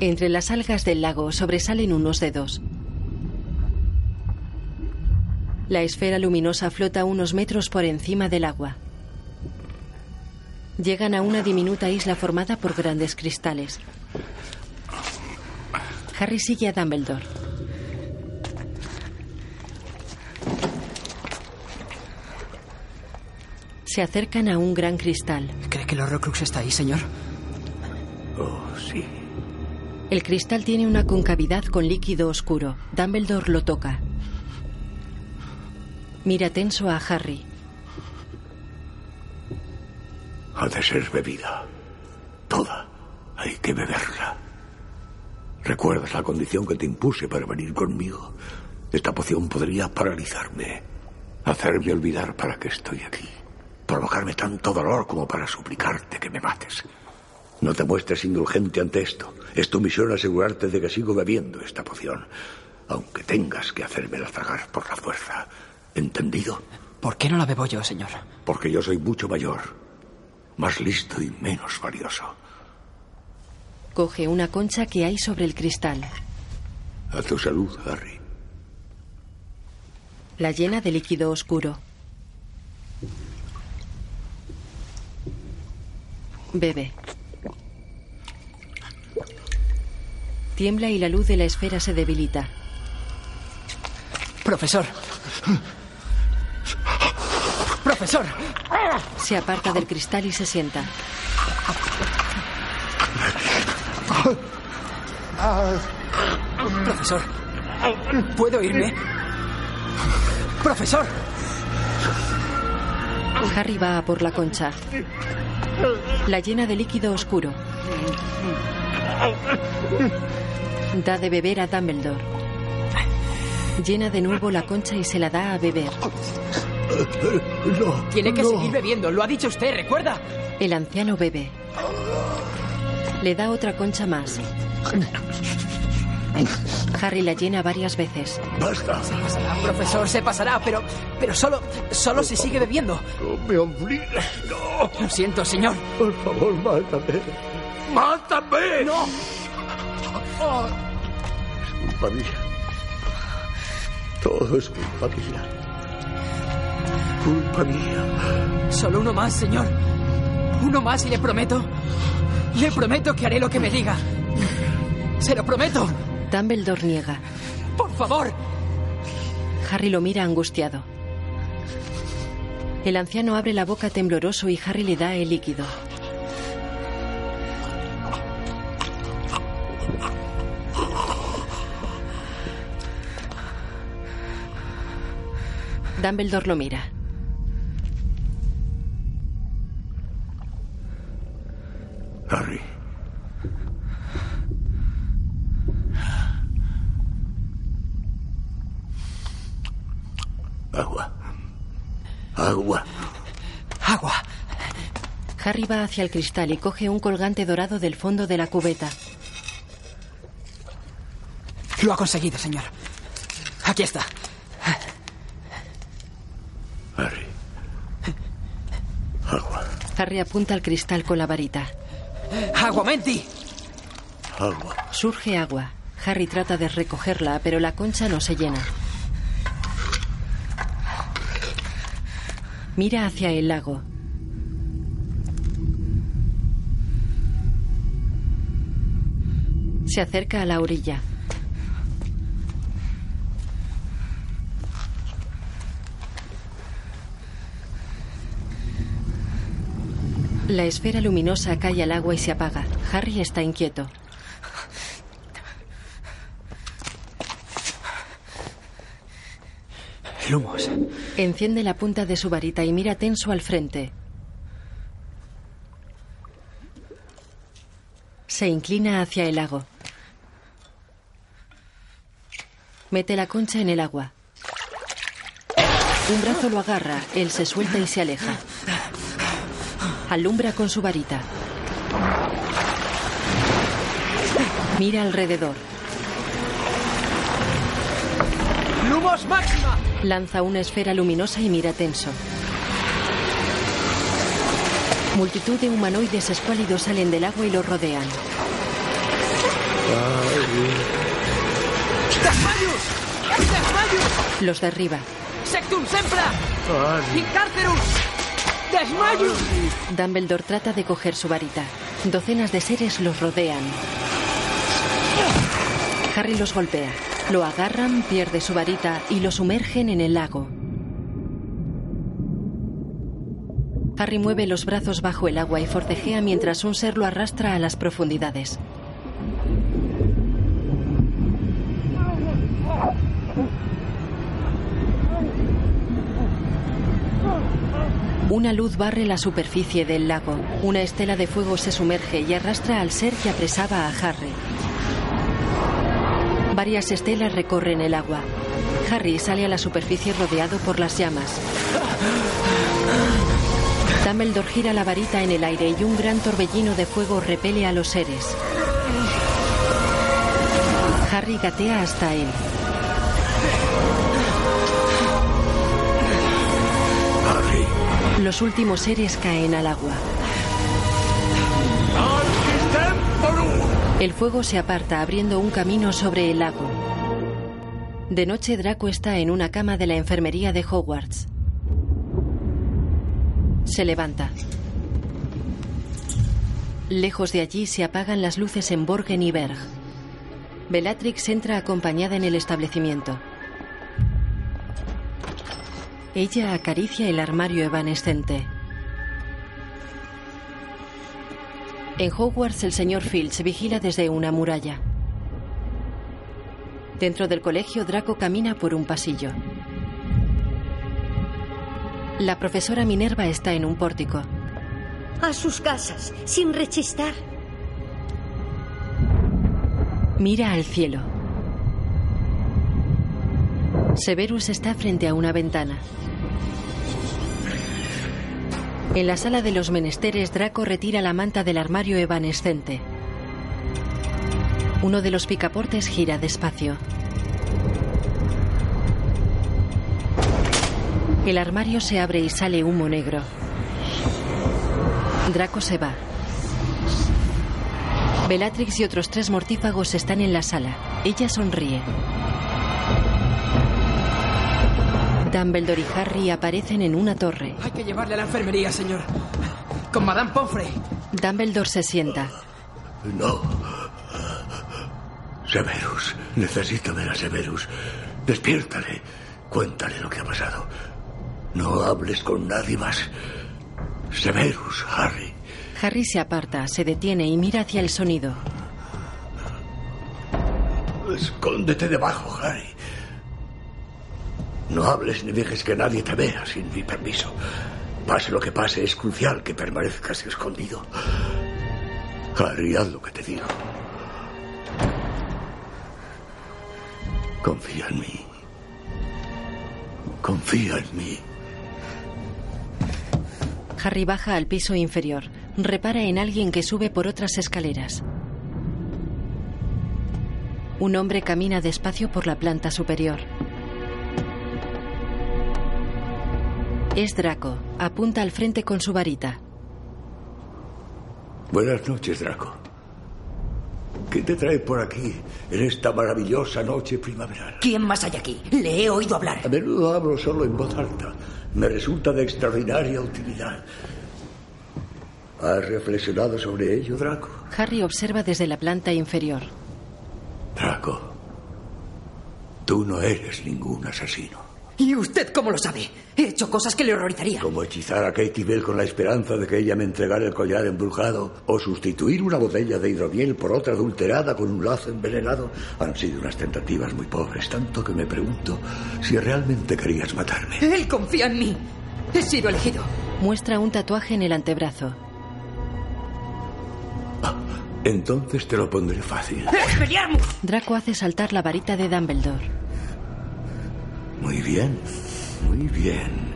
Entre las algas del lago sobresalen unos dedos. La esfera luminosa flota unos metros por encima del agua. Llegan a una diminuta isla formada por grandes cristales. Harry sigue a Dumbledore. Se acercan a un gran cristal. ¿Cree que el Horrocrux está ahí, señor? Oh, sí. El cristal tiene una concavidad con líquido oscuro. Dumbledore lo toca. Mira tenso a Harry. Ha de ser bebida. Toda. Hay que beberla. ¿Recuerdas la condición que te impuse para venir conmigo? Esta poción podría paralizarme, hacerme olvidar para qué estoy aquí, provocarme tanto dolor como para suplicarte que me mates. No te muestres indulgente ante esto. Es tu misión asegurarte de que sigo bebiendo esta poción, aunque tengas que hacérmela tragar por la fuerza. ¿Entendido? ¿Por qué no la bebo yo, señor? Porque yo soy mucho mayor, más listo y menos valioso. Coge una concha que hay sobre el cristal. A tu salud, Harry. La llena de líquido oscuro. Bebe. Tiembla y la luz de la esfera se debilita. Profesor. Profesor. Se aparta del cristal y se sienta. Profesor. ¿Puedo irme? Profesor. Harry va a por la concha. La llena de líquido oscuro. Da de beber a Dumbledore. Llena de nuevo la concha y se la da a beber. Tiene que seguir bebiendo, lo ha dicho usted, ¿recuerda? El anciano bebe. Le da otra concha más. Harry la llena varias veces. Basta. Se pasará, profesor, se pasará, pero, pero solo, solo si sigue bebiendo. No me obligues, no. Lo siento, señor. Por favor, mátame. ¡Mátame! ¡No! Es culpa mía. Todo es culpa mía. Culpa mía. Solo uno más, señor. Uno más y le prometo. Le prometo que haré lo que me diga. Se lo prometo. Dumbledore niega. Por favor. Harry lo mira angustiado. El anciano abre la boca tembloroso y Harry le da el líquido. Dumbledore lo mira. Harry. Agua. Agua. Agua. Harry va hacia el cristal y coge un colgante dorado del fondo de la cubeta. Lo ha conseguido, señor. Aquí está. Harry. Agua. Harry apunta al cristal con la varita. ¡Agua, Menti! Agua. Surge agua. Harry trata de recogerla, pero la concha no se llena. Mira hacia el lago. Se acerca a la orilla. La esfera luminosa cae al agua y se apaga. Harry está inquieto. Lumos. Enciende la punta de su varita y mira tenso al frente. Se inclina hacia el lago. Mete la concha en el agua. Un brazo lo agarra, él se suelta y se aleja. Alumbra con su varita. Mira alrededor. ¡Lumos máxima! Lanza una esfera luminosa y mira tenso. Multitud de humanoides escuálidos salen del agua y lo rodean. ¡Desmayus! ¡Desmayus! Los derriba. ¡Sectum sempra! ¡Desmayus! Dumbledore trata de coger su varita. Docenas de seres los rodean. Harry los golpea. Lo agarran, pierde su varita y lo sumergen en el lago. Harry mueve los brazos bajo el agua y forcejea mientras un ser lo arrastra a las profundidades. Una luz barre la superficie del lago. Una estela de fuego se sumerge y arrastra al ser que apresaba a Harry. Varias estelas recorren el agua. Harry sale a la superficie rodeado por las llamas. Dumbledore gira la varita en el aire y un gran torbellino de fuego repele a los seres. Harry gatea hasta él. Los últimos seres caen al agua. El fuego se aparta abriendo un camino sobre el lago. De noche Draco está en una cama de la enfermería de Hogwarts. Se levanta. Lejos de allí se apagan las luces en Borgen y Berg. Bellatrix entra acompañada en el establecimiento. Ella acaricia el armario evanescente. En Hogwarts el señor Fields vigila desde una muralla. Dentro del colegio Draco camina por un pasillo. La profesora Minerva está en un pórtico. A sus casas, sin rechistar. Mira al cielo. Severus está frente a una ventana. En la sala de los menesteres, Draco retira la manta del armario evanescente. Uno de los picaportes gira despacio. El armario se abre y sale humo negro. Draco se va. Bellatrix y otros tres mortífagos están en la sala. Ella sonríe. Dumbledore y Harry aparecen en una torre. Hay que llevarle a la enfermería, señor. Con Madame Pomfrey. Dumbledore se sienta. No. Severus, necesito ver a Severus. Despiértale. Cuéntale lo que ha pasado. No hables con nadie más. Severus, Harry. Harry se aparta, se detiene y mira hacia el sonido. Escóndete debajo, Harry. No hables ni dejes que nadie te vea sin mi permiso. Pase lo que pase, es crucial que permanezcas escondido. Harry, haz lo que te digo. Confía en mí. Confía en mí. Harry baja al piso inferior. Repara en alguien que sube por otras escaleras. Un hombre camina despacio por la planta superior. Es Draco. Apunta al frente con su varita. Buenas noches, Draco. ¿Qué te trae por aquí en esta maravillosa noche primaveral? ¿Quién más hay aquí? Le he oído hablar. A menudo hablo solo en voz alta. Me resulta de extraordinaria utilidad. ¿Has reflexionado sobre ello, Draco? Harry observa desde la planta inferior. Draco, tú no eres ningún asesino. ¿Y usted cómo lo sabe? He hecho cosas que le horrorizarían. Como hechizar a Katie Bell con la esperanza de que ella me entregara el collar embrujado o sustituir una botella de hidromiel por otra adulterada con un lazo envenenado han sido unas tentativas muy pobres, tanto que me pregunto si realmente querías matarme. Él confía en mí. He sido elegido. Muestra un tatuaje en el antebrazo. Entonces te lo pondré fácil. ¡Expelliarmus! Draco hace saltar la varita de Dumbledore. Muy bien, muy bien.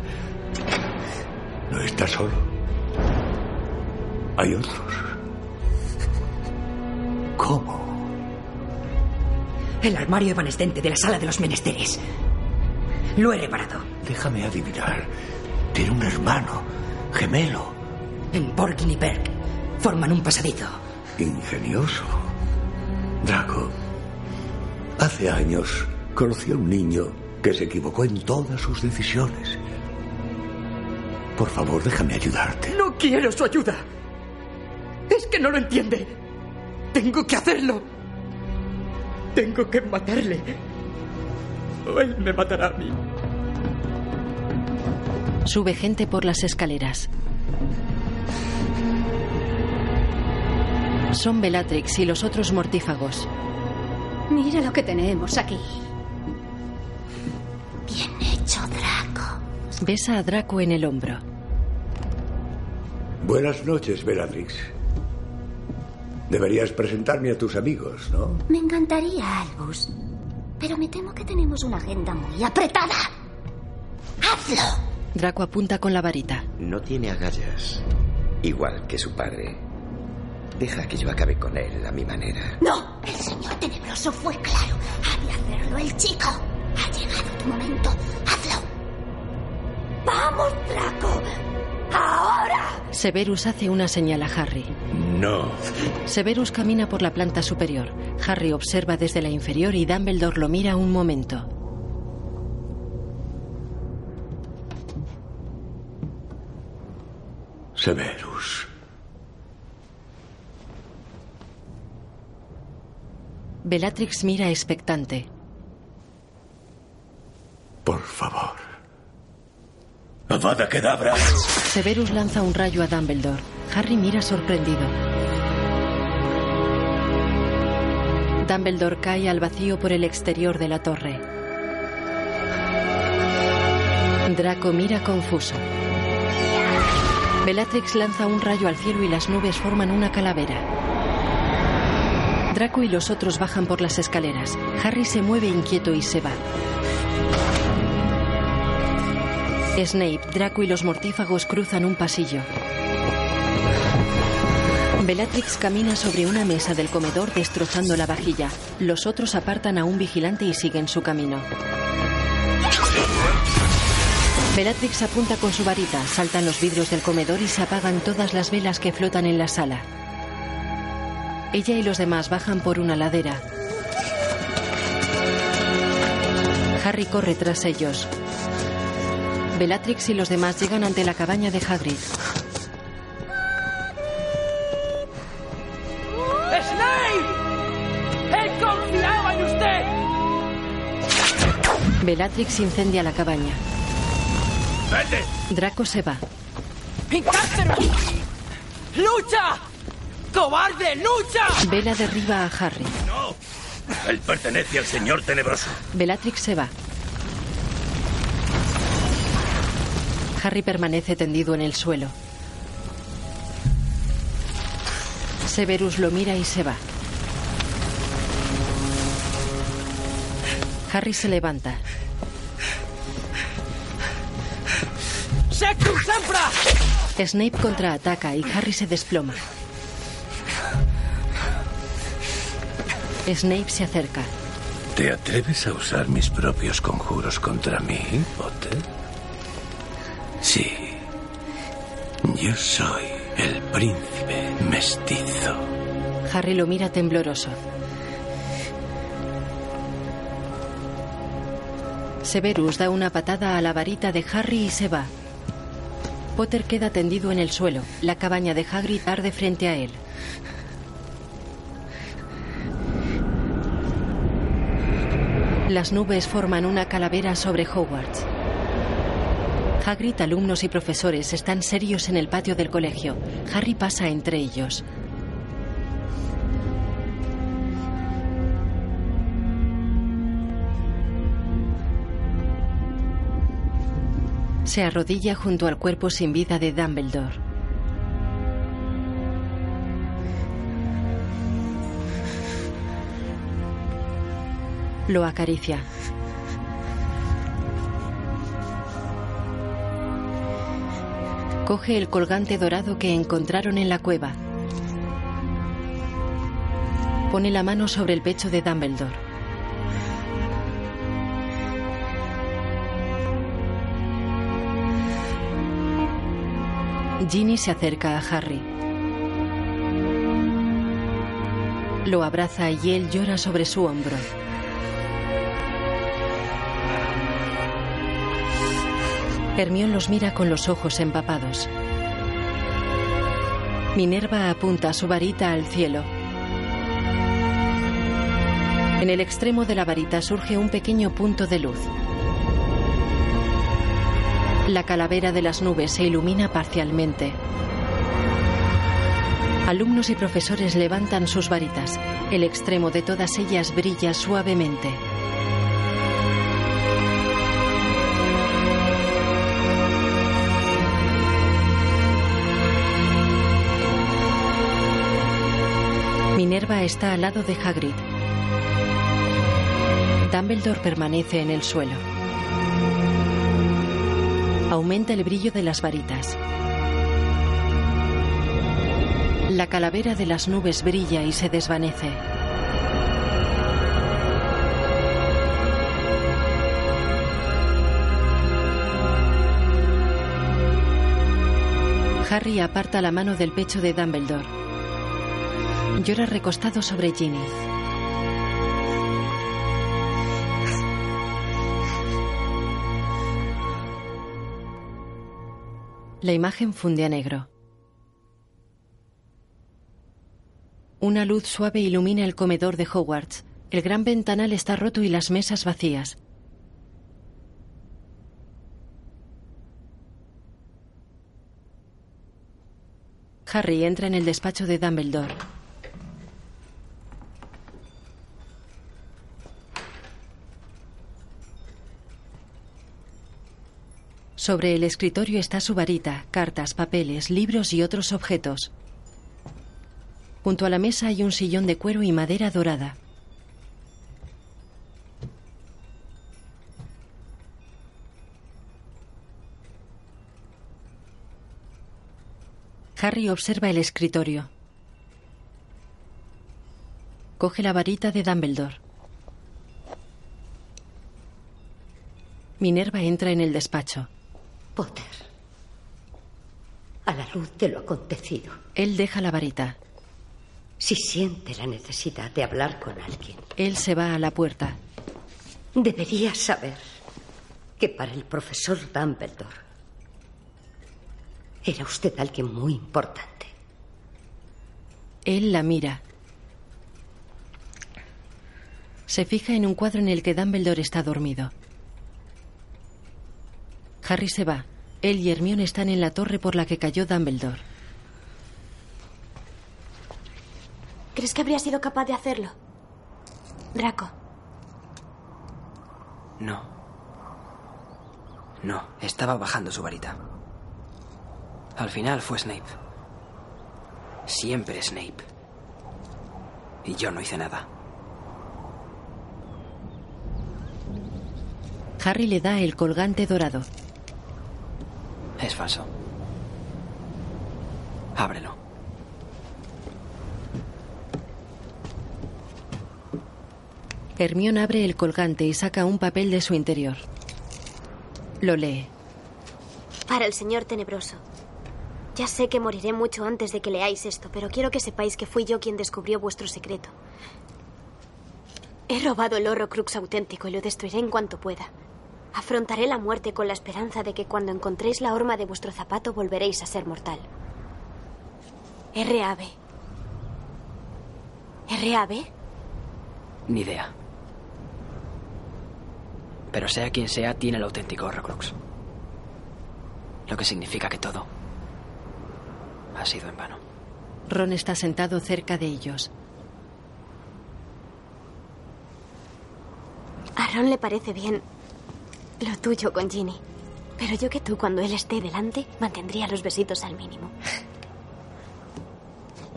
No estás solo. Hay otros. ¿Cómo? El armario evanescente de la sala de los menesteres. Lo he reparado. Déjame adivinar. Tiene un hermano, gemelo. En Porkin y Perk forman un pasadizo. Ingenioso. Draco, hace años conocí a un niño que se equivocó en todas sus decisiones. Por favor, déjame ayudarte. No quiero su ayuda. Es que no lo entiende. Tengo que hacerlo. Tengo que matarle. O él me matará a mí. Sube gente por las escaleras. Son Bellatrix y los otros mortífagos. Mira lo que tenemos aquí. Bien hecho, Draco. Besa a Draco en el hombro. Buenas noches, Bellatrix. Deberías presentarme a tus amigos, ¿no? Me encantaría, Albus. Pero me temo que tenemos una agenda muy apretada. ¡Hazlo! Draco apunta con la varita. No tiene agallas. Igual que su padre. Deja que yo acabe con él a mi manera. No, el señor tenebroso fue claro. Ha de hacerlo el chico. Ha llegado tu momento. Hazlo. ¡Vamos, Draco! ¡Ahora! Severus hace una señal a Harry. No. Severus camina por la planta superior. Harry observa desde la inferior y Dumbledore lo mira un momento. Severus. Bellatrix mira expectante. Por favor. Avada Kedavra. Severus lanza un rayo a Dumbledore. Harry mira sorprendido. Dumbledore cae al vacío por el exterior de la torre. Draco mira confuso. Bellatrix lanza un rayo al cielo y las nubes forman una calavera. Draco y los otros bajan por las escaleras. Harry se mueve inquieto y se va. Snape, Draco y los mortífagos cruzan un pasillo. Bellatrix camina sobre una mesa del comedor destrozando la vajilla. Los otros apartan a un vigilante y siguen su camino. Bellatrix apunta con su varita, saltan los vidrios del comedor y se apagan todas las velas que flotan en la sala. Ella y los demás bajan por una ladera. Harry corre tras ellos. Bellatrix y los demás llegan ante la cabaña de Hagrid. ¡Snape! ¡He confiado en usted! Bellatrix incendia la cabaña. ¡Vete! Draco se va. ¡Incárcero! ¡Lucha! ¡Cobarde, lucha! Bella derriba a Harry. Él pertenece al señor tenebroso. Bellatrix se va. Harry permanece tendido en el suelo. Severus lo mira y se va. Harry se levanta. ¡Sectum sempra! Snape contraataca y Harry se desploma. Snape se acerca. ¿Te atreves a usar mis propios conjuros contra mí, Potter? Sí. Yo soy el príncipe mestizo. Harry lo mira tembloroso. Severus da una patada a la varita de Harry y se va. Potter queda tendido en el suelo. La cabaña de Hagrid arde frente a él. Las nubes forman una calavera sobre Hogwarts. Hagrid, alumnos y profesores están serios en el patio del colegio. Harry pasa entre ellos. Se arrodilla junto al cuerpo sin vida de Dumbledore. Lo acaricia. Coge el colgante dorado que encontraron en la cueva. Pone la mano sobre el pecho de Dumbledore. Ginny se acerca a Harry. Lo abraza y él llora sobre su hombro. Hermión los mira con los ojos empapados. Minerva apunta su varita al cielo. En el extremo de la varita surge un pequeño punto de luz. La calavera de las nubes se ilumina parcialmente. Alumnos y profesores levantan sus varitas. El extremo de todas ellas brilla suavemente. Minerva está al lado de Hagrid. Dumbledore permanece en el suelo. Aumenta el brillo de las varitas. La calavera de las nubes brilla y se desvanece. Harry aparta la mano del pecho de Dumbledore. Llora recostado sobre Ginny. La imagen funde a negro. Una luz suave ilumina el comedor de Hogwarts. El gran ventanal está roto y las mesas vacías. Harry entra en el despacho de Dumbledore. Sobre el escritorio está su varita, cartas, papeles, libros y otros objetos. Junto a la mesa hay un sillón de cuero y madera dorada. Harry observa el escritorio. Coge la varita de Dumbledore. Minerva entra en el despacho. Potter. A la luz de lo acontecido. Él deja la varita. Si siente la necesidad de hablar con alguien. Él se va a la puerta. Debería saber que para el profesor Dumbledore era usted alguien muy importante. Él la mira. Se fija en un cuadro en el que Dumbledore está dormido. Harry se va. Él y Hermione están en la torre por la que cayó Dumbledore. ¿Crees que habría sido capaz de hacerlo? Draco. No. No, estaba bajando su varita. Al final fue Snape. Siempre Snape. Y yo no hice nada. Harry le da el colgante dorado. Es falso. Ábrelo. Hermione abre el colgante y saca un papel de su interior. Lo lee. Para el señor tenebroso. Ya sé que moriré mucho antes de que leáis esto, pero quiero que sepáis que fui yo quien descubrió vuestro secreto. He robado el Horrocrux auténtico y lo destruiré en cuanto pueda. Afrontaré la muerte con la esperanza de que cuando encontréis la horma de vuestro zapato volveréis a ser mortal. R.A.B. ¿R.A.B.? Ni idea. Pero sea quien sea, tiene el auténtico Horrocrux. Lo que significa que todo ha sido en vano. Ron está sentado cerca de ellos. A Ron le parece bien lo tuyo con Ginny. Pero yo que tú, cuando él esté delante, mantendría los besitos al mínimo.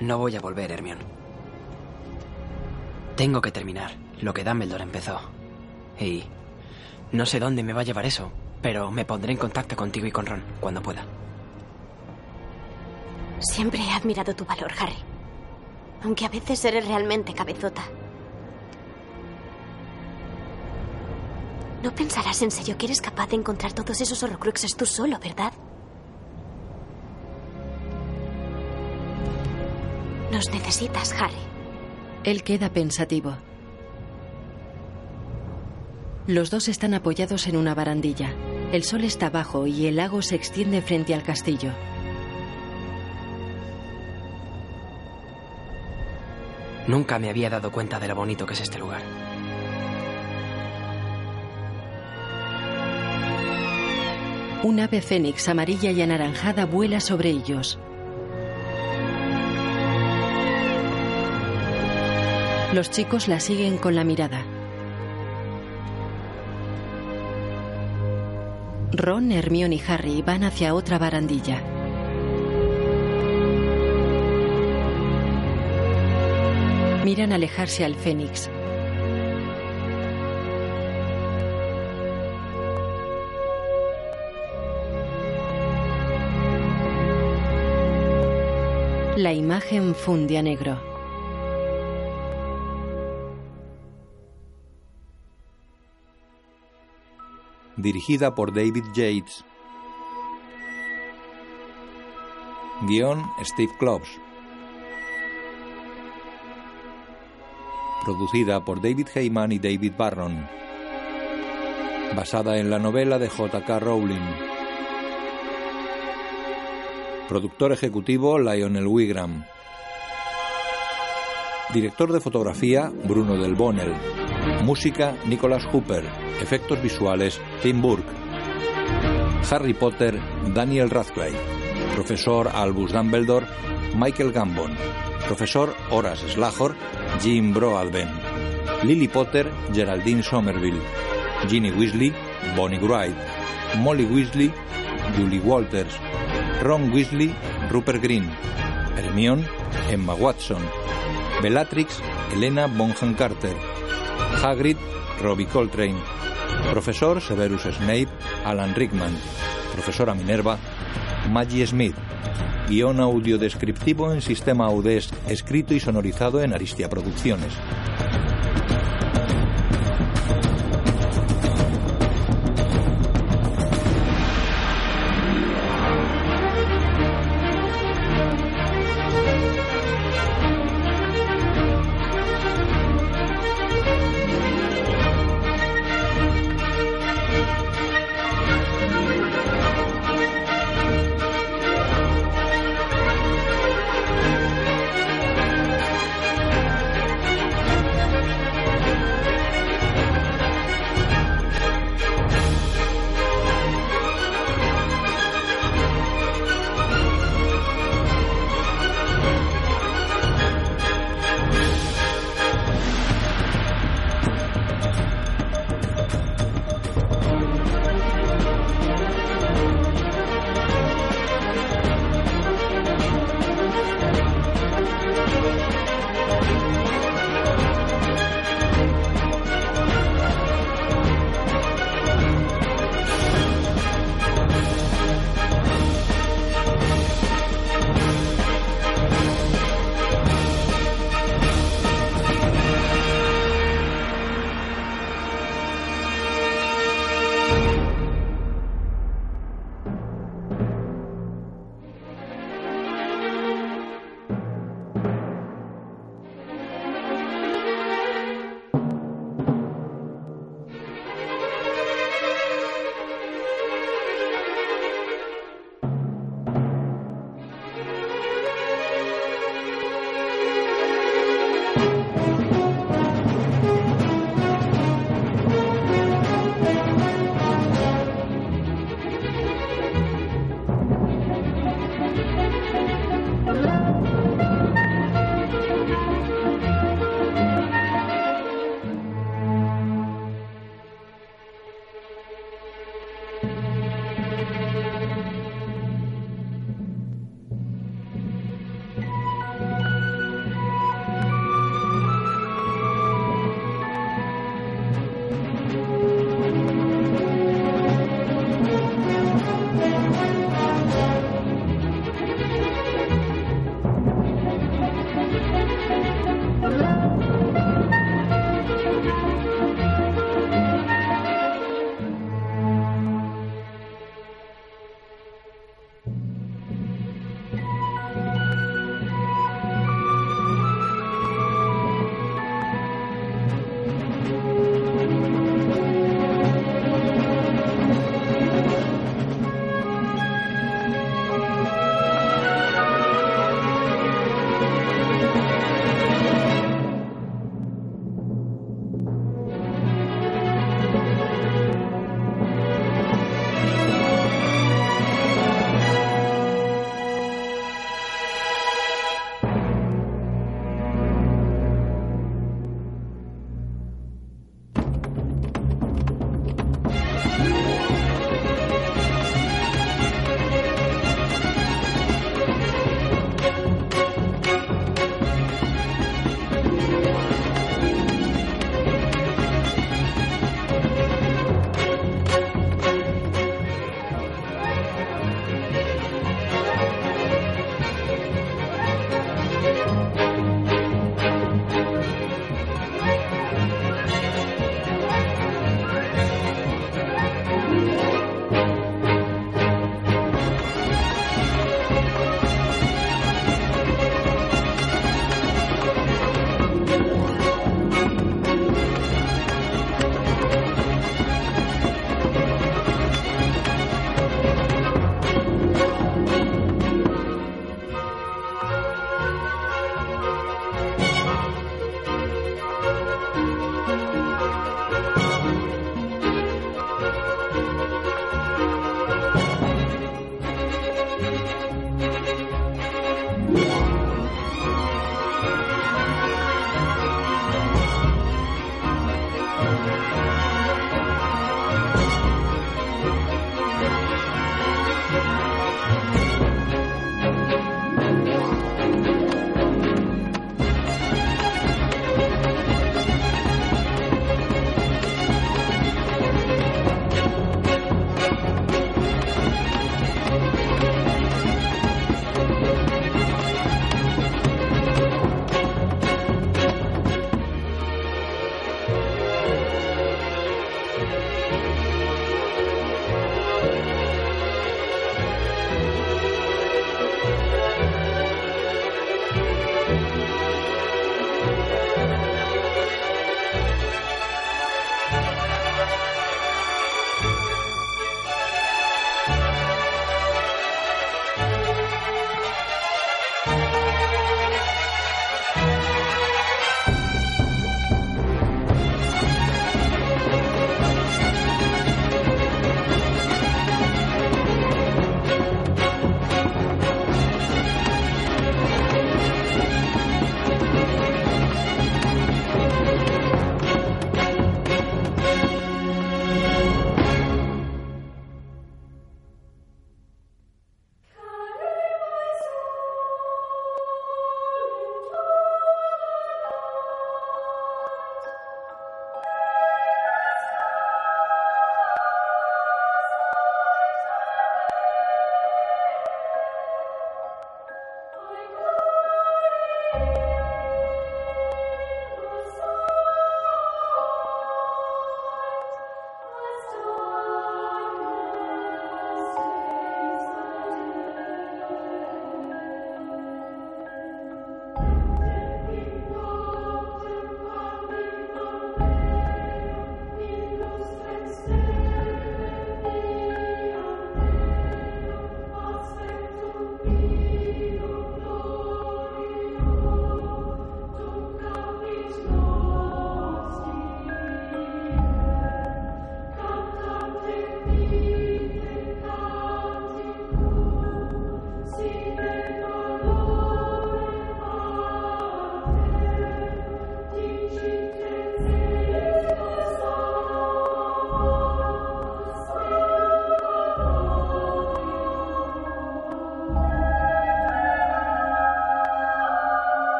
No voy a volver, Hermione. Tengo que terminar lo que Dumbledore empezó. Y no sé dónde me va a llevar eso, pero me pondré en contacto contigo y con Ron cuando pueda. Siempre he admirado tu valor, Harry. Aunque a veces eres realmente cabezota. No pensarás en serio que eres capaz de encontrar todos esos horrocruxes tú solo, ¿verdad? Nos necesitas, Harry. Él queda pensativo. Los dos están apoyados en una barandilla. El sol está bajo y el lago se extiende frente al castillo. Nunca me había dado cuenta de lo bonito que es este lugar. Un ave fénix amarilla y anaranjada vuela sobre ellos. Los chicos la siguen con la mirada. Ron, Hermione y Harry van hacia otra barandilla. Miran alejarse al fénix. La imagen funde a negro. dirigida por David Yates. Guión Steve Kloves. Producida por David Heyman y David Barron. Basada en la novela de J.K. Rowling. Productor ejecutivo Lionel Wigram. Director de fotografía Bruno Del Bonnell. Música Nicholas Hooper. Efectos visuales Tim Burke. Harry Potter Daniel Radcliffe. Profesor Albus Dumbledore Michael Gambon. Profesor Horace Slahor, Jim Broadbent. Lily Potter, Geraldine Somerville. Ginny Weasley, Bonnie Wright. Molly Weasley, Julie Walters. Ron Weasley, Rupert Green. Hermione, Emma Watson. Bellatrix, Elena Bonham Carter. Hagrid, Robbie Coltrane. Profesor Severus Snape, Alan Rickman. Profesora Minerva, Maggie Smith. Guión audiodescriptivo en sistema Audés, escrito y sonorizado en Aristia Producciones.